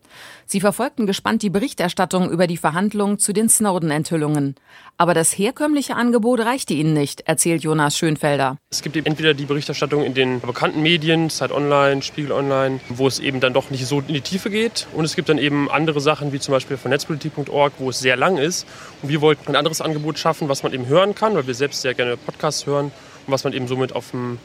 Sie verfolgten gespannt die Berichterstattung über die Verhandlungen zu den Snowden-Enthüllungen. Aber das herkömmliche Angebot reichte ihnen nicht, erzählt Jonas Schönfelder.
Es gibt eben entweder die Berichterstattung in den bekannten Medien, Zeit Online, Spiegel Online, wo es eben dann doch nicht so in die Tiefe geht. Und es gibt dann eben andere Sachen, wie zum Beispiel von netzpolitik.org, wo es sehr lang ist. Und wir wollten ein anderes Angebot schaffen, was man eben hören kann, weil wir selbst sehr gerne Podcasts hören und was man eben somit auf dem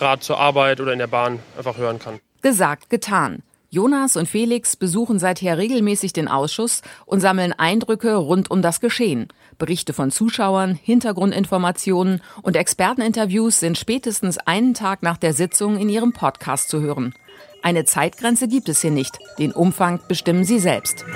Rad zur Arbeit oder in der Bahn einfach hören kann.
Gesagt, getan. Jonas und Felix besuchen seither regelmäßig den Ausschuss und sammeln Eindrücke rund um das Geschehen. Berichte von Zuschauern, Hintergrundinformationen und Experteninterviews sind spätestens einen Tag nach der Sitzung in ihrem Podcast zu hören. Eine Zeitgrenze gibt es hier nicht. Den Umfang bestimmen sie selbst.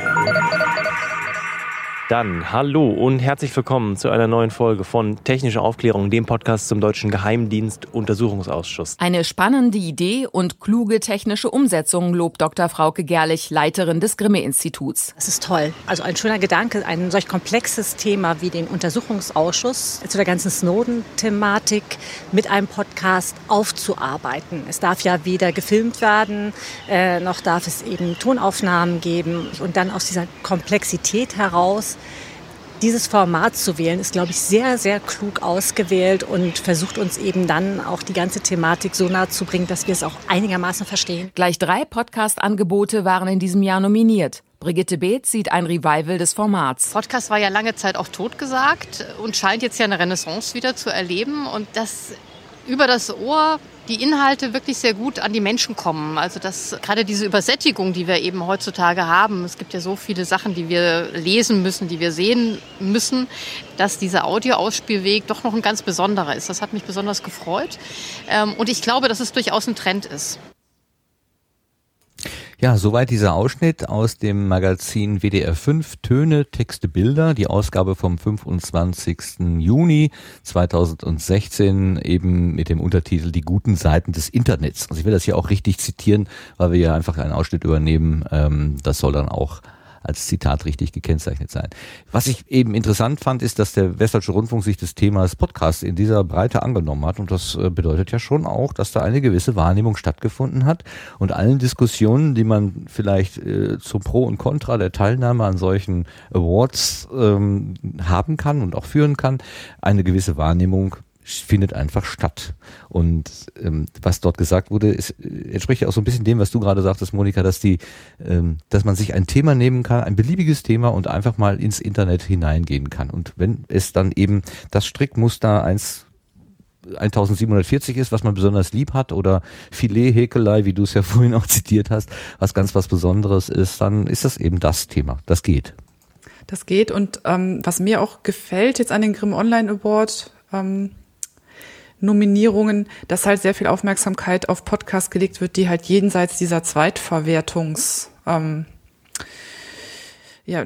Dann hallo und herzlich willkommen zu einer neuen Folge von Technische Aufklärung, dem Podcast zum Deutschen Geheimdienst Untersuchungsausschuss.
Eine spannende Idee und kluge technische Umsetzung lobt Dr. Frauke Gerlich, Leiterin des Grimme-Instituts.
Das ist toll. Also ein schöner Gedanke, ein solch komplexes Thema wie den Untersuchungsausschuss zu der ganzen Snowden-Thematik mit einem Podcast aufzuarbeiten. Es darf ja weder gefilmt werden, äh, noch darf es eben Tonaufnahmen geben. Und dann aus dieser Komplexität heraus dieses Format zu wählen, ist, glaube ich, sehr, sehr klug ausgewählt und versucht uns eben dann auch die ganze Thematik so nahe zu bringen, dass wir es auch einigermaßen verstehen.
Gleich drei Podcast-Angebote waren in diesem Jahr nominiert. Brigitte Beetz sieht ein Revival des Formats.
Podcast war ja lange Zeit auch totgesagt und scheint jetzt ja eine Renaissance wieder zu erleben. Und das über das Ohr die Inhalte wirklich sehr gut an die Menschen kommen. Also dass gerade diese Übersättigung, die wir eben heutzutage haben, es gibt ja so viele Sachen, die wir lesen müssen, die wir sehen müssen, dass dieser Audioausspielweg doch noch ein ganz besonderer ist. Das hat mich besonders gefreut. Ähm, und ich glaube, dass es durchaus ein Trend ist.
Ja, soweit dieser Ausschnitt aus dem Magazin WDR 5 Töne, Texte, Bilder, die Ausgabe vom 25. Juni 2016 eben mit dem Untertitel Die guten Seiten des Internets. Also ich will das hier auch richtig zitieren, weil wir ja einfach einen Ausschnitt übernehmen. Ähm, das soll dann auch als Zitat richtig gekennzeichnet sein. Was ich eben interessant fand, ist, dass der Westdeutsche Rundfunk sich des Themas Podcast in dieser Breite angenommen hat. Und das äh, bedeutet ja schon auch, dass da eine gewisse Wahrnehmung stattgefunden hat. Und allen Diskussionen, die man vielleicht äh, zum Pro und Contra der Teilnahme an solchen Awards ähm, haben kann und auch führen kann, eine gewisse Wahrnehmung findet einfach statt. Und ähm, was dort gesagt wurde, ist, äh, entspricht ja auch so ein bisschen dem, was du gerade sagtest, Monika, dass die, ähm, dass man sich ein Thema nehmen kann, ein beliebiges Thema und einfach mal ins Internet hineingehen kann. Und wenn es dann eben das Strickmuster eins 1740 ist, was man besonders lieb hat, oder Filet-Häkelei, wie du es ja vorhin auch zitiert hast, was ganz was Besonderes ist, dann ist das eben das Thema. Das geht.
Das geht. Und ähm, was mir auch gefällt jetzt an den Grimm Online Award, ähm, Nominierungen, dass halt sehr viel Aufmerksamkeit auf Podcasts gelegt wird, die halt jenseits dieser Zweitverwertungs ähm, ja,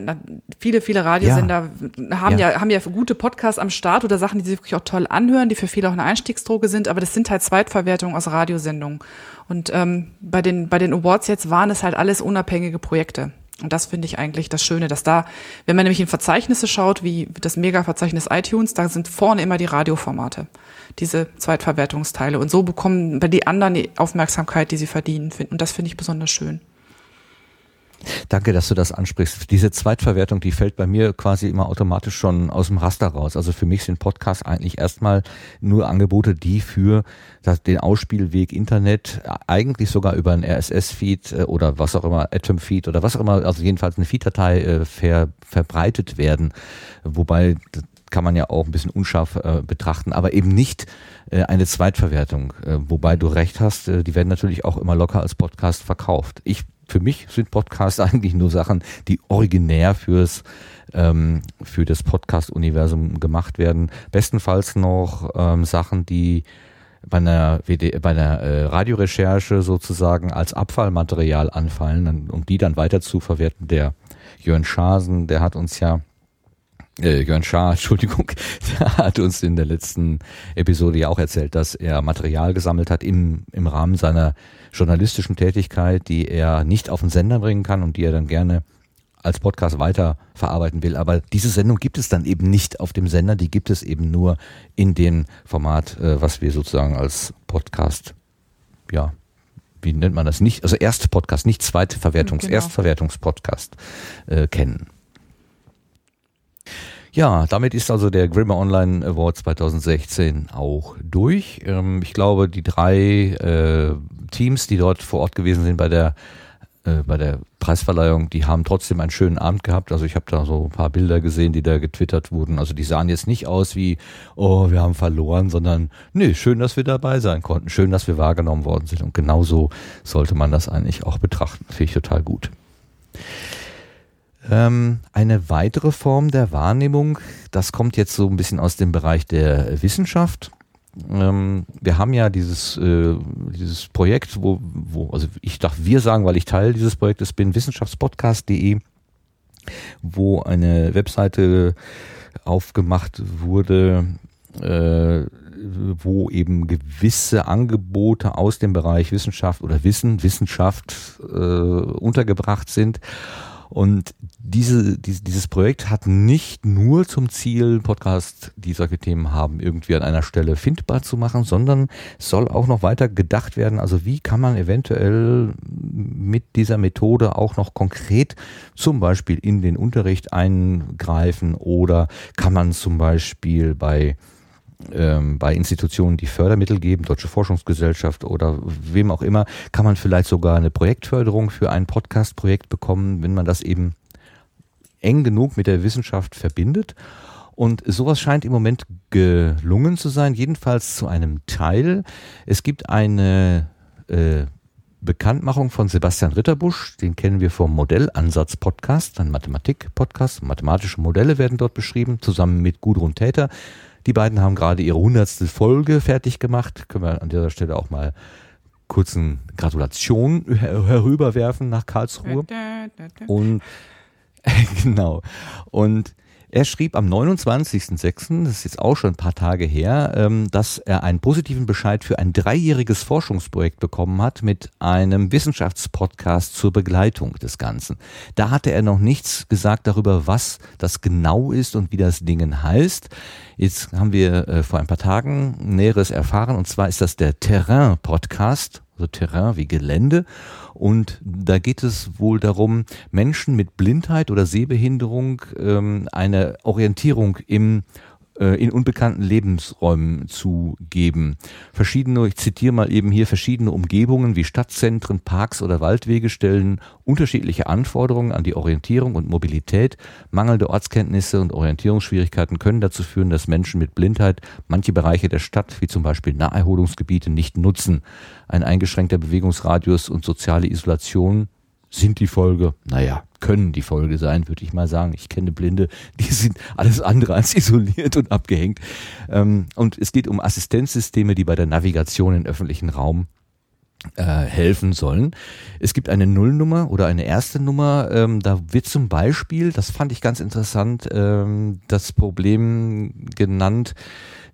viele, viele Radiosender ja. haben ja. ja. haben ja gute Podcasts am Start oder Sachen, die sich wirklich auch toll anhören, die für viele auch eine Einstiegsdroge sind, aber das sind halt Zweitverwertungen aus Radiosendungen. Und ähm, bei den bei den Awards jetzt waren es halt alles unabhängige Projekte. Und das finde ich eigentlich das Schöne, dass da, wenn man nämlich in Verzeichnisse schaut, wie das Mega-Verzeichnis iTunes, da sind vorne immer die Radioformate diese Zweitverwertungsteile. Und so bekommen die anderen die Aufmerksamkeit, die sie verdienen. Und das finde ich besonders schön.
Danke, dass du das ansprichst. Diese Zweitverwertung, die fällt bei mir quasi immer automatisch schon aus dem Raster raus. Also für mich sind Podcasts eigentlich erstmal nur Angebote, die für den Ausspielweg Internet eigentlich sogar über ein RSS-Feed äh, oder was auch immer, Atom-Feed oder was auch immer, also jedenfalls eine Feed-Datei äh, ver, verbreitet werden. Wobei kann man ja auch ein bisschen unscharf äh, betrachten, aber eben nicht äh, eine Zweitverwertung. Äh, wobei du recht hast, äh, die werden natürlich auch immer locker als Podcast verkauft. Ich, für mich sind Podcasts eigentlich nur Sachen, die originär fürs ähm, für das Podcast-Universum gemacht werden. Bestenfalls noch ähm, Sachen, die bei einer, WD, bei einer äh, Radiorecherche sozusagen als Abfallmaterial anfallen, um die dann weiter zu verwerten. Der Jörn Schasen, der hat uns ja äh, Jörn Schaar, Entschuldigung, der hat uns in der letzten Episode ja auch erzählt, dass er Material gesammelt hat im, im Rahmen seiner journalistischen Tätigkeit, die er nicht auf den Sender bringen kann und die er dann gerne als Podcast weiter verarbeiten will. Aber diese Sendung gibt es dann eben nicht auf dem Sender, die gibt es eben nur in dem Format, äh, was wir sozusagen als Podcast, ja, wie nennt man das nicht? Also Erstpodcast, nicht zweite Verwertungs,
Genau.
Erstverwertungspodcast äh, kennen. Ja, damit ist also der Grimmer Online Award 2016 auch durch. Ähm, ich glaube, die drei äh, Teams, die dort vor Ort gewesen sind bei der äh, bei der Preisverleihung, die haben trotzdem einen schönen Abend gehabt. Also ich habe da so ein paar Bilder gesehen, die da getwittert wurden. Also die sahen jetzt nicht aus wie, oh, wir haben verloren, sondern nee, schön, dass wir dabei sein konnten. Schön, dass wir wahrgenommen worden sind. Und genauso sollte man das eigentlich auch betrachten. Finde ich total gut. Ähm, eine weitere Form der Wahrnehmung, das kommt jetzt so ein bisschen aus dem Bereich der Wissenschaft. Ähm, wir haben ja dieses, äh, dieses Projekt, wo, wo, also ich darf wir sagen, weil ich Teil dieses Projektes bin, wissenschaftspodcast.de, wo eine Webseite aufgemacht wurde, äh, wo eben gewisse Angebote aus dem Bereich Wissenschaft oder Wissen, Wissenschaft äh, untergebracht sind. Und diese, diese, dieses Projekt hat nicht nur zum Ziel, Podcasts, die solche Themen haben, irgendwie an einer Stelle findbar zu machen, sondern soll auch noch weiter gedacht werden. Also wie kann man eventuell mit dieser Methode auch noch konkret zum Beispiel in den Unterricht eingreifen oder kann man zum Beispiel bei ähm, bei Institutionen, die Fördermittel geben, Deutsche Forschungsgesellschaft oder wem auch immer, kann man vielleicht sogar eine Projektförderung für ein Podcast-Projekt bekommen, wenn man das eben eng genug mit der Wissenschaft verbindet. Und sowas scheint im Moment gelungen zu sein, jedenfalls zu einem Teil. Es gibt eine äh, Bekanntmachung von Sebastian Ritterbusch, den kennen wir vom Modellansatz-Podcast, ein Mathematik-Podcast. Mathematische Modelle werden dort beschrieben, zusammen mit Gudrun Täter. Die beiden haben gerade ihre hundertste Folge fertig gemacht. Können wir an dieser Stelle auch mal kurzen Gratulation her herüberwerfen nach Karlsruhe. Und genau. Und er schrieb am 29.06., das ist jetzt auch schon ein paar Tage her, ähm, dass er einen positiven Bescheid für ein dreijähriges Forschungsprojekt bekommen hat mit einem Wissenschaftspodcast zur Begleitung des Ganzen. Da hatte er noch nichts gesagt darüber, was das genau ist und wie das Ding heißt. Jetzt haben wir äh, vor ein paar Tagen Näheres erfahren und zwar ist das der Terrain-Podcast, also Terrain wie Gelände. Und da geht es wohl darum, Menschen mit Blindheit oder Sehbehinderung ähm, eine Orientierung im in unbekannten Lebensräumen zu geben. Verschiedene, ich zitiere mal eben hier, verschiedene Umgebungen wie Stadtzentren, Parks oder Waldwege stellen unterschiedliche Anforderungen an die Orientierung und Mobilität. Mangelnde Ortskenntnisse und Orientierungsschwierigkeiten können dazu führen, dass Menschen mit Blindheit manche Bereiche der Stadt, wie zum Beispiel Naherholungsgebiete, nicht nutzen. Ein eingeschränkter Bewegungsradius und soziale Isolation sind die Folge, naja, können die Folge sein, würde ich mal sagen. Ich kenne Blinde, die sind alles andere als isoliert und abgehängt. Ähm, und es geht um Assistenzsysteme, die bei der Navigation im öffentlichen Raum äh, helfen sollen. Es gibt eine Nullnummer oder eine erste Nummer. Ähm, da wird zum Beispiel, das fand ich ganz interessant, ähm, das Problem genannt,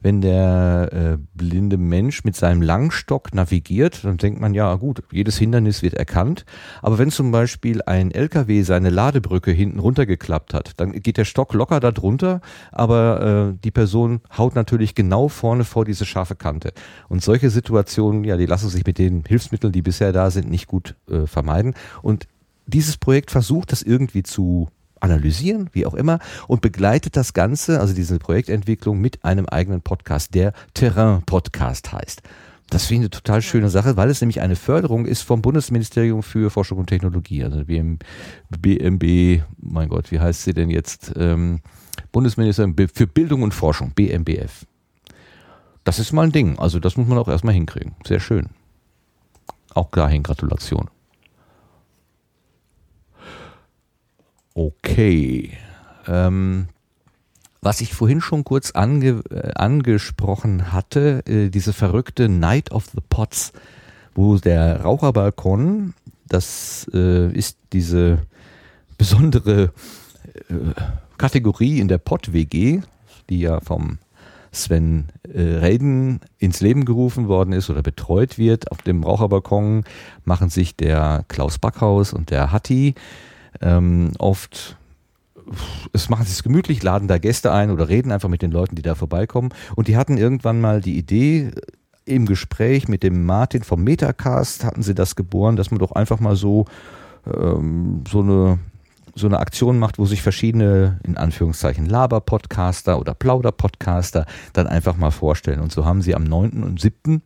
wenn der äh, blinde Mensch mit seinem Langstock navigiert, dann denkt man, ja gut, jedes Hindernis wird erkannt. Aber wenn zum Beispiel ein LKW seine Ladebrücke hinten runtergeklappt hat, dann geht der Stock locker da drunter, aber äh, die Person haut natürlich genau vorne vor diese scharfe Kante. Und solche Situationen, ja, die lassen sich mit den Hilfsmitteln, die bisher da sind, nicht gut äh, vermeiden. Und dieses Projekt versucht, das irgendwie zu analysieren, wie auch immer, und begleitet das Ganze, also diese Projektentwicklung, mit einem eigenen Podcast, der Terrain Podcast heißt. Das finde ich eine total schöne Sache, weil es nämlich eine Förderung ist vom Bundesministerium für Forschung und Technologie, also BM, BMB, mein Gott, wie heißt sie denn jetzt? Ähm, Bundesministerium für Bildung und Forschung, BMBF. Das ist mal ein Ding, also das muss man auch erstmal hinkriegen. Sehr schön. Auch dahin Gratulation. Okay. Ähm, was ich vorhin schon kurz ange, äh, angesprochen hatte, äh, diese verrückte Night of the Pots, wo der Raucherbalkon, das äh, ist diese besondere äh, Kategorie in der Pott-WG, die ja vom Sven äh, Reden ins Leben gerufen worden ist oder betreut wird. Auf dem Raucherbalkon machen sich der Klaus Backhaus und der Hatti ähm, oft es machen sie es gemütlich, laden da Gäste ein oder reden einfach mit den Leuten, die da vorbeikommen. Und die hatten irgendwann mal die Idee, im Gespräch mit dem Martin vom Metacast hatten sie das geboren, dass man doch einfach mal so, ähm, so eine so eine Aktion macht, wo sich verschiedene, in Anführungszeichen, Laber-Podcaster oder Plauder-Podcaster dann einfach mal vorstellen. Und so haben sie am 9. und 7.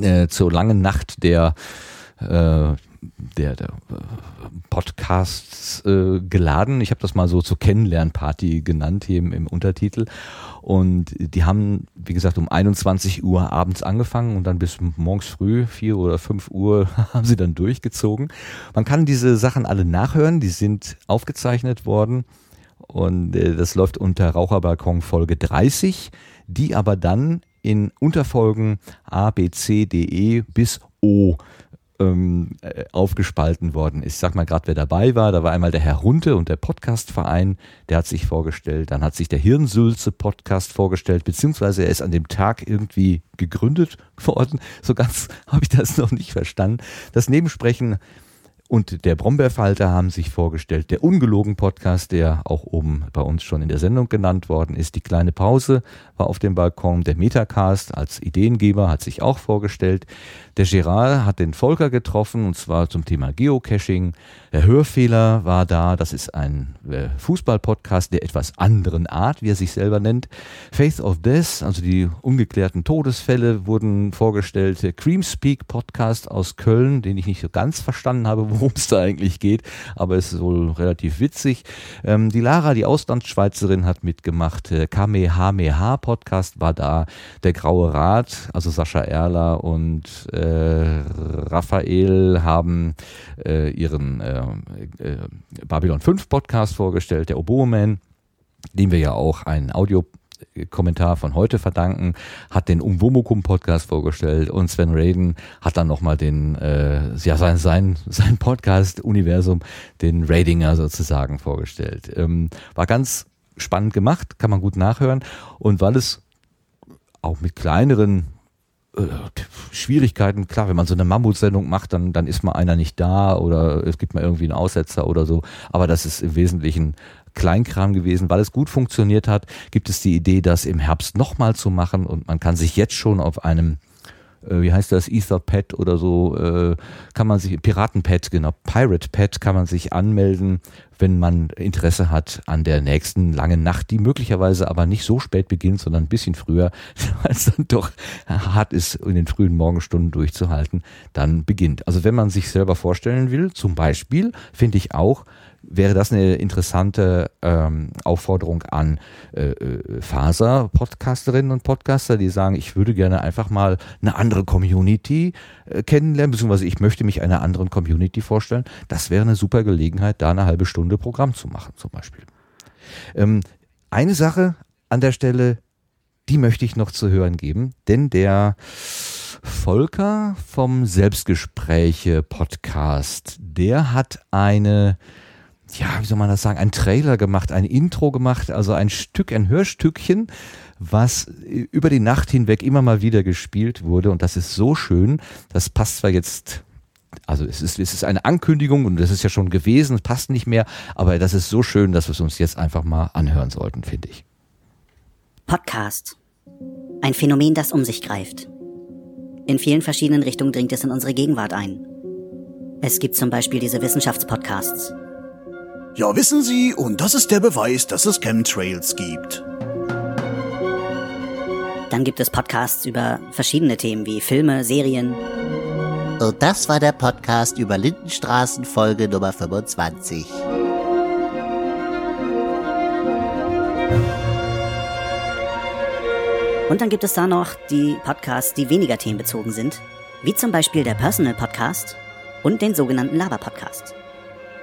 Äh, zur langen Nacht der äh, der, der Podcasts äh, geladen. Ich habe das mal so zur Kennenlernparty genannt hier im, im, Untertitel. Und die haben, wie gesagt, um 21 Uhr abends angefangen und dann bis morgens früh, 4 oder 5 Uhr, haben sie dann durchgezogen. Man kann diese Sachen alle nachhören, die sind aufgezeichnet worden. Und äh, das läuft unter Raucherbalkon Folge 30, die aber dann in Unterfolgen A, B, C, D, E bis O ähm, äh, aufgespalten worden ist. Ich sag mal gerade, wer dabei war. Da war einmal der Herr Runte und der Podcastverein, der hat sich vorgestellt. Dann hat sich der Hirnsülze Podcast vorgestellt, beziehungsweise er ist an dem Tag irgendwie gegründet worden. So ganz habe ich das noch nicht verstanden. Das Nebensprechen und der Brombeerfalter haben sich vorgestellt. Der ungelogen Podcast, der auch oben bei uns schon in der Sendung genannt worden ist. Die kleine Pause war auf dem Balkon. Der Metacast als Ideengeber hat sich auch vorgestellt. Der Gerard hat den Volker getroffen und zwar zum Thema Geocaching. Der Hörfehler war da. Das ist ein äh, Fußball-Podcast der etwas anderen Art, wie er sich selber nennt. Faith of Death, also die ungeklärten Todesfälle wurden vorgestellt. Der Creamspeak Podcast aus Köln, den ich nicht so ganz verstanden habe, worum es da eigentlich geht, aber es ist wohl relativ witzig. Ähm, die Lara, die Auslandsschweizerin, hat mitgemacht. Kamehameha Podcast war da. Der Graue Rat, also Sascha Erler und äh, Raphael haben äh, ihren äh, äh, Babylon 5 Podcast vorgestellt, der Oboeman, dem wir ja auch ein Audio Kommentar von heute verdanken, hat den Umwomukum Podcast vorgestellt und Sven Raden hat dann nochmal den, äh, ja, sein, sein, sein Podcast Universum, den Radinger sozusagen vorgestellt. Ähm, war ganz spannend gemacht, kann man gut nachhören und weil es auch mit kleineren äh, Schwierigkeiten, klar, wenn man so eine Mammutsendung macht, dann, dann ist mal einer nicht da oder es gibt mal irgendwie einen Aussetzer oder so. Aber das ist im Wesentlichen Kleinkram gewesen. Weil es gut funktioniert hat, gibt es die Idee, das im Herbst nochmal zu machen und man kann sich jetzt schon auf einem wie heißt das, Etherpad oder so, äh, kann man sich, Piratenpad, genau, Pirate Pad kann man sich anmelden, wenn man Interesse hat an der nächsten langen Nacht, die möglicherweise aber nicht so spät beginnt, sondern ein bisschen früher, weil es dann doch hart ist, in den frühen Morgenstunden durchzuhalten, dann beginnt. Also wenn man sich selber vorstellen will, zum Beispiel, finde ich auch, wäre das eine interessante ähm, Aufforderung an äh, äh, Faser-Podcasterinnen und Podcaster, die sagen, ich würde gerne einfach mal eine andere Community äh, kennenlernen, beziehungsweise ich möchte mich einer anderen Community vorstellen. Das wäre eine super Gelegenheit, da eine halbe Stunde Programm zu machen, zum Beispiel. Ähm, eine Sache an der Stelle, die möchte ich noch zu hören geben, denn der Volker vom Selbstgespräche Podcast, der hat eine ja, wie soll man das sagen, ein Trailer gemacht, ein Intro gemacht, also ein Stück, ein Hörstückchen, was über die Nacht hinweg immer mal wieder gespielt wurde. Und das ist so schön. Das passt zwar jetzt also es ist, es ist eine Ankündigung und das ist ja schon gewesen, es passt nicht mehr, aber das ist so schön, dass wir es uns jetzt einfach mal anhören sollten, finde ich.
Podcast. Ein Phänomen, das um sich greift. In vielen verschiedenen Richtungen dringt es in unsere Gegenwart ein. Es gibt zum Beispiel diese Wissenschaftspodcasts,
ja, wissen Sie, und das ist der Beweis, dass es Chemtrails gibt.
Dann gibt es Podcasts über verschiedene Themen wie Filme, Serien.
Und das war der Podcast über Lindenstraßen Folge Nummer 25.
Und dann gibt es da noch die Podcasts, die weniger themenbezogen sind, wie zum Beispiel der Personal Podcast und den sogenannten Lava Podcast.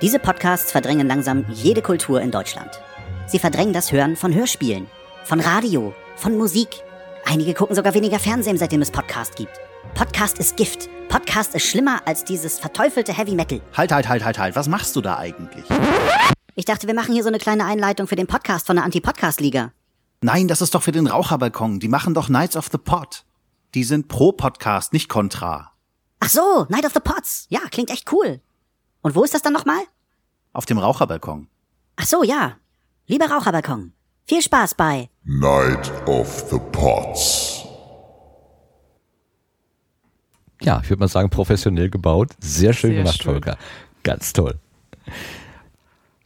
Diese Podcasts verdrängen langsam jede Kultur in Deutschland. Sie verdrängen das Hören von Hörspielen, von Radio, von Musik. Einige gucken sogar weniger Fernsehen, seitdem es Podcast gibt. Podcast ist Gift. Podcast ist schlimmer als dieses verteufelte Heavy Metal.
Halt, halt, halt, halt, halt. Was machst du da eigentlich?
Ich dachte, wir machen hier so eine kleine Einleitung für den Podcast von der Anti-Podcast-Liga.
Nein, das ist doch für den Raucherbalkon. Die machen doch Knights of the Pod. Die sind pro Podcast, nicht kontra.
Ach so, Night of the Pots. Ja, klingt echt cool. Und wo ist das dann nochmal?
Auf dem Raucherbalkon.
Ach so, ja. Lieber Raucherbalkon. Viel Spaß bei
Night of the Pots.
Ja, ich würde mal sagen, professionell gebaut. Sehr schön
Sehr
gemacht,
schön.
Volker. Ganz toll.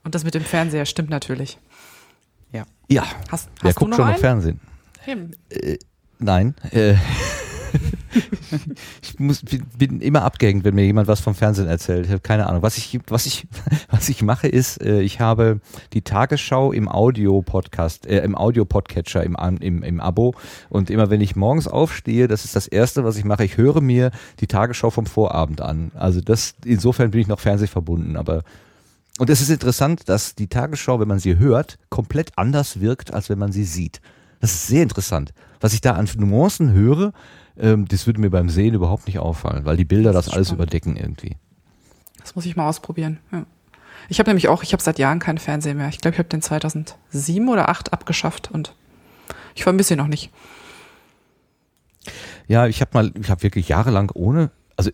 Und das mit dem Fernseher stimmt natürlich.
Ja.
Ja.
Hast,
Wer
hast du
guckt
noch
schon noch
einen?
Fernsehen?
Eben.
Äh, nein. Äh, ich muss, bin, immer abgehängt, wenn mir jemand was vom Fernsehen erzählt. Ich habe keine Ahnung. Was ich, was ich, was ich mache ist, äh, ich habe die Tagesschau im Audio-Podcast, äh, im Audio-Podcatcher im, im, im Abo. Und immer wenn ich morgens aufstehe, das ist das Erste, was ich mache. Ich höre mir die Tagesschau vom Vorabend an. Also das, insofern bin ich noch fernsehverbunden, aber und es ist interessant, dass die Tagesschau, wenn man sie hört, komplett anders wirkt, als wenn man sie sieht. Das ist sehr interessant. Was ich da an Nuancen höre, ähm, das würde mir beim Sehen überhaupt nicht auffallen, weil die Bilder das, alles überdecken irgendwie.
Das muss ich mal ausprobieren. Ja. Ich habe nämlich auch, ich habe seit Jahren keinen Fernseher mehr. Ich glaube, ich habe den 2007 oder 8 abgeschafft und ich vermisse ihn noch nicht.
Ja, ich habe mal, ich habe wirklich jahrelang ohne, also,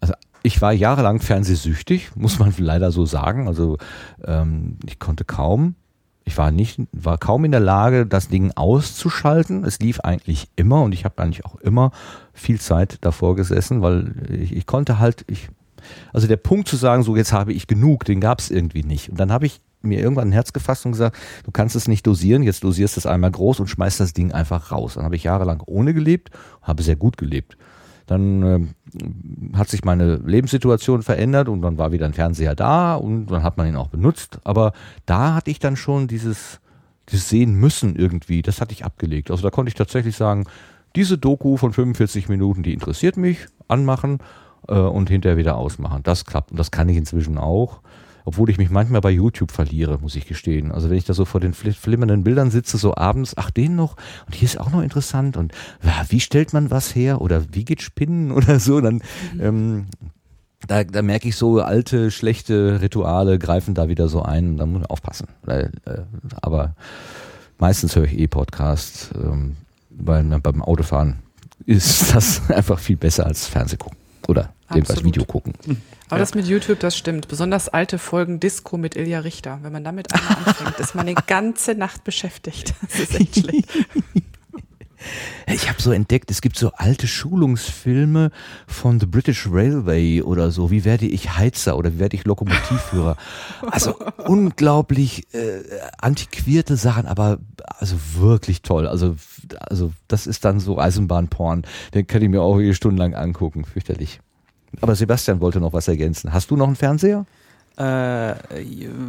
also ich war jahrelang fernsehsüchtig, muss man leider so sagen. Also ähm, ich konnte kaum, ich war nicht, war kaum in der Lage, das Ding auszuschalten. Es lief eigentlich immer und ich habe eigentlich auch immer viel Zeit davor gesessen, weil ich, ich konnte halt, ich, also der Punkt zu sagen, so jetzt habe ich genug, den gab es irgendwie nicht. Und dann habe ich mir irgendwann ein Herz gefasst und gesagt, du kannst es nicht dosieren, jetzt dosierst es einmal groß und schmeißt das Ding einfach raus. Dann habe ich jahrelang ohne gelebt, habe sehr gut gelebt. Dann ähm, hat sich meine Lebenssituation verändert und dann war wieder ein Fernseher da und dann hat man ihn auch benutzt. Aber da hatte ich dann schon dieses, dieses Sehen müssen irgendwie, das hatte ich abgelegt. Also da konnte ich tatsächlich sagen, diese Doku von 45 Minuten, die interessiert mich, anmachen äh, und hinterher wieder ausmachen. Das klappt und das kann ich inzwischen auch. Obwohl ich mich manchmal bei YouTube verliere, muss ich gestehen. Also wenn ich da so vor den fli- flimmernden Bildern sitze, so abends, ach den noch, und hier ist auch noch interessant und ja, wie stellt man was her oder wie geht Spinnen oder so, dann ähm, da, da merke ich so alte, schlechte Rituale greifen da wieder so ein, da muss man aufpassen. Äh, aber meistens höre ich eh Podcasts, ähm, weil beim Autofahren ist das einfach viel besser als Fernseh oder jedenfalls
Absolut.
Video gucken.
Aber das mit YouTube, das stimmt. Besonders alte Folgen Disco mit Ilja Richter. Wenn man damit einmal anfängt, ist man die ganze Nacht beschäftigt. Das ist echt schlecht.
Ich habe so entdeckt, es gibt so alte Schulungsfilme von The British Railway oder so. Wie werde ich Heizer oder wie werde ich Lokomotivführer? Also unglaublich äh, antiquierte Sachen, aber also wirklich toll. Also also das ist dann so Eisenbahnporn. Den kann ich mir auch stundenlang angucken. Fürchterlich. Aber Sebastian wollte noch was ergänzen. Hast du noch einen Fernseher?
Äh,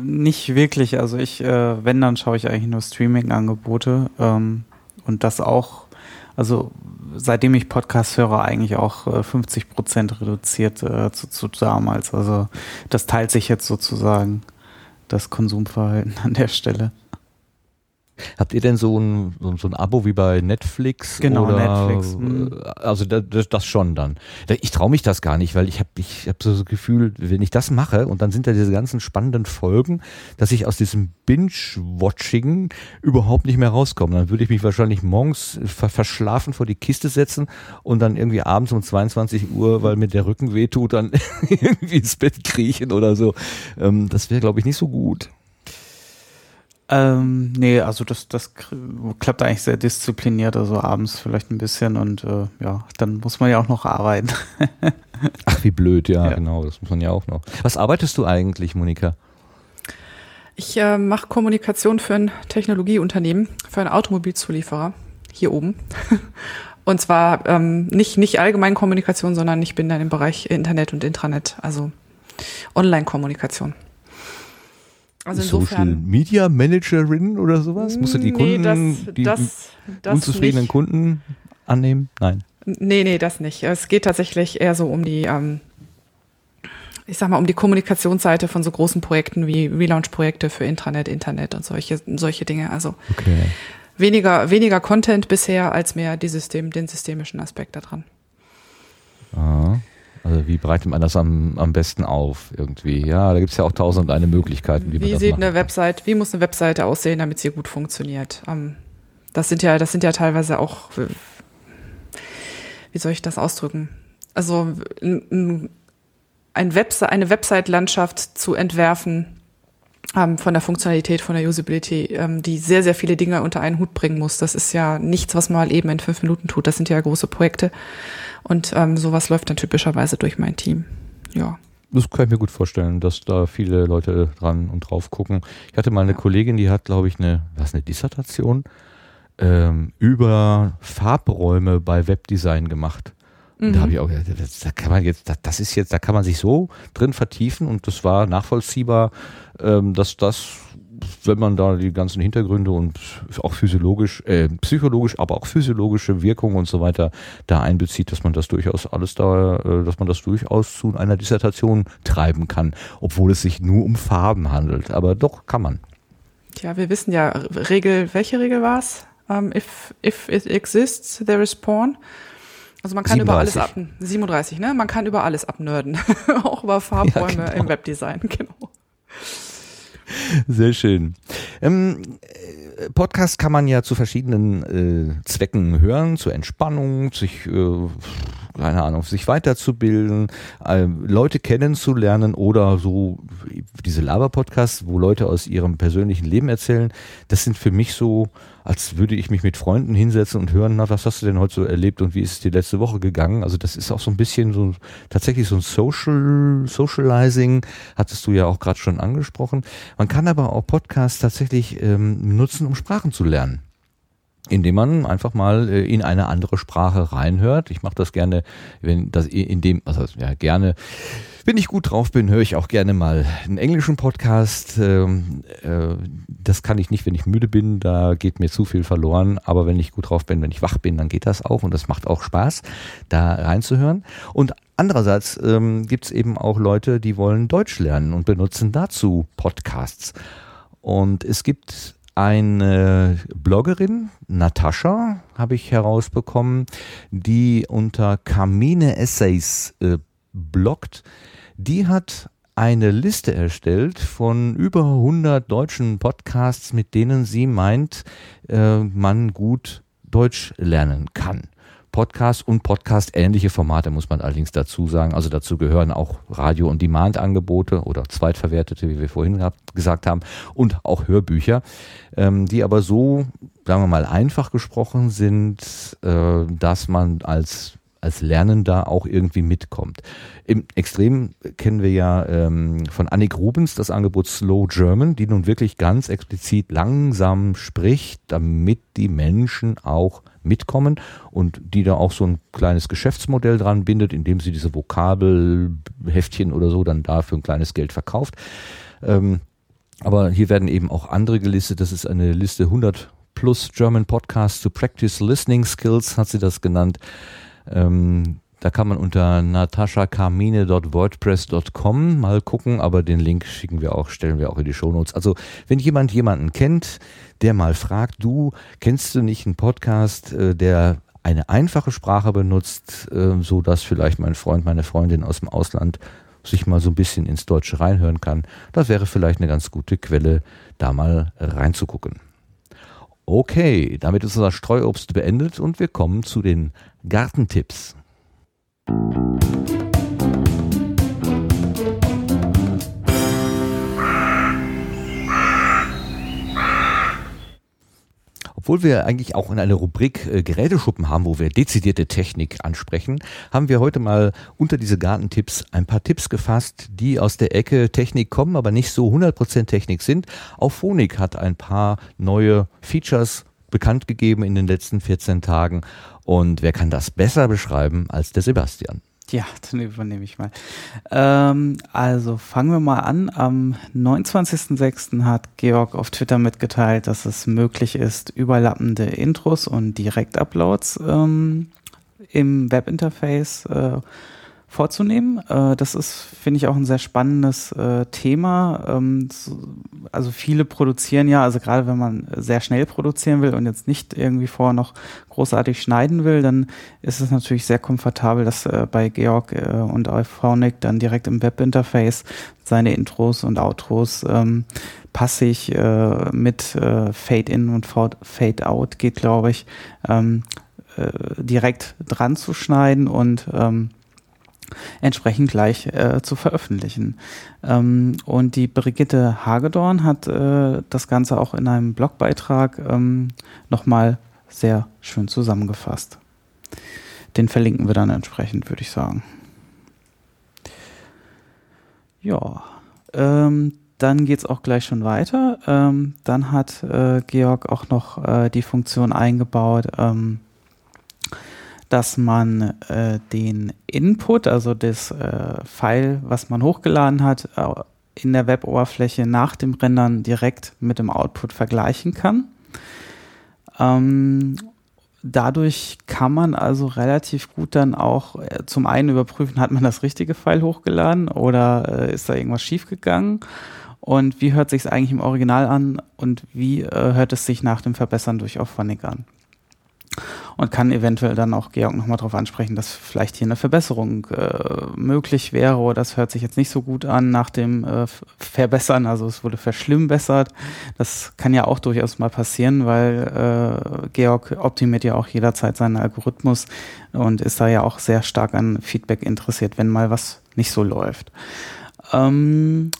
nicht wirklich. Also ich, äh, wenn, dann schaue ich eigentlich nur Streaming-Angebote. Ähm, und das auch, also seitdem ich Podcasts höre, eigentlich auch äh, 50 Prozent reduziert äh, zu, zu damals. Also das teilt sich jetzt sozusagen das Konsumverhalten an der Stelle.
Habt ihr denn so ein, so, ein Abo wie bei Netflix?
Genau,
oder,
Netflix, mhm.
äh, Also das, das, schon dann. Ich traue mich das gar nicht, weil ich habe ich hab so das Gefühl, wenn ich das mache und dann sind da diese ganzen spannenden Folgen, dass ich aus diesem Binge-Watching überhaupt nicht mehr rauskomme. Dann würde ich mich wahrscheinlich morgens ver verschlafen vor die Kiste setzen und dann irgendwie abends um 22 Uhr, weil mir der Rücken wehtut, dann irgendwie ins Bett kriechen oder so. Ähm, das wäre, glaube ich, nicht so gut.
Ähm, nee, also das, das klappt eigentlich sehr diszipliniert, also abends vielleicht ein bisschen und äh, ja, dann muss man ja auch noch arbeiten.
Ach, wie blöd, ja, genau, das muss man ja auch noch. Was arbeitest du eigentlich, Monika?
Ich äh, mache Kommunikation für ein Technologieunternehmen, für einen Automobilzulieferer hier oben. Und zwar ähm, nicht, nicht allgemein Kommunikation, sondern ich bin dann im Bereich Internet und Intranet, also Online-Kommunikation. Also
Social. Media Managerin oder sowas? Musst du die
Nee,
Kunden,
das-
die
das- das
unzufriedenen
nicht.
Kunden annehmen? Nein.
Nee, nee, das nicht. Es geht tatsächlich eher so um die, ähm, ich sag mal, um die Kommunikationsseite von so großen Projekten wie Relaunch-Projekte für Intranet, Internet und solche, solche Dinge. Also
Okay.
weniger, weniger Content bisher als mehr die System, den systemischen Aspekt daran.
Ah. Also wie breitet man das am, am besten auf irgendwie? Ja, da gibt es ja auch tausend und eine Möglichkeiten, wie,
Wie
man das
sieht
macht.
eine Website, wie muss eine Webseite aussehen, damit sie gut funktioniert? Ähm, das sind ja, das sind ja teilweise auch, äh, wie soll ich das ausdrücken? Also ein Webse eine Website-Landschaft zu entwerfen ähm, von der Funktionalität, von der Usability, ähm, die sehr, sehr viele Dinge unter einen Hut bringen muss. Das ist ja nichts, was man mal eben in fünf Minuten tut. Das sind ja große Projekte. Und ähm, sowas läuft dann typischerweise durch mein Team. Ja.
Das kann ich mir gut vorstellen, dass da viele Leute dran und drauf gucken. Ich hatte mal eine Kollegin, die hat, glaube ich, eine, was, eine Dissertation ähm, über Farbräume bei Webdesign gemacht.
Mhm.
da habe ich auch gedacht, das, da kann man jetzt, das, das ist jetzt, da kann man sich so drin vertiefen und das war nachvollziehbar, ähm, dass das, wenn man da die ganzen Hintergründe und auch physiologisch, äh, psychologisch, aber auch physiologische Wirkung und so weiter da einbezieht, dass man das durchaus alles da, äh, dass man das durchaus zu einer Dissertation treiben kann, obwohl es sich nur um Farben handelt. Aber doch kann man.
Tja, wir wissen ja, Regel, welche Regel war's? Um, if, if it exists, there is porn. Also man kann über alles ab,
37.
37, ne? Man kann über alles abnörden. Auch über Farbräume
Ja, genau.
im Webdesign, genau.
Sehr schön. Ähm, äh, Podcast kann man ja zu verschiedenen äh, Zwecken hören, zur Entspannung, sich, äh, keine Ahnung, sich weiterzubilden, äh, Leute kennenzulernen oder so diese Laber-Podcasts, wo Leute aus ihrem persönlichen Leben erzählen. Das sind für mich so, als würde ich mich mit Freunden hinsetzen und hören, na, was hast du denn heute so erlebt und wie ist es dir letzte Woche gegangen? Also das ist auch so ein bisschen so tatsächlich so ein Social Socializing, hattest du ja auch gerade schon angesprochen. Man kann aber auch Podcasts tatsächlich ähm, nutzen, um Sprachen zu lernen indem man einfach mal äh, in eine andere Sprache reinhört. Ich mache das gerne, wenn das in dem, also ja gerne, wenn ich gut drauf bin, höre ich auch gerne mal einen englischen Podcast. Ähm, äh, das kann ich nicht, wenn ich müde bin, da geht mir zu viel verloren. Aber wenn ich gut drauf bin, wenn ich wach bin, dann geht das auch und das macht auch Spaß, da reinzuhören. Und andererseits ähm, gibt es eben auch Leute, die wollen Deutsch lernen und benutzen dazu Podcasts. Und es gibt eine Bloggerin, Natascha, habe ich herausbekommen, die unter Kamine Essays äh, bloggt. Die hat eine Liste erstellt von über 100 deutschen Podcasts, mit denen sie meint, äh, man gut Deutsch lernen kann. Podcast und Podcast-ähnliche Formate muss man allerdings dazu sagen. Also dazu gehören auch Radio- und Demand-Angebote oder zweitverwertete, wie wir vorhin gesagt haben, und auch Hörbücher, ähm, die aber so, sagen wir mal, einfach gesprochen sind, äh, dass man als als Lernender auch irgendwie mitkommt. Im Extrem kennen wir ja ähm, von Annik Rubens das Angebot Slow German, die nun wirklich ganz explizit langsam spricht, damit die Menschen auch mitkommen und die da auch so ein kleines Geschäftsmodell dran bindet, indem sie diese Vokabelheftchen oder so dann da für ein kleines Geld verkauft. Ähm, aber hier werden eben auch andere gelistet. Das ist eine Liste 100 plus German Podcasts to Practice Listening Skills, hat sie das genannt. Ähm, da kann man unter nataschakarmine.wordpress.com mal gucken, aber den Link schicken wir auch, stellen wir auch in die Shownotes. Also, wenn jemand jemanden kennt, der mal fragt, du, kennst du nicht einen Podcast, äh, der eine einfache Sprache benutzt, äh, so dass vielleicht mein Freund, meine Freundin aus dem Ausland sich mal so ein bisschen ins Deutsche reinhören kann. Das wäre vielleicht eine ganz gute Quelle, da mal reinzugucken. Okay, damit ist unser Streuobst beendet und wir kommen zu den Gartentipps. Obwohl wir eigentlich auch in einer Rubrik äh, Geräteschuppen haben, wo wir dezidierte Technik ansprechen, haben wir heute mal unter diese Gartentipps ein paar Tipps gefasst, die aus der Ecke Technik kommen, aber nicht so 100% Technik sind. Auch Phonik hat ein paar neue Features bekannt gegeben in den letzten 14 Tagen. Und wer kann das besser beschreiben als der Sebastian?
Ja, dann übernehme ich mal. Ähm, also fangen wir mal an. Am 29.06. hat Georg auf Twitter mitgeteilt, dass es möglich ist, überlappende Intros und Direktuploads ähm, im Webinterface äh, vorzunehmen. Äh, das ist, finde ich, auch ein sehr spannendes äh, Thema. Ähm, so, also viele produzieren ja, also gerade wenn man sehr schnell produzieren will und jetzt nicht irgendwie vorher noch großartig schneiden will, dann ist es natürlich sehr komfortabel, dass äh, bei Georg und Euphonic dann direkt im Webinterface seine Intros und Outros ähm, passig mit Fade-In und Fade-Out geht, glaube ich, ähm, äh, direkt dran zu schneiden und ähm, entsprechend gleich äh, zu veröffentlichen. Ähm, und die Brigitte Hagedorn hat äh, das Ganze auch in einem Blogbeitrag ähm, nochmal sehr schön zusammengefasst. Den verlinken wir dann entsprechend, würde ich sagen. Ja, ähm, dann geht es auch gleich schon weiter. Ähm, dann hat äh, Georg auch noch äh, die Funktion eingebaut, ähm, dass man äh, den Input, also das äh, File, was man hochgeladen hat, äh, in der Web-Oberfläche nach dem Rendern direkt mit dem Output vergleichen kann. Ähm, dadurch kann man also relativ gut dann auch äh, zum einen überprüfen, hat man das richtige File hochgeladen oder äh, ist da irgendwas schiefgegangen? Und wie hört sich es eigentlich im Original an? Und wie äh, hört es sich nach dem Verbessern durch Auphonic an und kann eventuell dann auch Georg nochmal darauf ansprechen, dass vielleicht hier eine Verbesserung äh, möglich wäre oder das hört sich jetzt nicht so gut an nach dem äh, Verbessern, also es wurde verschlimmbessert. Das kann ja auch durchaus mal passieren, weil äh, Georg optimiert ja auch jederzeit seinen Algorithmus und ist da ja auch sehr stark an Feedback interessiert, wenn mal was nicht so läuft. Ähm,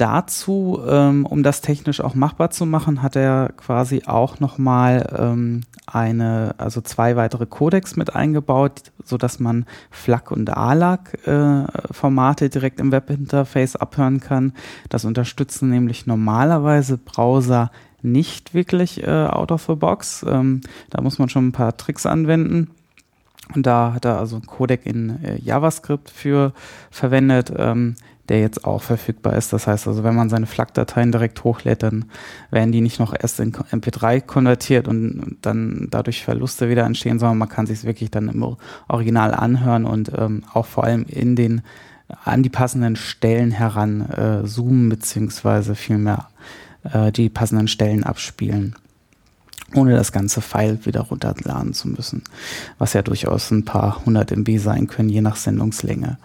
dazu, ähm, um das technisch auch machbar zu machen, hat er quasi auch nochmal ähm, eine, also zwei weitere Codecs mit eingebaut, so dass man FLAC und ALAC äh, direkt im Webinterface abhören kann. Das unterstützen nämlich normalerweise Browser nicht wirklich äh, out of the box. Ähm, da muss man schon ein paar Tricks anwenden. Und da hat er also ein Codec in äh, JavaScript für verwendet, ähm, der jetzt auch verfügbar ist. Das heißt also, wenn man seine FLAC-Dateien direkt hochlädt, dann werden die nicht noch erst in MP3 konvertiert und dann dadurch Verluste wieder entstehen, sondern man kann sich wirklich dann im Original anhören und ähm, auch vor allem in den an die passenden Stellen heran äh, zoomen beziehungsweise vielmehr äh, die passenden Stellen abspielen ohne das ganze File wieder runterladen zu müssen, was ja durchaus ein paar hundert MB sein können, je nach Sendungslänge.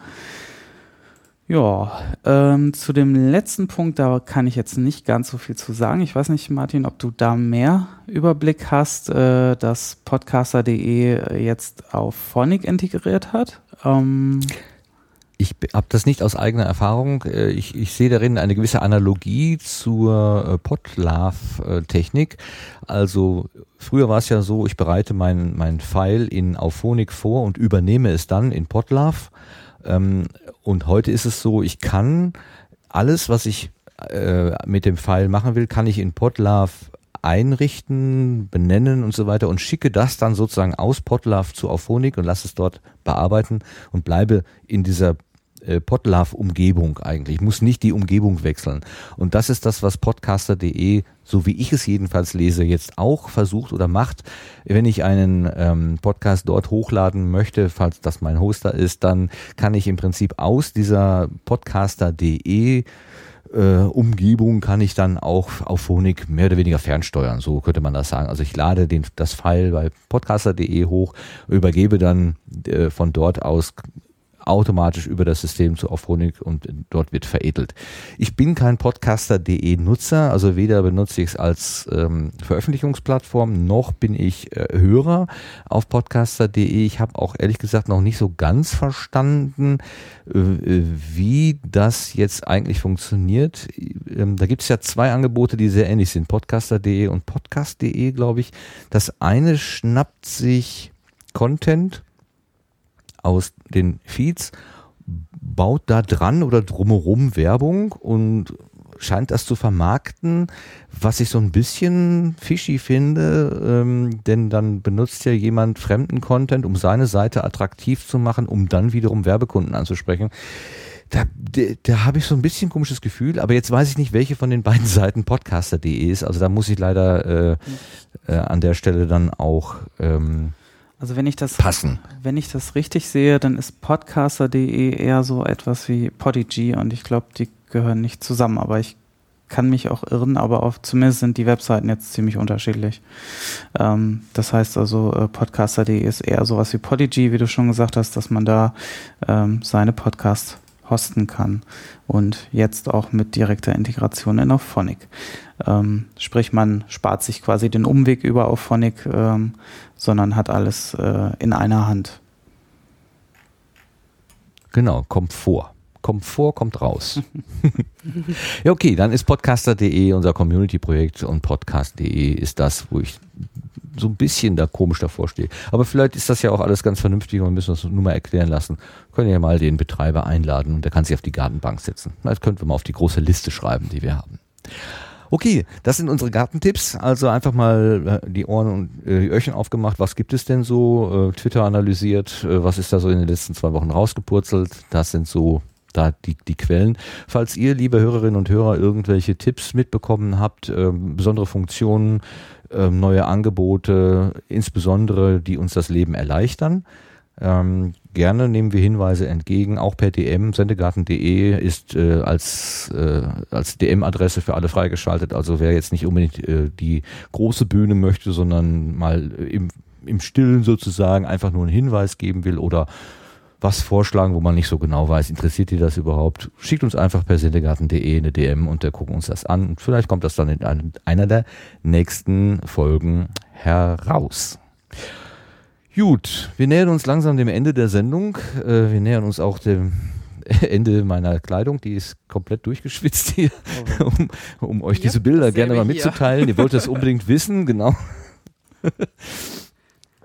Ja, ähm, zu dem letzten Punkt, da kann ich jetzt nicht ganz so viel zu sagen. Ich weiß nicht, Martin, ob du da mehr Überblick hast, äh, dass podcaster.de jetzt auf Phonic integriert hat. Ähm
ich habe das nicht aus eigener Erfahrung. Äh, ich, ich sehe darin eine gewisse Analogie zur äh, Podlove-Technik. Also früher war es ja so, ich bereite mein, mein File in Auphonic vor und übernehme es dann in Podlove ähm, und heute ist es so, ich kann alles, was ich äh, mit dem File machen will, kann ich in Podlove einrichten, benennen und so weiter und schicke das dann sozusagen aus Podlove zu Auphonic und lasse es dort bearbeiten und bleibe in dieser äh, Podlove-Umgebung eigentlich. Ich muss nicht die Umgebung wechseln. Und das ist das, was podcaster.de, so wie ich es jedenfalls lese, jetzt auch versucht oder macht. Wenn ich einen ähm, Podcast dort hochladen möchte, falls das mein Hoster ist, dann kann ich im Prinzip aus dieser podcaster.de äh, Umgebung kann ich dann auch auf Phonik mehr oder weniger fernsteuern, so könnte man das sagen. Also ich lade den, das File bei podcaster.de hoch, übergebe dann äh, von dort aus automatisch über das System zu Auphonic und dort wird veredelt. Ich bin kein Podcaster.de Nutzer, also weder benutze ich es als ähm, Veröffentlichungsplattform, noch bin ich äh, Hörer auf Podcaster.de. Ich habe auch ehrlich gesagt noch nicht so ganz verstanden, äh, wie das jetzt eigentlich funktioniert. Ähm, da gibt es ja zwei Angebote, die sehr ähnlich sind, Podcaster.de und Podcast.de, glaube ich. Das eine schnappt sich Content aus den Feeds, baut da dran oder drumherum Werbung und scheint das zu vermarkten, was ich so ein bisschen fishy finde, ähm, denn dann benutzt ja jemand fremden Content, um seine Seite attraktiv zu machen, um dann wiederum Werbekunden anzusprechen. Da, da, da habe ich so ein bisschen komisches Gefühl, aber jetzt weiß ich nicht, welche von den beiden Seiten podcaster.de ist. Also da muss ich leider äh, äh, an der Stelle dann auch ähm,
Also wenn ich das
passen.
Wenn ich das richtig sehe, dann ist podcaster.de eher so etwas wie Podigy und ich glaube, die gehören nicht zusammen, aber ich kann mich auch irren, aber auf, zumindest sind die Webseiten jetzt ziemlich unterschiedlich. Ähm, das heißt also, äh, podcaster.de ist eher sowas wie Podigy, wie du schon gesagt hast, dass man da ähm, seine Podcasts hosten kann und jetzt auch mit direkter Integration in Auphonic. Ähm, sprich, man spart sich quasi den Umweg über Auphonic, ähm, sondern hat alles äh, in einer Hand.
Genau, kommt vor. Komfort kommt raus. ja, okay, dann ist podcaster.de unser Community-Projekt und podcast.de ist das, wo ich so ein bisschen da komisch davor stehe. Aber vielleicht ist das ja auch alles ganz vernünftig und wir müssen das nur mal erklären lassen. Können ja mal den Betreiber einladen und der kann sich auf die Gartenbank setzen. Das könnten wir mal auf die große Liste schreiben, die wir haben. Okay, das sind unsere Gartentipps. Also einfach mal äh, die Ohren und äh, die Öhrchen aufgemacht. Was gibt es denn so? Äh, Twitter analysiert. was ist da so in den letzten zwei Wochen rausgepurzelt? Das sind so da die, die Quellen. Falls ihr, liebe Hörerinnen und Hörer, irgendwelche Tipps mitbekommen habt, besondere Funktionen, ähm, neue Angebote, insbesondere die uns das Leben erleichtern, ähm, gerne nehmen wir Hinweise entgegen, auch per DM. Sendegarten.de ist äh, als, äh, als DM-Adresse für alle freigeschaltet. Also wer jetzt nicht unbedingt äh, die große Bühne möchte, sondern mal im, im Stillen sozusagen einfach nur einen Hinweis geben will oder was vorschlagen, wo man nicht so genau weiß, interessiert ihr das überhaupt? Schickt uns einfach per sendegarten.de eine DM und wir gucken uns das an. Und vielleicht kommt das dann in einer der nächsten Folgen heraus. Gut, wir nähern uns langsam dem Ende der Sendung. Äh, wir nähern uns auch dem Ende meiner Kleidung, die ist komplett durchgeschwitzt hier, um, um euch diese Bilder gerne mal mitzuteilen. Ihr wollt das unbedingt wissen, genau.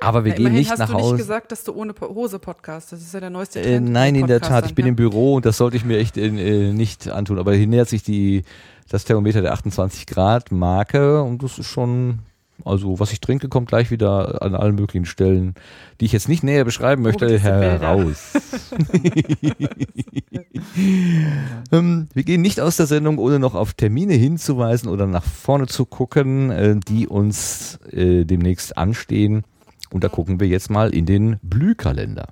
Aber wir ja, gehen nicht nach Hause. Hast du nicht
gesagt, dass du ohne Hose podcast? Das ist ja der neueste
Trend. Äh, nein, in der Tat. Ich bin im Büro und das sollte ich mir echt äh, nicht antun. Aber hier nähert sich die, das Thermometer der 28 Grad Marke und das ist schon, also was ich trinke, kommt gleich wieder an allen möglichen Stellen, die ich jetzt nicht näher beschreiben möchte, heraus. ähm, wir gehen nicht aus der Sendung, ohne noch auf Termine hinzuweisen oder nach vorne zu gucken, äh, die uns äh, demnächst anstehen. Und da gucken wir jetzt mal in den Blühkalender.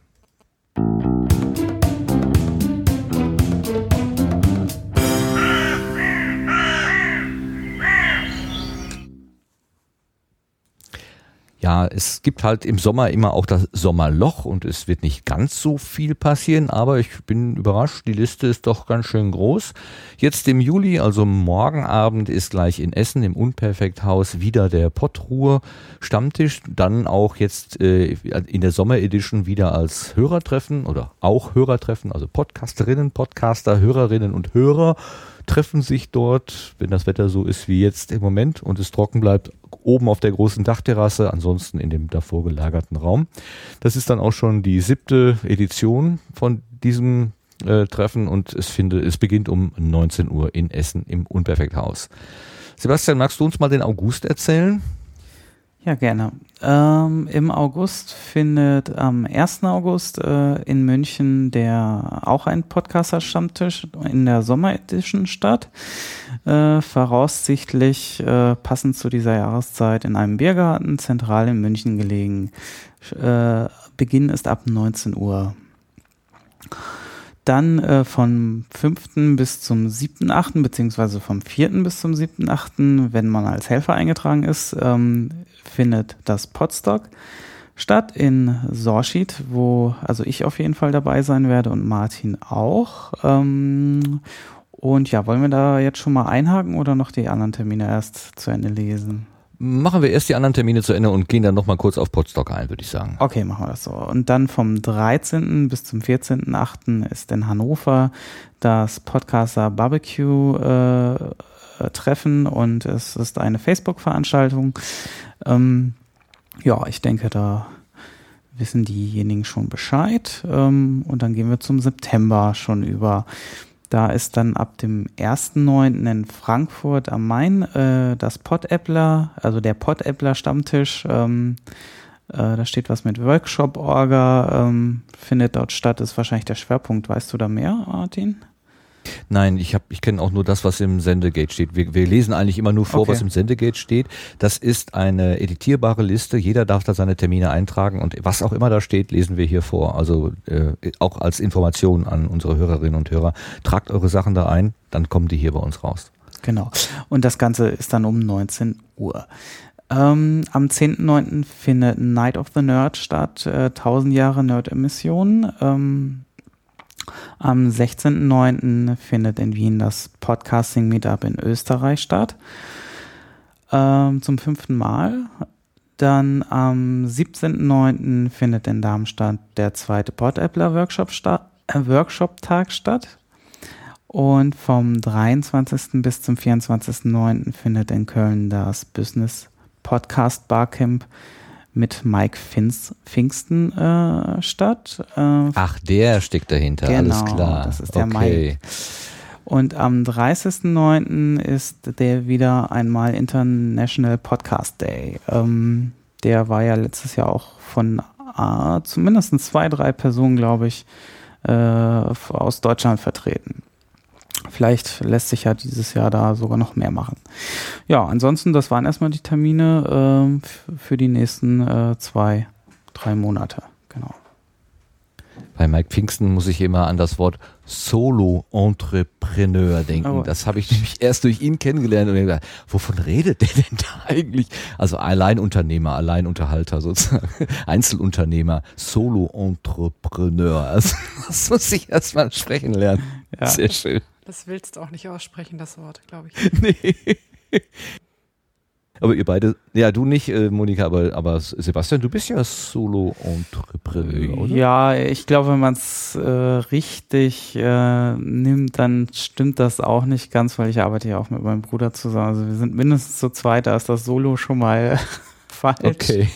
Ja, es gibt halt im Sommer immer auch das Sommerloch und es wird nicht ganz so viel passieren, aber ich bin überrascht, die Liste ist doch ganz schön groß. Jetzt im Juli, also morgen Abend, ist gleich in Essen im Unperfekthaus wieder der Pottruhe Stammtisch, dann auch jetzt äh, in der Sommeredition wieder als Hörertreffen oder auch Hörertreffen, also Podcasterinnen, Podcaster, Hörerinnen und Hörer treffen sich dort, wenn das Wetter so ist wie jetzt im Moment und es trocken bleibt, oben auf der großen Dachterrasse, ansonsten in dem davor gelagerten Raum. Das ist dann auch schon die siebte Edition von diesem äh, Treffen und es finde, es beginnt um 19 Uhr in Essen im Unperfekthaus. Sebastian, magst du uns mal den August erzählen?
Ja, gerne. Ähm, Im August findet am 1. August äh, in München der auch ein Podcaster-Stammtisch in der Sommeredition statt. Äh, voraussichtlich äh, passend zu dieser Jahreszeit in einem Biergarten, zentral in München gelegen. Äh, Beginn ist ab 19 Uhr. Dann äh, vom 5. bis zum 7.8., beziehungsweise vom 4. bis zum 7.8., wenn man als Helfer eingetragen ist, ähm, findet das Podstock statt in Sorschied, wo also ich auf jeden Fall dabei sein werde und Martin auch. Ähm, und ja, wollen wir da jetzt schon mal einhaken oder noch die anderen Termine erst zu Ende lesen?
Machen wir erst die anderen Termine zu Ende und gehen dann nochmal kurz auf Podstock ein, würde ich sagen.
Okay, machen wir das so. Und dann vom 13. bis zum 14.8. ist in Hannover das Podcaster Barbecue äh, Treffen und es ist eine Facebook-Veranstaltung. Ähm, ja, ich denke, da wissen diejenigen schon Bescheid. Ähm, und dann gehen wir zum September schon über. Da ist dann ab dem 1.9. in Frankfurt am Main äh, das Pottäppler, also der Pottäppler Stammtisch. Ähm, äh, da steht was mit Workshop-Orga, ähm, findet dort statt, ist wahrscheinlich der Schwerpunkt. Weißt du da mehr, Martin?
Nein, ich ich kenne auch nur das, was im Sendegate steht. Wir, wir lesen eigentlich immer nur vor,
Okay.
was im Sendegate steht. Das ist eine editierbare Liste. Jeder darf da seine Termine eintragen und was auch immer da steht, lesen wir hier vor. Also äh, auch als Information an unsere Hörerinnen und Hörer. Tragt eure Sachen da ein, dann kommen die hier bei uns raus.
Genau. Und das Ganze ist dann um 19 Uhr. Ähm, am 10.9. findet Night of the Nerd statt, äh, 1000 Jahre Nerd-Emissionen. Ähm, am 16.9. findet in Wien das Podcasting Meetup in Österreich statt. Ähm, zum fünften Mal. Dann am 17.9. findet in Darmstadt der zweite Pod-Appler Workshop, sta äh, Workshop-Tag statt. Und vom 23. bis zum 24.09. findet in Köln das Business Podcast Barcamp mit Mike Fins Pfingsten äh, statt. Äh,
Ach, der steckt dahinter, alles
Genau,
klar.
das ist der
okay.
Mike. Und am 30.09. ist der wieder einmal International Podcast Day. Ähm, der war ja letztes Jahr auch von äh, zumindest zwei, drei Personen, glaube ich, äh, aus Deutschland vertreten. Vielleicht lässt sich ja dieses Jahr da sogar noch mehr machen. Ja, ansonsten, das waren erstmal die Termine f- für die nächsten äh, zwei, drei Monate. Genau.
Bei Mike Pfingsten muss ich immer an das Wort Solo-Entrepreneur denken.
Oh.
Das habe ich nämlich erst durch ihn kennengelernt und gedacht, wovon redet der denn da eigentlich? Also Alleinunternehmer, Alleinunterhalter sozusagen, Einzelunternehmer, Solo-Entrepreneur. Also das muss ich erst mal sprechen lernen.
Ja.
Sehr schön.
Das willst du auch nicht aussprechen, das Wort, glaube ich.
nee. Aber ihr beide, ja du nicht, äh, Monika, aber, aber Sebastian, du bist ja Solo-Entrepreneur, oder?
Ja, ich glaube, wenn man es äh, richtig äh, nimmt, dann stimmt das auch nicht ganz, weil ich arbeite ja auch mit meinem Bruder zusammen. Also wir sind mindestens zu zweit, da ist das Solo schon mal falsch.
Okay.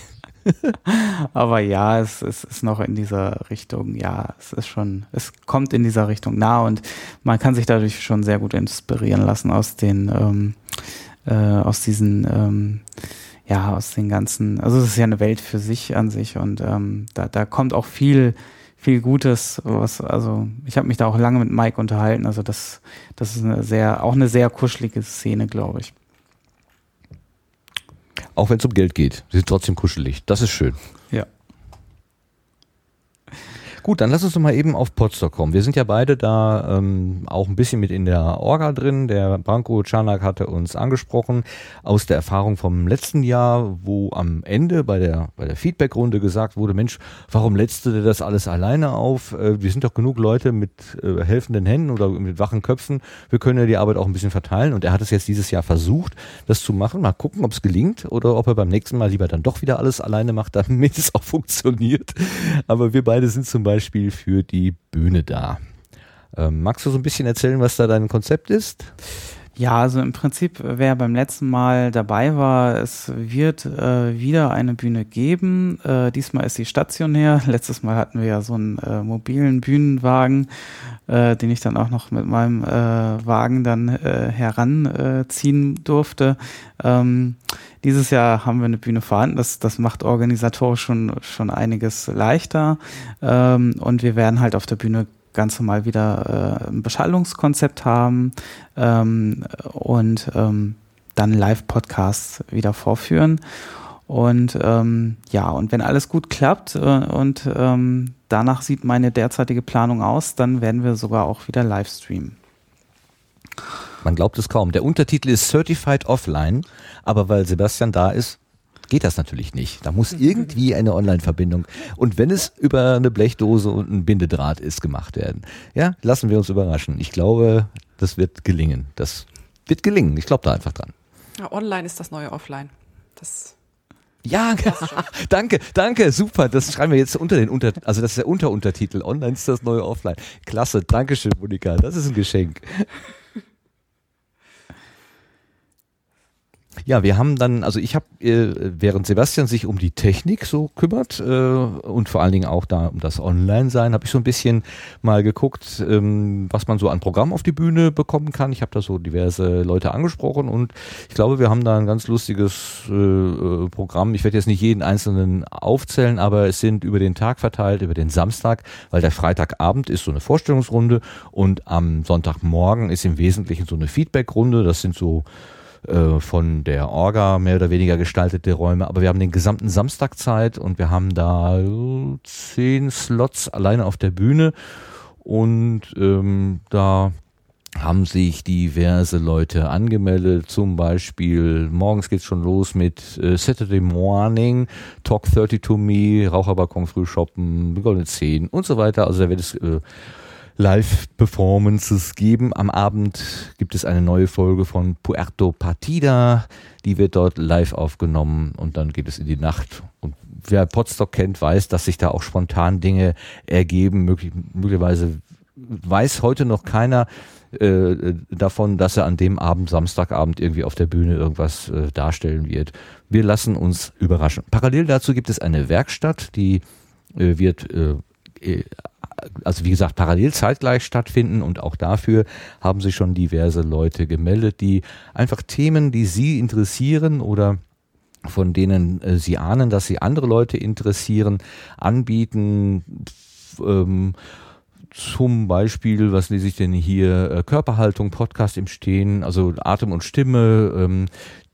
Aber ja, es, es ist noch in dieser Richtung, ja, es ist schon, es kommt in dieser Richtung nah und man kann sich dadurch schon sehr gut inspirieren lassen aus den, ähm, äh, aus diesen, ähm, ja, aus den ganzen, also es ist ja eine Welt für sich an sich und ähm, da, da kommt auch viel, viel Gutes, was, also ich habe mich da auch lange mit Mike unterhalten, also das, das ist eine sehr, auch eine sehr kuschelige Szene, glaube ich.
Auch wenn es um Geld geht. Sie sind trotzdem kuschelig. Das ist schön.
Ja.
Gut, dann lass uns doch mal eben auf Potsdam kommen. Wir sind ja beide da ähm, auch ein bisschen mit in der Orga drin. Der Branko Czarnak hatte uns angesprochen aus der Erfahrung vom letzten Jahr, wo am Ende bei der, bei der Feedback-Runde gesagt wurde, Mensch, warum du dir das alles alleine auf? Äh, wir sind doch genug Leute mit äh, helfenden Händen oder mit wachen Köpfen. Wir können ja die Arbeit auch ein bisschen verteilen. Und er hat es jetzt dieses Jahr versucht, das zu machen. Mal gucken, ob es gelingt oder ob er beim nächsten Mal lieber dann doch wieder alles alleine macht, damit es auch funktioniert. Aber wir beide sind zum Beispiel für die Bühne da. Ähm, magst du so ein bisschen erzählen, was da dein Konzept ist?
Ja, also im Prinzip, wer beim letzten Mal dabei war, es wird äh, wieder eine Bühne geben. Äh, diesmal ist sie stationär. Letztes Mal hatten wir ja so einen äh, mobilen Bühnenwagen, äh, den ich dann auch noch mit meinem äh, Wagen dann äh, heranziehen durfte. Ähm, dieses Jahr haben wir eine Bühne vorhanden. Das, das macht organisatorisch schon, schon einiges leichter. Ähm, und wir werden halt auf der Bühne ganz normal wieder äh, ein Beschallungskonzept haben ähm, und ähm, dann Live-Podcasts wieder vorführen. Und ähm, ja, und wenn alles gut klappt äh, und ähm, danach sieht meine derzeitige Planung aus, dann werden wir sogar auch wieder live streamen.
Man glaubt es kaum. Der Untertitel ist Certified Offline, aber weil Sebastian da ist, geht das natürlich nicht. Da muss irgendwie eine Online-Verbindung und wenn es über eine Blechdose und ein Bindedraht ist, gemacht werden. Ja, lassen wir uns überraschen. Ich glaube, das wird gelingen. Das wird gelingen. Ich glaube da einfach dran.
Ja, online ist das neue Offline. Das
Ja, danke, danke, super. Das schreiben wir jetzt unter den Unter, also das ist der Unteruntertitel. Online ist das neue Offline. Klasse, Dankeschön, Monika. Das ist ein Geschenk. Ja, wir haben dann, also ich habe, äh, während Sebastian sich um die Technik so kümmert äh, und vor allen Dingen auch da um das Online-Sein, habe ich so ein bisschen mal geguckt, ähm, was man so an Programm auf die Bühne bekommen kann. Ich habe da so diverse Leute angesprochen und ich glaube, wir haben da ein ganz lustiges äh, äh, Programm. Ich werde jetzt nicht jeden einzelnen aufzählen, aber es sind über den Tag verteilt, über den Samstag, weil der Freitagabend ist so eine Vorstellungsrunde und am Sonntagmorgen ist im Wesentlichen so eine Feedbackrunde. Das sind so äh, von der Orga mehr oder weniger gestaltete Räume, aber wir haben den gesamten Samstag Zeit und wir haben da äh, zehn Slots alleine auf der Bühne. Und ähm, da haben sich diverse Leute angemeldet, zum Beispiel morgens geht's schon los mit äh, Saturday Morning, Talk 30 to Me, Raucherbalkon Frühshoppen, Goldene 10 und so weiter. Also da wird es äh, Live-Performances geben. Am Abend gibt es eine neue Folge von Puerto Partida, die wird dort live aufgenommen und dann geht es in die Nacht. Und wer Potsdok kennt, weiß, dass sich da auch spontan Dinge ergeben. Möglich, möglicherweise weiß heute noch keiner, äh, davon, dass er an dem Abend, Samstagabend, irgendwie auf der Bühne irgendwas äh, darstellen wird. Wir lassen uns überraschen. Parallel dazu gibt es eine Werkstatt, die äh, wird äh, äh, also wie gesagt, parallel zeitgleich stattfinden und auch dafür haben sich schon diverse Leute gemeldet, die einfach Themen, die sie interessieren oder von denen äh, sie ahnen, dass sie andere Leute interessieren, anbieten. Ähm, zum Beispiel, was lese ich denn hier? Äh, Körperhaltung, Podcast im Stehen, also Atem und Stimme, ähm,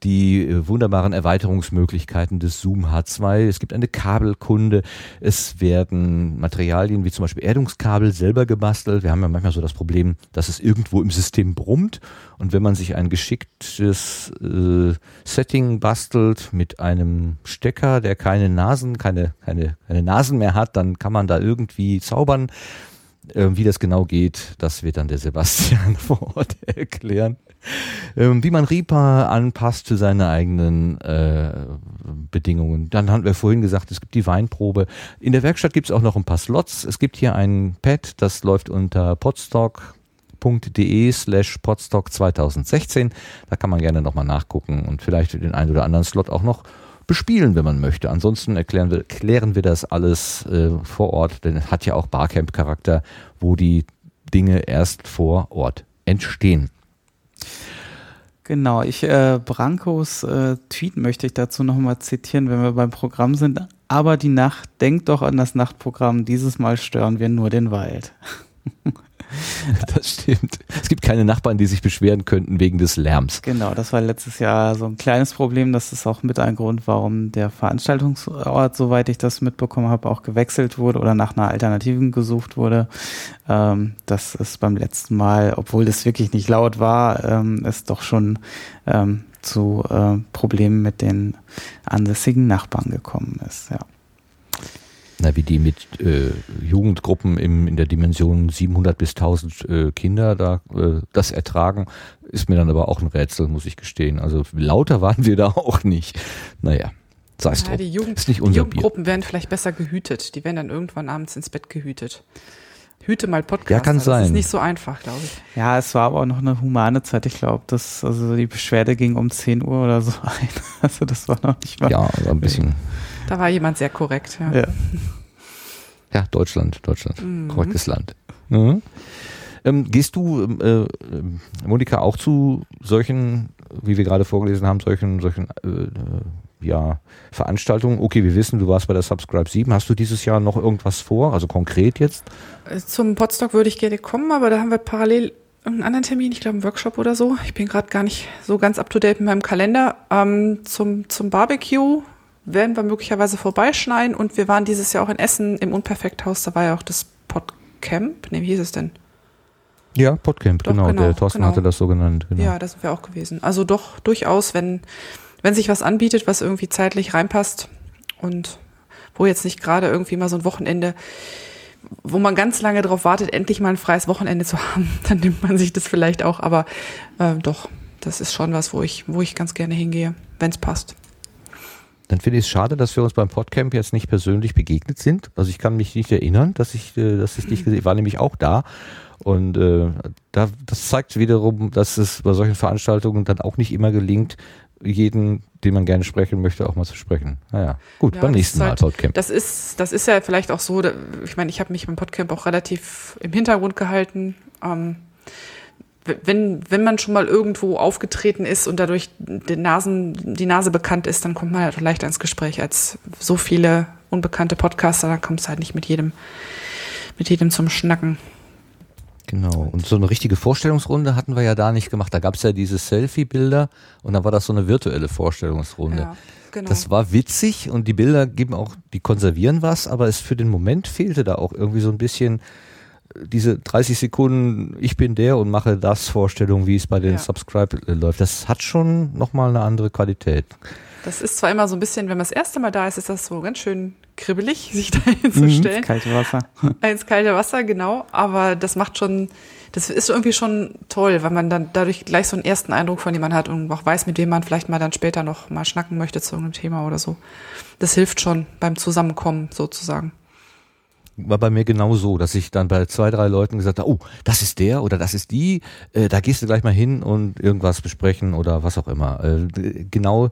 die äh, wunderbaren Erweiterungsmöglichkeiten des Zoom H2. Es gibt eine Kabelkunde. Es werden Materialien wie zum Beispiel Erdungskabel selber gebastelt. Wir haben ja manchmal so das Problem, dass es irgendwo im System brummt. Und wenn man sich ein geschicktes äh, Setting bastelt mit einem Stecker, der keine Nasen, keine, keine, keine Nasen mehr hat, dann kann man da irgendwie zaubern. Ähm, wie das genau geht, das wird dann der Sebastian vor Ort erklären. Ähm, wie man Reaper anpasst für seine eigenen äh, Bedingungen. Dann haben wir vorhin gesagt, es gibt die Weinprobe. In der Werkstatt gibt es auch noch ein paar Slots. Es gibt hier ein Pad, das läuft unter podstock.de slash podstock 2016. Da kann man gerne nochmal nachgucken und vielleicht den einen oder anderen Slot auch noch bespielen, wenn man möchte. Ansonsten erklären wir, klären wir das alles äh, vor Ort, denn es hat ja auch Barcamp-Charakter, wo die Dinge erst vor Ort entstehen.
Genau, ich äh, Brancos äh, Tweet möchte ich dazu nochmal zitieren, wenn wir beim Programm sind. Aber die Nacht, denkt doch an das Nachtprogramm, dieses Mal stören wir nur den Wald.
Das stimmt. Es gibt keine Nachbarn, die sich beschweren könnten wegen des Lärms.
Genau, das war letztes Jahr so ein kleines Problem. Das ist auch mit ein Grund, warum der Veranstaltungsort, soweit ich das mitbekommen habe, auch gewechselt wurde oder nach einer Alternativen gesucht wurde. Ähm, das ist beim letzten Mal, obwohl das wirklich nicht laut war, ähm, ist doch schon ähm, zu äh, Problemen mit den ansässigen Nachbarn gekommen ist. Ja.
Na, wie die mit äh, Jugendgruppen im, in der Dimension 700 bis 1000 äh, Kinder da äh, das ertragen, ist mir dann aber auch ein Rätsel, muss ich gestehen. Also lauter waren wir da auch nicht. Naja, sei es
ja, die Jugend, ist nicht unser die Jugendgruppen Bier. werden vielleicht besser gehütet. Die werden dann irgendwann abends ins Bett gehütet. Hüte mal Podcast.
Ja, kann sein.
Das ist nicht so einfach, glaube ich.
Ja, es war aber auch noch eine humane Zeit. Ich glaube, dass also die Beschwerde ging um 10 Uhr oder so ein. Also das war noch nicht mal.
Ja, also ein bisschen.
Da war jemand sehr korrekt, ja.
Ja,
ja Deutschland, Deutschland. Mhm. Korrektes Land. Mhm. Ähm, gehst du, ähm, äh, Monika, auch zu solchen, wie wir gerade vorgelesen haben, solchen, solchen äh, ja, Veranstaltungen? Okay, wir wissen, du warst bei der Subscribe 7. Hast du dieses Jahr noch irgendwas vor, also konkret jetzt?
Äh, zum Podstock würde ich gerne kommen, aber da haben wir parallel einen anderen Termin, ich glaube einen Workshop oder so. Ich bin gerade gar nicht so ganz up to date mit meinem Kalender. Ähm, zum, zum Barbecue werden wir möglicherweise vorbeischneiden. Und wir waren dieses Jahr auch in Essen im Unperfekthaus. Da war ja auch das Podcamp. Ne, wie hieß es denn?
Ja, Podcamp, doch, genau. genau. Der Thorsten genau. hatte das so genannt. Genau.
Ja, das sind wir auch gewesen. Also doch durchaus, wenn, wenn sich was anbietet, was irgendwie zeitlich reinpasst und wo jetzt nicht gerade irgendwie mal so ein Wochenende, wo man ganz lange darauf wartet, endlich mal ein freies Wochenende zu haben, dann nimmt man sich das vielleicht auch. Aber äh, doch, das ist schon was, wo ich, wo ich ganz gerne hingehe, wenn es passt.
Dann finde ich es schade, dass wir uns beim Podcamp jetzt nicht persönlich begegnet sind. Also ich kann mich nicht erinnern, dass ich, äh, dass ich dich gesehen, ich war nämlich auch da. Und äh, da, das zeigt wiederum, dass es bei solchen Veranstaltungen dann auch nicht immer gelingt, jeden, den man gerne sprechen möchte, auch mal zu sprechen. Naja, gut,
Ja,
beim nächsten
ist
Mal
halt-
Podcamp.
Das ist, das ist ja vielleicht auch so, ich meine, ich habe mich beim Podcamp auch relativ im Hintergrund gehalten. Ähm, wenn, wenn man schon mal irgendwo aufgetreten ist und dadurch den Nasen, die Nase bekannt ist, dann kommt man halt leichter ins Gespräch als so viele unbekannte Podcaster, da kommt es halt nicht mit jedem, mit jedem zum Schnacken.
Genau. Und so eine richtige Vorstellungsrunde hatten wir ja da nicht gemacht. Da gab es ja diese Selfie-Bilder und dann war das so eine virtuelle Vorstellungsrunde.
Ja, genau.
Das war witzig und die Bilder geben auch, die konservieren was, aber es für den Moment fehlte da auch irgendwie so ein bisschen diese 30 Sekunden, ich bin der und mache das Vorstellung, wie es bei den
Ja.
Subscribe äh, läuft. Das hat schon nochmal eine andere Qualität.
Das ist zwar immer so ein bisschen, wenn man das erste Mal da ist, ist das so ganz schön kribbelig, sich da hinzustellen.
Mhm, kalte Wasser.
Ins kalte Wasser, genau. Aber das macht schon, das ist irgendwie schon toll, weil man dann dadurch gleich so einen ersten Eindruck von jemandem hat und auch weiß, mit wem man vielleicht mal dann später noch mal schnacken möchte zu irgendeinem Thema oder so. Das hilft schon beim Zusammenkommen sozusagen.
War bei mir genau so, dass ich dann bei zwei, drei Leuten gesagt habe, oh, das ist der oder das ist die, äh, da gehst du gleich mal hin und irgendwas besprechen oder was auch immer. Äh, genau,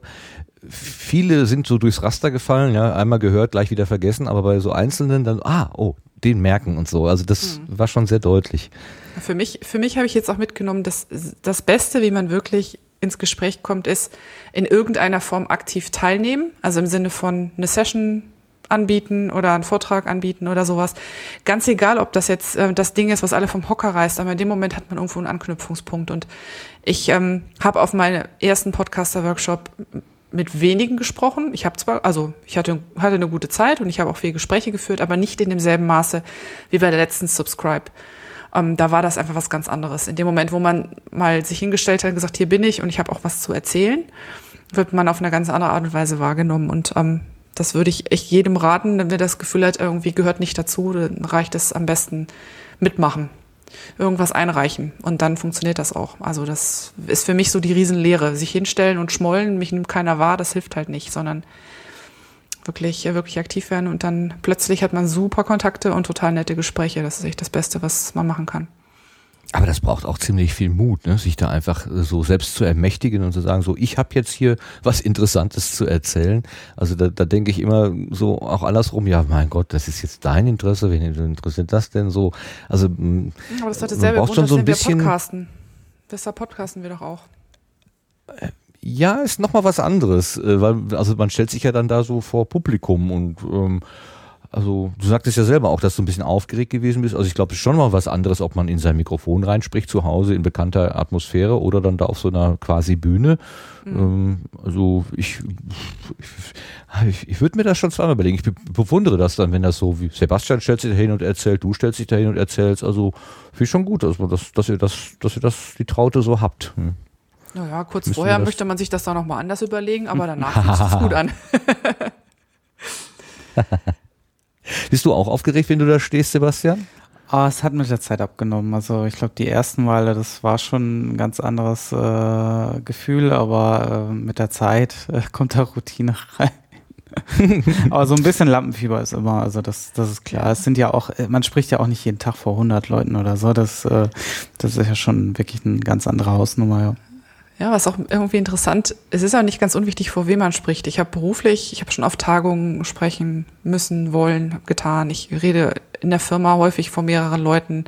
viele sind so durchs Raster gefallen, ja, einmal gehört, gleich wieder vergessen, aber bei so Einzelnen dann, ah, oh, den merken und so. Also das war schon sehr deutlich.
Für mich, für mich habe ich jetzt auch mitgenommen, dass das Beste, wie man wirklich ins Gespräch kommt, ist in irgendeiner Form aktiv teilnehmen. Also im Sinne von eine Session anbieten oder einen Vortrag anbieten oder sowas. Ganz egal, ob das jetzt äh, das Ding ist, was alle vom Hocker reißt, aber in dem Moment hat man irgendwo einen Anknüpfungspunkt. Und ich ähm, habe auf meinem ersten Podcaster-Workshop mit wenigen gesprochen. Ich habe zwar, also ich hatte, hatte eine gute Zeit und ich habe auch viele Gespräche geführt, aber nicht in demselben Maße wie bei der letzten Subscribe. Ähm, da war das einfach was ganz anderes. In dem Moment, wo man mal sich hingestellt hat und gesagt, hier bin ich und ich habe auch was zu erzählen, wird man auf eine ganz andere Art und Weise wahrgenommen. Und ähm, das würde ich echt jedem raten, wenn der das Gefühl hat, irgendwie gehört nicht dazu, dann reicht es am besten mitmachen. Irgendwas einreichen und dann funktioniert das auch. Also das ist für mich so die Riesenlehre. Sich hinstellen und schmollen, mich nimmt keiner wahr, das hilft halt nicht, sondern wirklich, äh, wirklich aktiv werden und dann plötzlich hat man super Kontakte und total nette Gespräche. Das ist echt das Beste, was man machen kann.
Aber das braucht auch ziemlich viel Mut, ne? sich da einfach äh, so selbst zu ermächtigen und zu sagen, so ich habe jetzt hier was Interessantes zu erzählen. Also da, da denke ich immer so auch andersrum, ja mein Gott, das ist jetzt dein Interesse, wen interessiert das denn so? Also mh,
Aber das
man
dasselbe
braucht
Grund,
schon so ein
dass wir
bisschen,
podcasten. Deshalb podcasten wir doch auch.
ja, ist noch mal was anderes, äh, weil also man stellt sich ja dann da so vor Publikum und ähm, also du sagtest ja selber auch, dass du ein bisschen aufgeregt gewesen bist. Also ich glaube, es ist schon mal was anderes, ob man in sein Mikrofon reinspricht zu Hause in bekannter Atmosphäre oder dann da auf so einer quasi Bühne. Ähm, also ich, ich, ich würde mir das schon zweimal überlegen. Ich be- bewundere das dann, wenn das so wie Sebastian stellt sich da hin und erzählt, du stellst dich da hin und erzählst. Also finde ich schon gut, dass, man das, dass ihr das, dass ihr das die Traute so habt. Hm.
Naja, kurz
Müssen
vorher möchte man sich das dann nochmal anders überlegen, aber danach fühlt das gut an.
Bist du auch aufgeregt, wenn du da stehst, Sebastian?
Ah, es hat mit der Zeit abgenommen. Also ich glaube, die ersten Male, das war schon ein ganz anderes äh, Gefühl, aber äh, mit der Zeit äh, kommt da Routine rein. aber so ein bisschen Lampenfieber ist immer, also das, das ist klar. Es sind ja auch, äh, man spricht ja auch nicht jeden Tag vor 100 Leuten oder so. Das, äh, das ist ja schon wirklich eine ganz andere Hausnummer. Ja.
Ja, was auch irgendwie interessant, es ist auch nicht ganz unwichtig, vor wem man spricht. Ich habe beruflich, ich habe schon auf Tagungen sprechen müssen, wollen, getan. Ich rede in der Firma häufig vor mehreren Leuten.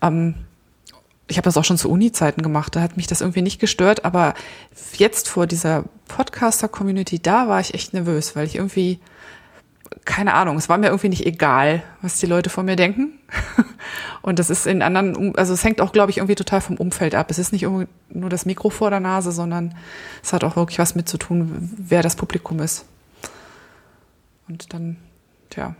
Ähm, ich habe das auch schon zu Uni-Zeiten gemacht, da hat mich das irgendwie nicht gestört, aber jetzt vor dieser Podcaster-Community, da war ich echt nervös, weil ich irgendwie, keine Ahnung, es war mir irgendwie nicht egal, was die Leute von mir denken. Und das ist in anderen, also es hängt auch, glaube ich, irgendwie total vom Umfeld ab. Es ist nicht nur das Mikro vor der Nase, sondern es hat auch wirklich was mit zu tun, wer das Publikum ist. Und dann, tja,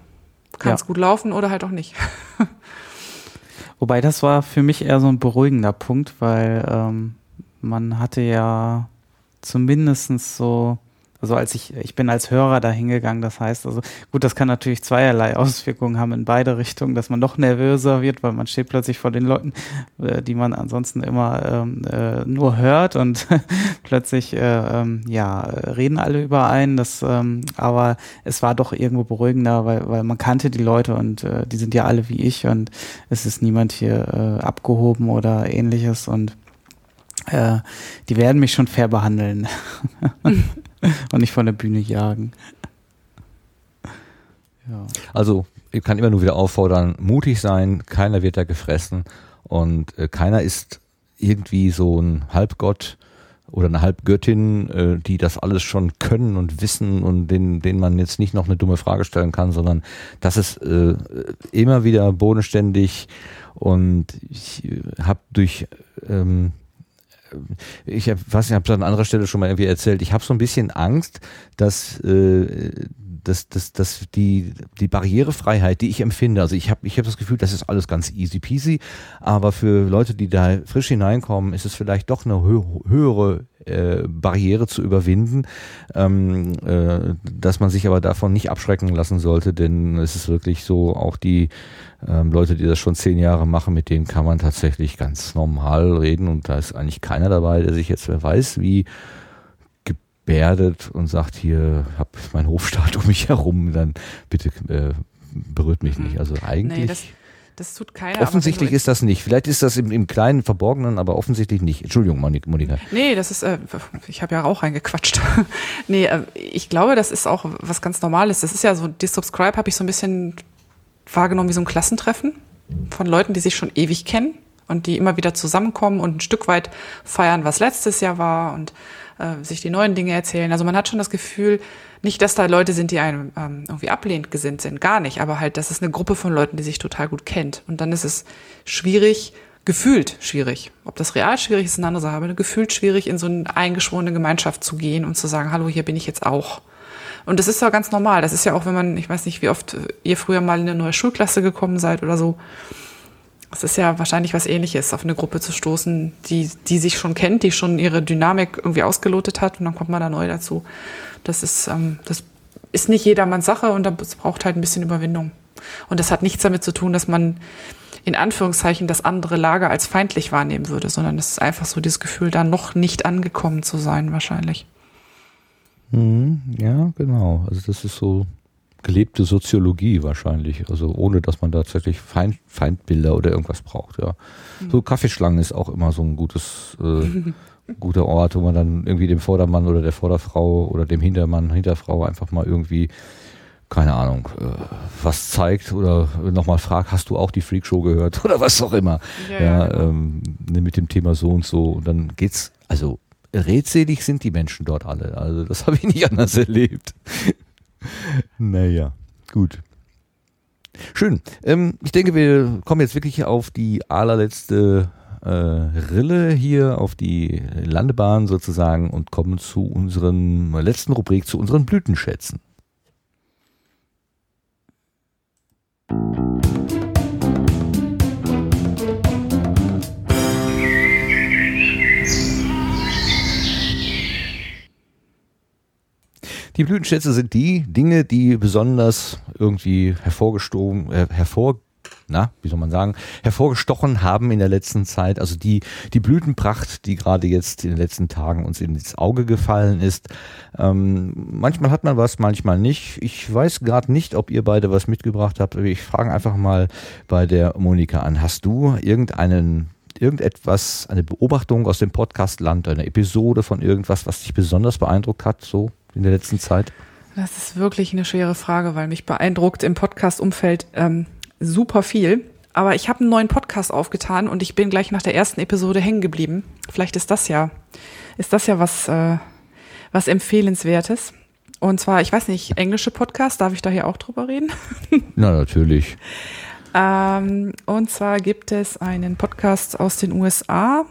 kann es
Ja.
gut laufen oder halt auch nicht.
Wobei das war für mich eher so ein beruhigender Punkt, weil ähm, man hatte ja zumindestens so, also als ich, ich bin als Hörer da hingegangen, das heißt, also gut, das kann natürlich zweierlei Auswirkungen haben in beide Richtungen, dass man noch nervöser wird, weil man steht plötzlich vor den Leuten, äh, die man ansonsten immer ähm, äh, nur hört und plötzlich, äh, ähm, ja, reden alle über einen, das, ähm, aber es war doch irgendwo beruhigender, weil, weil man kannte die Leute und äh, die sind ja alle wie ich und es ist niemand hier äh, abgehoben oder ähnliches und äh, die werden mich schon fair behandeln und nicht von der Bühne jagen.
Ja. Also ich kann immer nur wieder auffordern, mutig sein, keiner wird da gefressen und äh, keiner ist irgendwie so ein Halbgott oder eine Halbgöttin, äh, die das alles schon können und wissen und denen, denen man jetzt nicht noch eine dumme Frage stellen kann, sondern das ist äh, immer wieder bodenständig und ich äh, habe durch ähm, ich hab, was ich habe an anderer Stelle schon mal irgendwie erzählt, ich habe so ein bisschen Angst, dass äh, dass, dass, dass die, die Barrierefreiheit, die ich empfinde, also ich habe ich hab das Gefühl, das ist alles ganz easy peasy, aber für Leute, die da frisch hineinkommen, ist es vielleicht doch eine hö höhere äh, Barriere zu überwinden, ähm, äh, dass man sich aber davon nicht abschrecken lassen sollte, denn es ist wirklich so, auch die ähm, Leute, die das schon zehn Jahre machen, mit denen kann man tatsächlich ganz normal reden und da ist eigentlich keiner dabei, der sich jetzt, wer weiß, wie gebärdet und sagt, hier hab mein Hofstaat um mich herum, dann bitte äh, berührt mich nicht. Also eigentlich. Nee,
das, tut keiner.
Offensichtlich ist das nicht. Vielleicht ist das im, im kleinen Verborgenen, aber offensichtlich nicht. Entschuldigung, Monika.
Nee, das ist, äh, ich habe ja auch reingequatscht. nee, äh, ich glaube, das ist auch was ganz Normales. Das ist ja so, die Subscribe habe ich so ein bisschen wahrgenommen wie so ein Klassentreffen von Leuten, die sich schon ewig kennen und die immer wieder zusammenkommen und ein Stück weit feiern, was letztes Jahr war und äh, sich die neuen Dinge erzählen. Also man hat schon das Gefühl, nicht, dass da Leute sind, die einem ähm, irgendwie ablehnend gesinnt sind, gar nicht, aber halt, das ist eine Gruppe von Leuten, die sich total gut kennt. Und dann ist es schwierig, gefühlt schwierig. Ob das real schwierig ist, ist eine andere Sache, aber gefühlt schwierig, in so eine eingeschworene Gemeinschaft zu gehen und zu sagen, hallo, hier bin ich jetzt auch. Und das ist ja ganz normal. Das ist ja auch, wenn man, ich weiß nicht, wie oft ihr früher mal in eine neue Schulklasse gekommen seid oder so. Es ist ja wahrscheinlich was ähnliches, auf eine Gruppe zu stoßen, die, die sich schon kennt, die schon ihre Dynamik irgendwie ausgelotet hat und dann kommt man da neu dazu. Das ist, ähm, das ist nicht jedermanns Sache und das braucht halt ein bisschen Überwindung. Und das hat nichts damit zu tun, dass man in Anführungszeichen das andere Lager als feindlich wahrnehmen würde, sondern es ist einfach so dieses Gefühl, da noch nicht angekommen zu sein, wahrscheinlich.
Mhm, ja, genau. Also das ist so gelebte Soziologie wahrscheinlich, also ohne dass man tatsächlich Feind, Feindbilder oder irgendwas braucht. Ja, mhm. so Kaffeeschlangen ist auch immer so ein gutes, äh, guter Ort, wo man dann irgendwie dem Vordermann oder der Vorderfrau oder dem Hintermann, Hinterfrau einfach mal irgendwie keine Ahnung, äh, was zeigt oder nochmal fragt, hast du auch die Freakshow gehört oder was auch immer. Ja, ja genau. ähm, ne, mit dem Thema so und so. Und dann geht's, also redselig sind die Menschen dort alle. Also das habe ich nicht anders erlebt naja, gut. Schön. Ähm, ich denke, wir kommen jetzt wirklich auf die allerletzte äh, Rille hier, auf die Landebahn sozusagen und kommen zu unseren letzten Rubrik, zu unseren Blütenschätzen. Die Blütenschätze sind die Dinge, die besonders irgendwie hervorgestochen, äh, hervor, na, wie soll man sagen, hervorgestochen haben in der letzten Zeit. Also die, die Blütenpracht, die gerade jetzt in den letzten Tagen uns ins Auge gefallen ist. Ähm, manchmal hat man was, manchmal nicht. Ich weiß gerade nicht, ob ihr beide was mitgebracht habt. Ich frage einfach mal bei der Monika an. Hast du irgendeinen irgendetwas, eine Beobachtung aus dem Podcastland, eine Episode von irgendwas, was dich besonders beeindruckt hat, so in der letzten Zeit?
Das ist wirklich eine schwere Frage, weil mich beeindruckt im Podcast-Umfeld ähm, super viel. Aber ich habe einen neuen Podcast aufgetan und ich bin gleich nach der ersten Episode hängen geblieben. Vielleicht ist das ja, ist das ja was, äh, was empfehlenswertes. Und zwar, ich weiß nicht, englische Podcast, darf ich da hier auch drüber reden?
Na, natürlich.
ähm, und zwar gibt es einen Podcast aus den USA,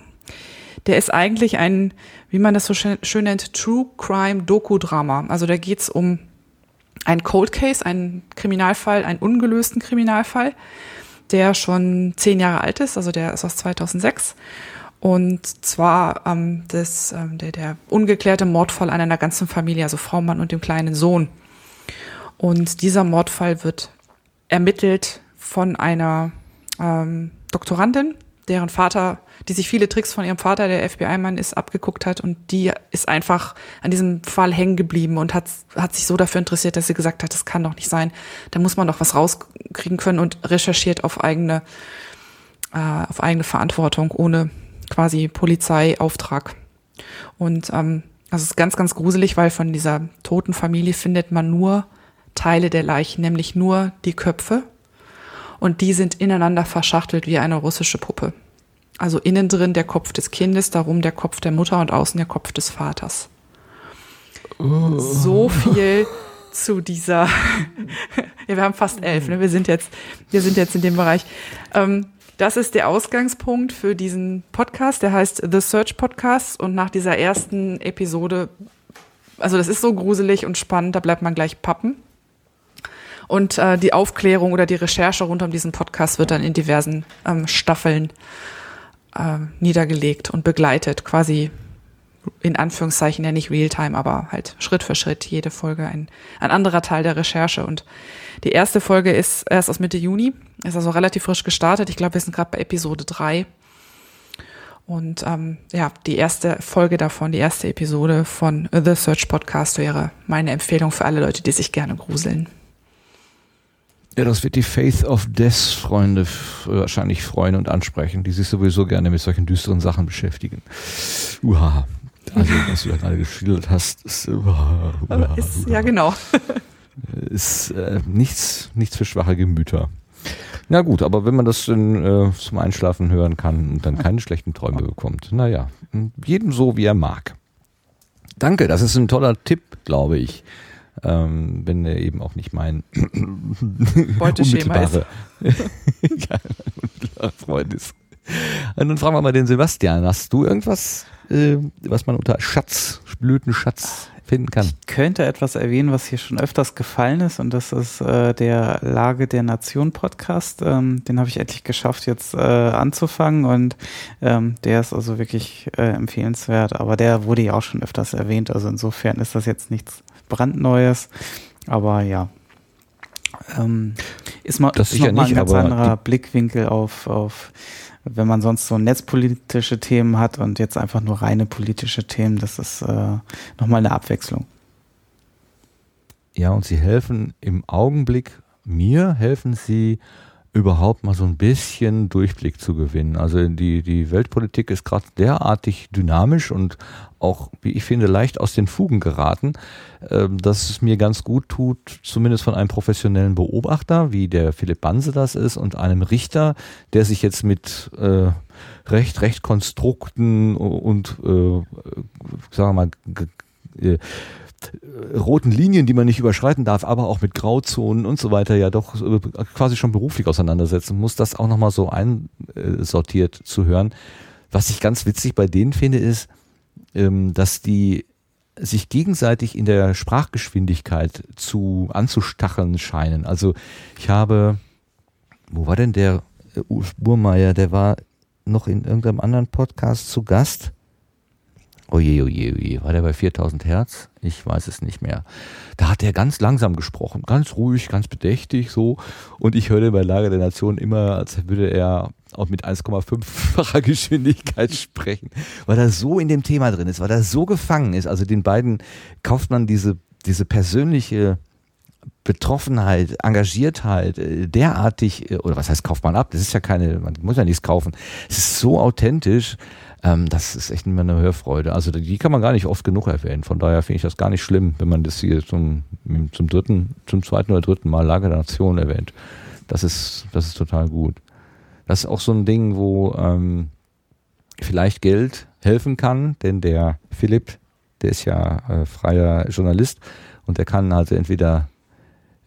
der ist eigentlich ein, wie man das so schön, nennt, True Crime Doku-Drama. Also da geht's um einen Cold Case, einen Kriminalfall, einen ungelösten Kriminalfall, der schon zehn Jahre alt ist, also der ist aus 2006. Und zwar ähm, das, ähm, der, der ungeklärte Mordfall an einer ganzen Familie, also Frau, Mann und dem kleinen Sohn. Und dieser Mordfall wird ermittelt von einer ähm, Doktorandin, deren Vater die sich viele Tricks von ihrem Vater, der FBI-Mann ist, abgeguckt hat und die ist einfach an diesem Fall hängen geblieben und hat, hat sich so dafür interessiert, dass sie gesagt hat, das kann doch nicht sein. Da muss man doch was rauskriegen können und recherchiert auf eigene, äh, auf eigene Verantwortung, ohne quasi Polizeiauftrag. Und ähm, das ist ganz, ganz gruselig, weil von dieser toten Familie findet man nur Teile der Leichen, nämlich nur die Köpfe. Und die sind ineinander verschachtelt wie eine russische Puppe. Also innen drin der Kopf des Kindes, darum der Kopf der Mutter und außen der Kopf des Vaters.
Oh.
So viel zu dieser. ja, wir haben fast elf. Ne? Wir sind jetzt, wir sind jetzt in dem Bereich. Ähm, das ist der Ausgangspunkt für diesen Podcast. Der heißt The Search Podcast. Und nach dieser ersten Episode, also das ist so gruselig und spannend, da bleibt man gleich pappen. Und äh, die Aufklärung oder die Recherche rund um diesen Podcast wird dann in diversen ähm, Staffeln äh, niedergelegt und begleitet, quasi in Anführungszeichen ja nicht Realtime, aber halt Schritt für Schritt jede Folge ein, ein anderer Teil der Recherche. Und die erste Folge ist erst aus Mitte Juni, ist also relativ frisch gestartet. Ich glaube, wir sind gerade bei Episode drei Und ähm, ja, die erste Folge davon, die erste Episode von The Search Podcast wäre meine Empfehlung für alle Leute, die sich gerne gruseln.
Ja, das wird die Faith of Death Freunde wahrscheinlich freuen und ansprechen, die sich sowieso gerne mit solchen düsteren Sachen beschäftigen. Uha. Also, was du da gerade geschildert hast, ist, uha, uha,
ist ja genau.
ist äh, nichts, nichts für schwache Gemüter. Na gut, aber wenn man das in, äh, zum Einschlafen hören kann und dann keine schlechten Träume bekommt, naja, jedem so, wie er mag. Danke, das ist ein toller Tipp, glaube ich. Ähm, wenn er eben auch nicht mein
Beuteschema ist.
ja, Freund ist. Und dann fragen wir mal den Sebastian, hast du irgendwas, äh, was man unter Schatz, Blütenschatz finden kann?
Ich könnte etwas erwähnen, was hier schon öfters gefallen ist und das ist äh, der Lage der Nation Podcast. Ähm, den habe ich endlich geschafft jetzt äh, anzufangen und ähm, der ist also wirklich äh, empfehlenswert, aber der wurde ja auch schon öfters erwähnt, also insofern ist das jetzt nichts brandneues, aber ja. Ähm, ist mal,
das
ist noch mal
nicht,
ein ganz anderer Blickwinkel auf, auf wenn man sonst so netzpolitische Themen hat und jetzt einfach nur reine politische Themen, das ist äh, nochmal eine Abwechslung.
Ja, und sie helfen im Augenblick, mir helfen sie überhaupt mal so ein bisschen Durchblick zu gewinnen. Also die, die Weltpolitik ist gerade derartig dynamisch und auch, wie ich finde, leicht aus den Fugen geraten, äh, dass es mir ganz gut tut, zumindest von einem professionellen Beobachter, wie der Philipp Banse das ist, und einem Richter, der sich jetzt mit äh, Recht, Rechtkonstrukten und, äh, sagen wir mal, äh, roten Linien, die man nicht überschreiten darf, aber auch mit Grauzonen und so weiter ja doch äh, quasi schon beruflich auseinandersetzen muss, das auch nochmal so einsortiert zu hören. Was ich ganz witzig bei denen finde, ist, ähm, dass die sich gegenseitig in der Sprachgeschwindigkeit zu anzustacheln scheinen. Also ich habe, wo war denn der äh, Burmeier? Der war noch in irgendeinem anderen Podcast zu Gast. Oje, oje, oje, war der bei 4000 Hertz? Ich weiß es nicht mehr. Da hat er ganz langsam gesprochen, ganz ruhig, ganz bedächtig so. Und ich hörte bei Lage der Nation immer, als würde er auch mit 1,5-facher Geschwindigkeit sprechen, weil er so in dem Thema drin ist, weil er so gefangen ist. Also den beiden kauft man diese, diese persönliche Betroffenheit, Engagiertheit äh, derartig, äh, oder was heißt kauft man ab? Das ist ja keine, man muss ja nichts kaufen. Es ist so authentisch, ähm, das ist echt immer eine Hörfreude. Also die kann man gar nicht oft genug erwähnen. Von daher finde ich das gar nicht schlimm, wenn man das hier zum, zum dritten, zum zweiten oder dritten Mal Lage der Nation erwähnt. Das ist, das ist total gut. Das ist auch so ein Ding, wo ähm, vielleicht Geld helfen kann, denn der Philipp, der ist ja äh, freier Journalist und der kann also entweder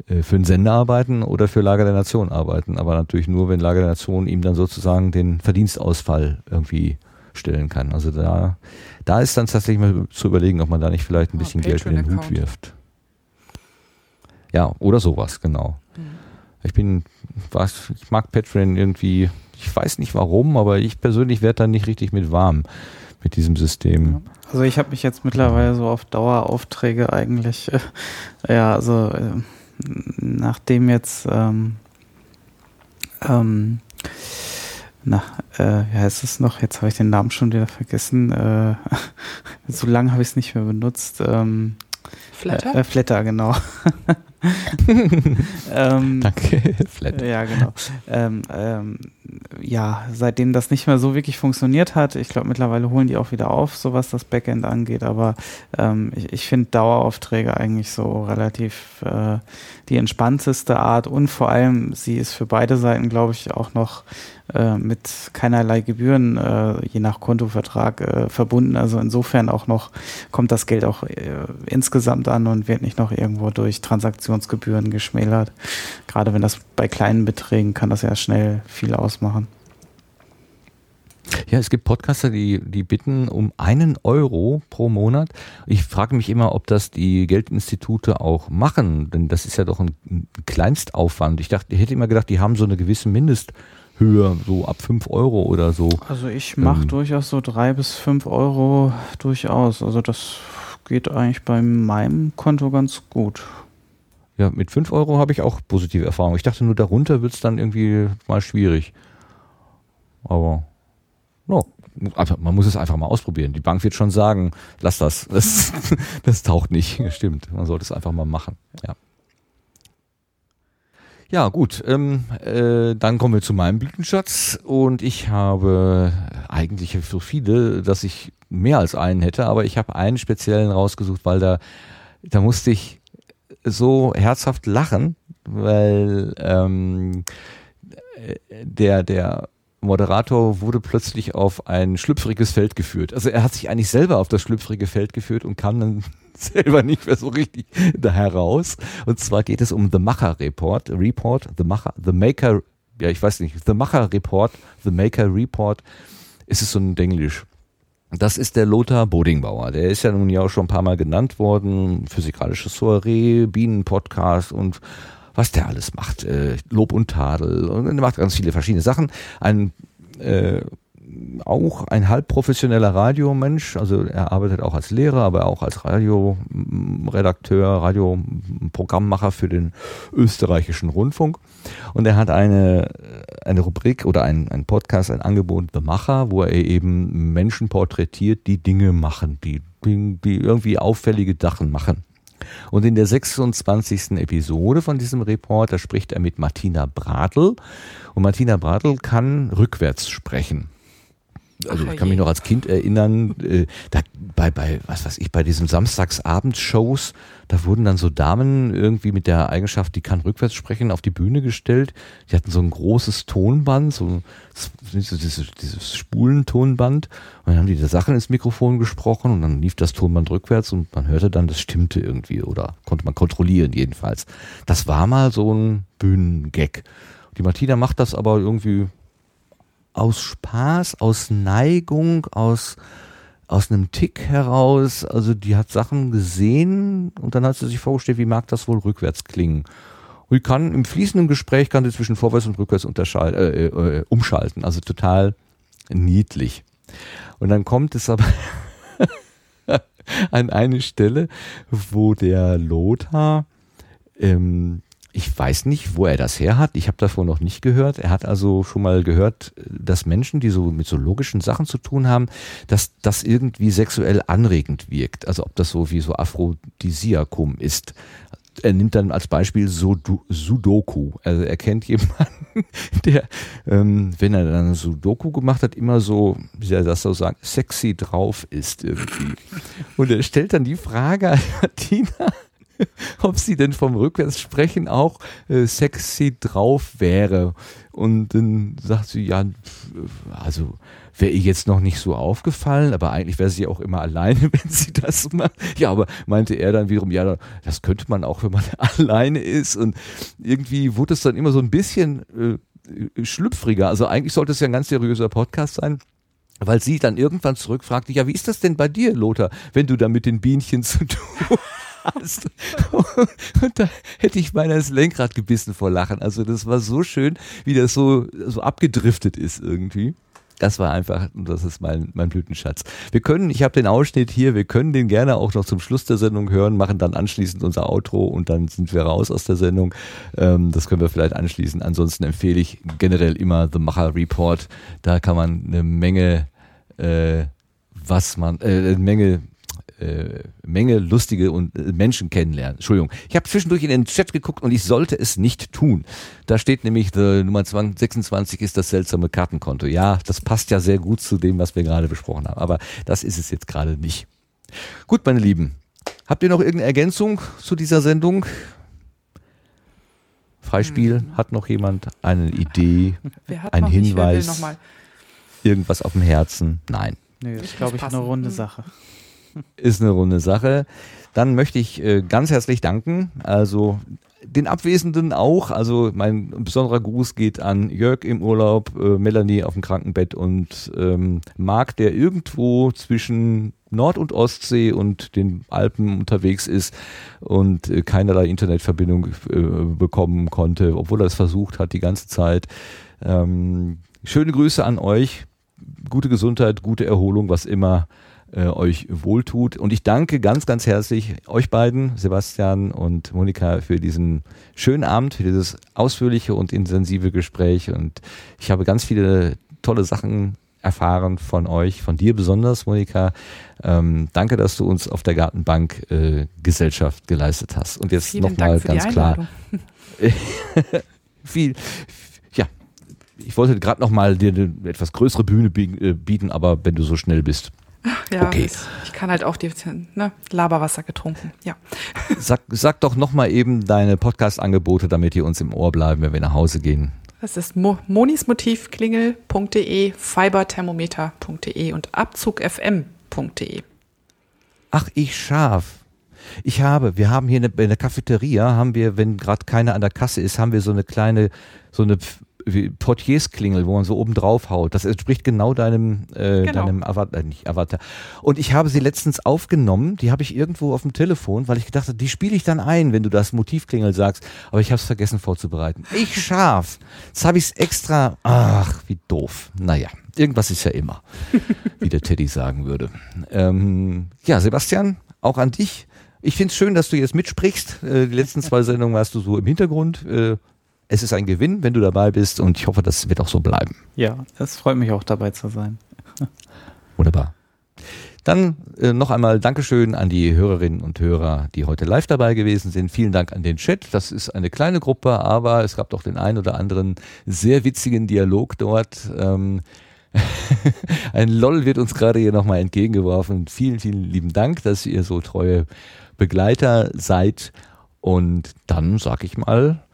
äh, für einen Sender arbeiten oder für Lager der Nation arbeiten, aber natürlich nur, wenn Lager der Nation ihm dann sozusagen den Verdienstausfall irgendwie stellen kann. Also da, da ist dann tatsächlich mal zu überlegen, ob man da nicht vielleicht ein bisschen Geld in den Hut wirft. Ja, oder sowas, genau. Mhm. Ich bin, was, ich mag Patreon irgendwie, ich weiß nicht warum, aber ich persönlich werde da nicht richtig mit warm mit diesem System.
Also ich habe mich jetzt mittlerweile so auf Daueraufträge eigentlich, äh, ja, also äh, nachdem jetzt ähm, ähm, na, äh, wie heißt es noch? Jetzt habe ich den Namen schon wieder vergessen. Äh, so lange habe ich es nicht mehr benutzt. Ähm,
Flatter?
Äh, Flatter, genau. ähm,
Danke, Flatter.
Ja, genau. Ähm, ähm, ja, seitdem das nicht mehr so wirklich funktioniert hat, ich glaube mittlerweile holen die auch wieder auf, so was das Backend angeht, aber ähm, ich, ich finde Daueraufträge eigentlich so relativ äh, die entspannteste Art und vor allem sie ist für beide Seiten, glaube ich, auch noch äh, mit keinerlei Gebühren, äh, je nach Kontovertrag, äh, verbunden. Also insofern auch noch kommt das Geld auch äh, insgesamt an und wird nicht noch irgendwo durch Transaktionsgebühren geschmälert. Gerade wenn das bei kleinen Beträgen kann das ja schnell viel ausmachen.
Ja, es gibt Podcaster, die, die bitten um einen Euro pro Monat. Ich frage mich immer, ob das die Geldinstitute auch machen, denn das ist ja doch ein Kleinstaufwand. Ich dachte, ich hätte immer gedacht, die haben so eine gewisse Mindesthöhe, so ab fünf Euro oder so.
Also ich mache
Ähm.
durchaus so drei bis fünf Euro durchaus. Also das geht eigentlich bei meinem Konto ganz gut.
Ja, mit fünf Euro habe ich auch positive Erfahrungen. Ich dachte nur, darunter wird es dann irgendwie mal schwierig. Aber no, man muss es einfach mal ausprobieren. Die Bank wird schon sagen, lass das. Das, das taucht nicht. Stimmt. Man sollte es einfach mal machen. Ja. Ja, gut. Ähm, äh, dann kommen wir zu meinem Blütenschatz. Und ich habe eigentlich so viele, dass ich mehr als einen hätte, aber ich habe einen speziellen rausgesucht, weil da, da musste ich so herzhaft lachen, weil ähm, äh, der, der Moderator wurde plötzlich auf ein schlüpfriges Feld geführt. Also er hat sich eigentlich selber auf das schlüpfrige Feld geführt und kam dann selber nicht mehr so richtig da heraus. Und zwar geht es um The Macher Report, Report, The Macher, The Maker, ja ich weiß nicht, The Macher Report, The Maker Report. Ist es so ein Denglisch? Das ist der Lothar Bodingbauer. Der ist ja nun ja auch schon ein paar Mal genannt worden. Physikalisches Soiree, Bienenpodcast und was der alles macht. Äh, Lob und Tadel. Und er macht ganz viele verschiedene Sachen. Ein äh, auch ein halb professioneller Radiomensch, also er arbeitet auch als Lehrer, aber auch als Radioredakteur, Radioprogrammmacher für den österreichischen Rundfunk. Und er hat eine, eine Rubrik oder ein, ein Podcast, ein Angebot, The Macher, wo er eben Menschen porträtiert, die Dinge machen, die, die, irgendwie auffällige Sachen machen. Und in der 26. Episode von diesem Report, da spricht er mit Martina Bradl. Und Martina Bradl kann rückwärts sprechen. Also ich kann mich noch als Kind erinnern, äh, da bei, bei, was weiß ich, bei diesen Samstagsabendshows, da wurden dann so Damen irgendwie mit der Eigenschaft, die kann rückwärts sprechen, auf die Bühne gestellt. Die hatten so ein großes Tonband, so, so dieses, dieses Spulentonband. Und dann haben die da Sachen ins Mikrofon gesprochen und dann lief das Tonband rückwärts und man hörte dann, das stimmte irgendwie oder konnte man kontrollieren jedenfalls. Das war mal so ein Bühnengag. Die Martina macht das aber irgendwie aus Spaß, aus Neigung, aus, aus einem Tick heraus. Also die hat Sachen gesehen und dann hat sie sich vorgestellt, wie mag das wohl rückwärts klingen. Und die kann im fließenden Gespräch kann sie zwischen vorwärts und rückwärts unterschal äh, äh, umschalten. Also total niedlich. Und dann kommt es aber an eine Stelle, wo der Lothar ähm, ich weiß nicht, wo er das her hat. Ich habe davor noch nicht gehört. Er hat also schon mal gehört, dass Menschen, die so mit so logischen Sachen zu tun haben, dass das irgendwie sexuell anregend wirkt. Also ob das so wie so Aphrodisiakum ist. Er nimmt dann als Beispiel Sudo- Sudoku. Also er kennt jemanden, der, ähm, wenn er dann Sudoku gemacht hat, immer so, wie soll er das so sagen, sexy drauf ist irgendwie. Und er stellt dann die Frage an Martina, ob sie denn vom Rückwärtssprechen auch äh, sexy drauf wäre. Und dann sagt sie, ja, also wäre ihr jetzt noch nicht so aufgefallen, aber eigentlich wäre sie auch immer alleine, wenn sie das macht. Ja, aber meinte er dann wiederum, ja, das könnte man auch, wenn man alleine ist. Und irgendwie wurde es dann immer so ein bisschen äh, schlüpfriger. Also eigentlich sollte es ja ein ganz seriöser Podcast sein. Weil sie dann irgendwann zurückfragte, ja, wie ist das denn bei dir, Lothar, wenn du da mit den Bienchen zu tun hast? Und da hätte ich beinahe das Lenkrad gebissen vor Lachen. Also das war so schön, wie das so, so abgedriftet ist irgendwie. Das war einfach, und das ist mein, mein Blütenschatz. Wir können, ich habe den Ausschnitt hier, wir können den gerne auch noch zum Schluss der Sendung hören, machen dann anschließend unser Outro und dann sind wir raus aus der Sendung. Ähm, das können wir vielleicht anschließen. Ansonsten empfehle ich generell immer The Macher Report. Da kann man eine Menge, äh, was man, äh, eine Menge äh, Menge lustige und äh, Menschen kennenlernen. Entschuldigung. Ich habe zwischendurch in den Chat geguckt und ich sollte es nicht tun. Da steht nämlich, die Nummer 20, 26 ist das seltsame Kartenkonto. Ja, das passt ja sehr gut zu dem, was wir gerade besprochen haben. Aber das ist es jetzt gerade nicht. Gut, meine Lieben. Habt ihr noch irgendeine Ergänzung zu dieser Sendung? Freispiel, hm. hat noch jemand eine Idee, ein Hinweis, irgendwas auf dem Herzen? Nein.
Nö, das ist, glaube ich, eine runde Sache.
Ist eine runde Sache. Dann möchte ich äh, ganz herzlich danken. Also den Abwesenden auch. Also mein besonderer Gruß geht an Jörg im Urlaub, äh, Melanie auf dem Krankenbett und ähm, Marc, der irgendwo zwischen Nord- und Ostsee und den Alpen unterwegs ist und äh, keinerlei Internetverbindung bekommen konnte, obwohl er es versucht hat die ganze Zeit. Ähm, schöne Grüße an euch. Gute Gesundheit, gute Erholung, was immer äh, euch wohltut. Und ich danke ganz, ganz herzlich euch beiden, Sebastian und Monika, für diesen schönen Abend, für dieses ausführliche und intensive Gespräch. Und ich habe ganz viele tolle Sachen erfahren von euch, von dir besonders, Monika. Ähm, danke, dass du uns auf der Gartenbank äh, Gesellschaft geleistet hast. Und jetzt nochmal ganz klar. viel, ja, ich wollte gerade nochmal dir eine etwas größere Bühne äh, bieten, aber wenn du so schnell bist,
ja, okay. ich kann halt auch die ne, Laberwasser getrunken. Ja.
Sag, sag doch nochmal eben deine Podcast-Angebote, damit die uns im Ohr bleiben, wenn wir nach Hause gehen.
Das ist mo monismotivklingel.de, fiberthermometer.de und abzugfm.de.
Ach, ich scharf. Ich habe, wir haben hier in der Cafeteria, haben wir, wenn gerade keiner an der Kasse ist, haben wir so eine kleine, so eine Portiersklingel, wo man so oben drauf haut. Das entspricht genau deinem, äh, genau. deinem Avatar, äh, nicht Avatar. Und ich habe sie letztens aufgenommen, die habe ich irgendwo auf dem Telefon, weil ich gedacht habe, die spiele ich dann ein, wenn du das Motivklingel sagst. Aber ich habe es vergessen vorzubereiten. Ich scharf. Jetzt habe ich es extra. Ach, wie doof. Naja, irgendwas ist ja immer, wie der Teddy sagen würde. Ähm, ja, Sebastian, auch an dich. Ich finde es schön, dass du jetzt mitsprichst. Äh, die letzten zwei Sendungen warst du so im Hintergrund. Äh, es ist ein Gewinn, wenn du dabei bist und ich hoffe, das wird auch so bleiben.
Ja, es freut mich auch dabei zu sein.
Wunderbar. Dann äh, noch einmal Dankeschön an die Hörerinnen und Hörer, die heute live dabei gewesen sind. Vielen Dank an den Chat. Das ist eine kleine Gruppe, aber es gab doch den einen oder anderen sehr witzigen Dialog dort. Ähm, ein LOL wird uns gerade hier nochmal entgegengeworfen. Vielen, vielen lieben Dank, dass ihr so treue Begleiter seid. Und dann sag ich mal,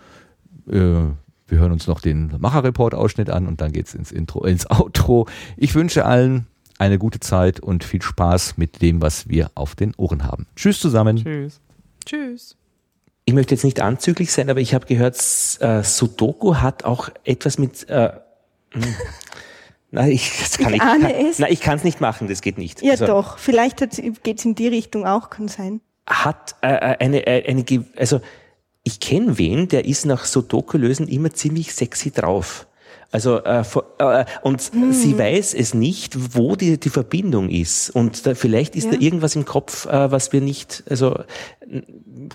äh, wir hören uns noch den Macher-Report-Ausschnitt an und dann geht's ins Intro, ins Outro. Ich wünsche allen eine gute Zeit und viel Spaß mit dem, was wir auf den Ohren haben. Tschüss zusammen.
Tschüss. Tschüss.
Ich möchte jetzt nicht anzüglich sein, aber ich habe gehört, äh, Sudoku hat auch etwas mit. Äh, hm. Na, ich, das kann ich, ich kann, es. Na, ich kann es nicht machen, das geht nicht.
Ja, also, doch. Vielleicht geht es in die Richtung auch, kann sein.
Hat äh, äh eine, äh, eine, also ich kenne wen, der ist nach Sudoku-Lösen immer ziemlich sexy drauf. Also äh, äh, und hm. sie weiß es nicht, wo die, die Verbindung ist. Und da, vielleicht ist ja. da irgendwas im Kopf, äh, was wir nicht also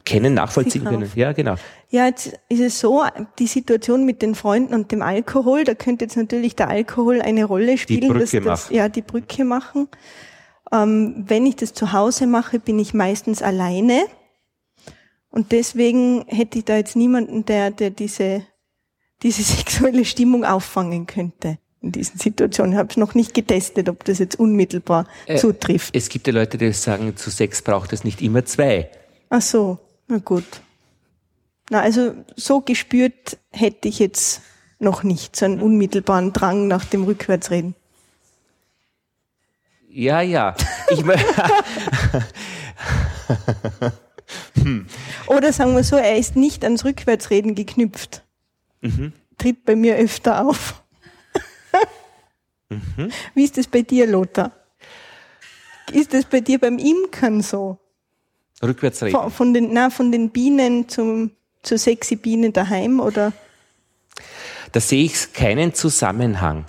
kennen, nachvollziehen können. Ja, genau.
Ja, jetzt ist es so, die Situation mit den Freunden und dem Alkohol, da könnte jetzt natürlich der Alkohol eine Rolle spielen. Die
Brücke das,
das, Ja, die Brücke machen. Ähm, wenn ich das zu Hause mache, bin ich meistens alleine. Und deswegen hätte ich da jetzt niemanden, der, der diese, diese sexuelle Stimmung auffangen könnte in diesen Situationen. Ich habe es noch nicht getestet, ob das jetzt unmittelbar äh, zutrifft.
Es gibt ja Leute, die sagen, zu Sex braucht es nicht immer zwei.
Ach so, na gut. Na, also so gespürt hätte ich jetzt noch nicht so einen unmittelbaren Drang nach dem Rückwärtsreden.
Ja, ja. Ich
Hm. Oder sagen wir so, er ist nicht ans Rückwärtsreden geknüpft. Mhm. Tritt bei mir öfter auf. mhm. Wie ist das bei dir, Lothar? Ist das bei dir beim Imkern so?
Rückwärtsreden?
Von, von, den, nein, von den Bienen zum, zur sexy Biene daheim oder?
Da sehe ich keinen Zusammenhang.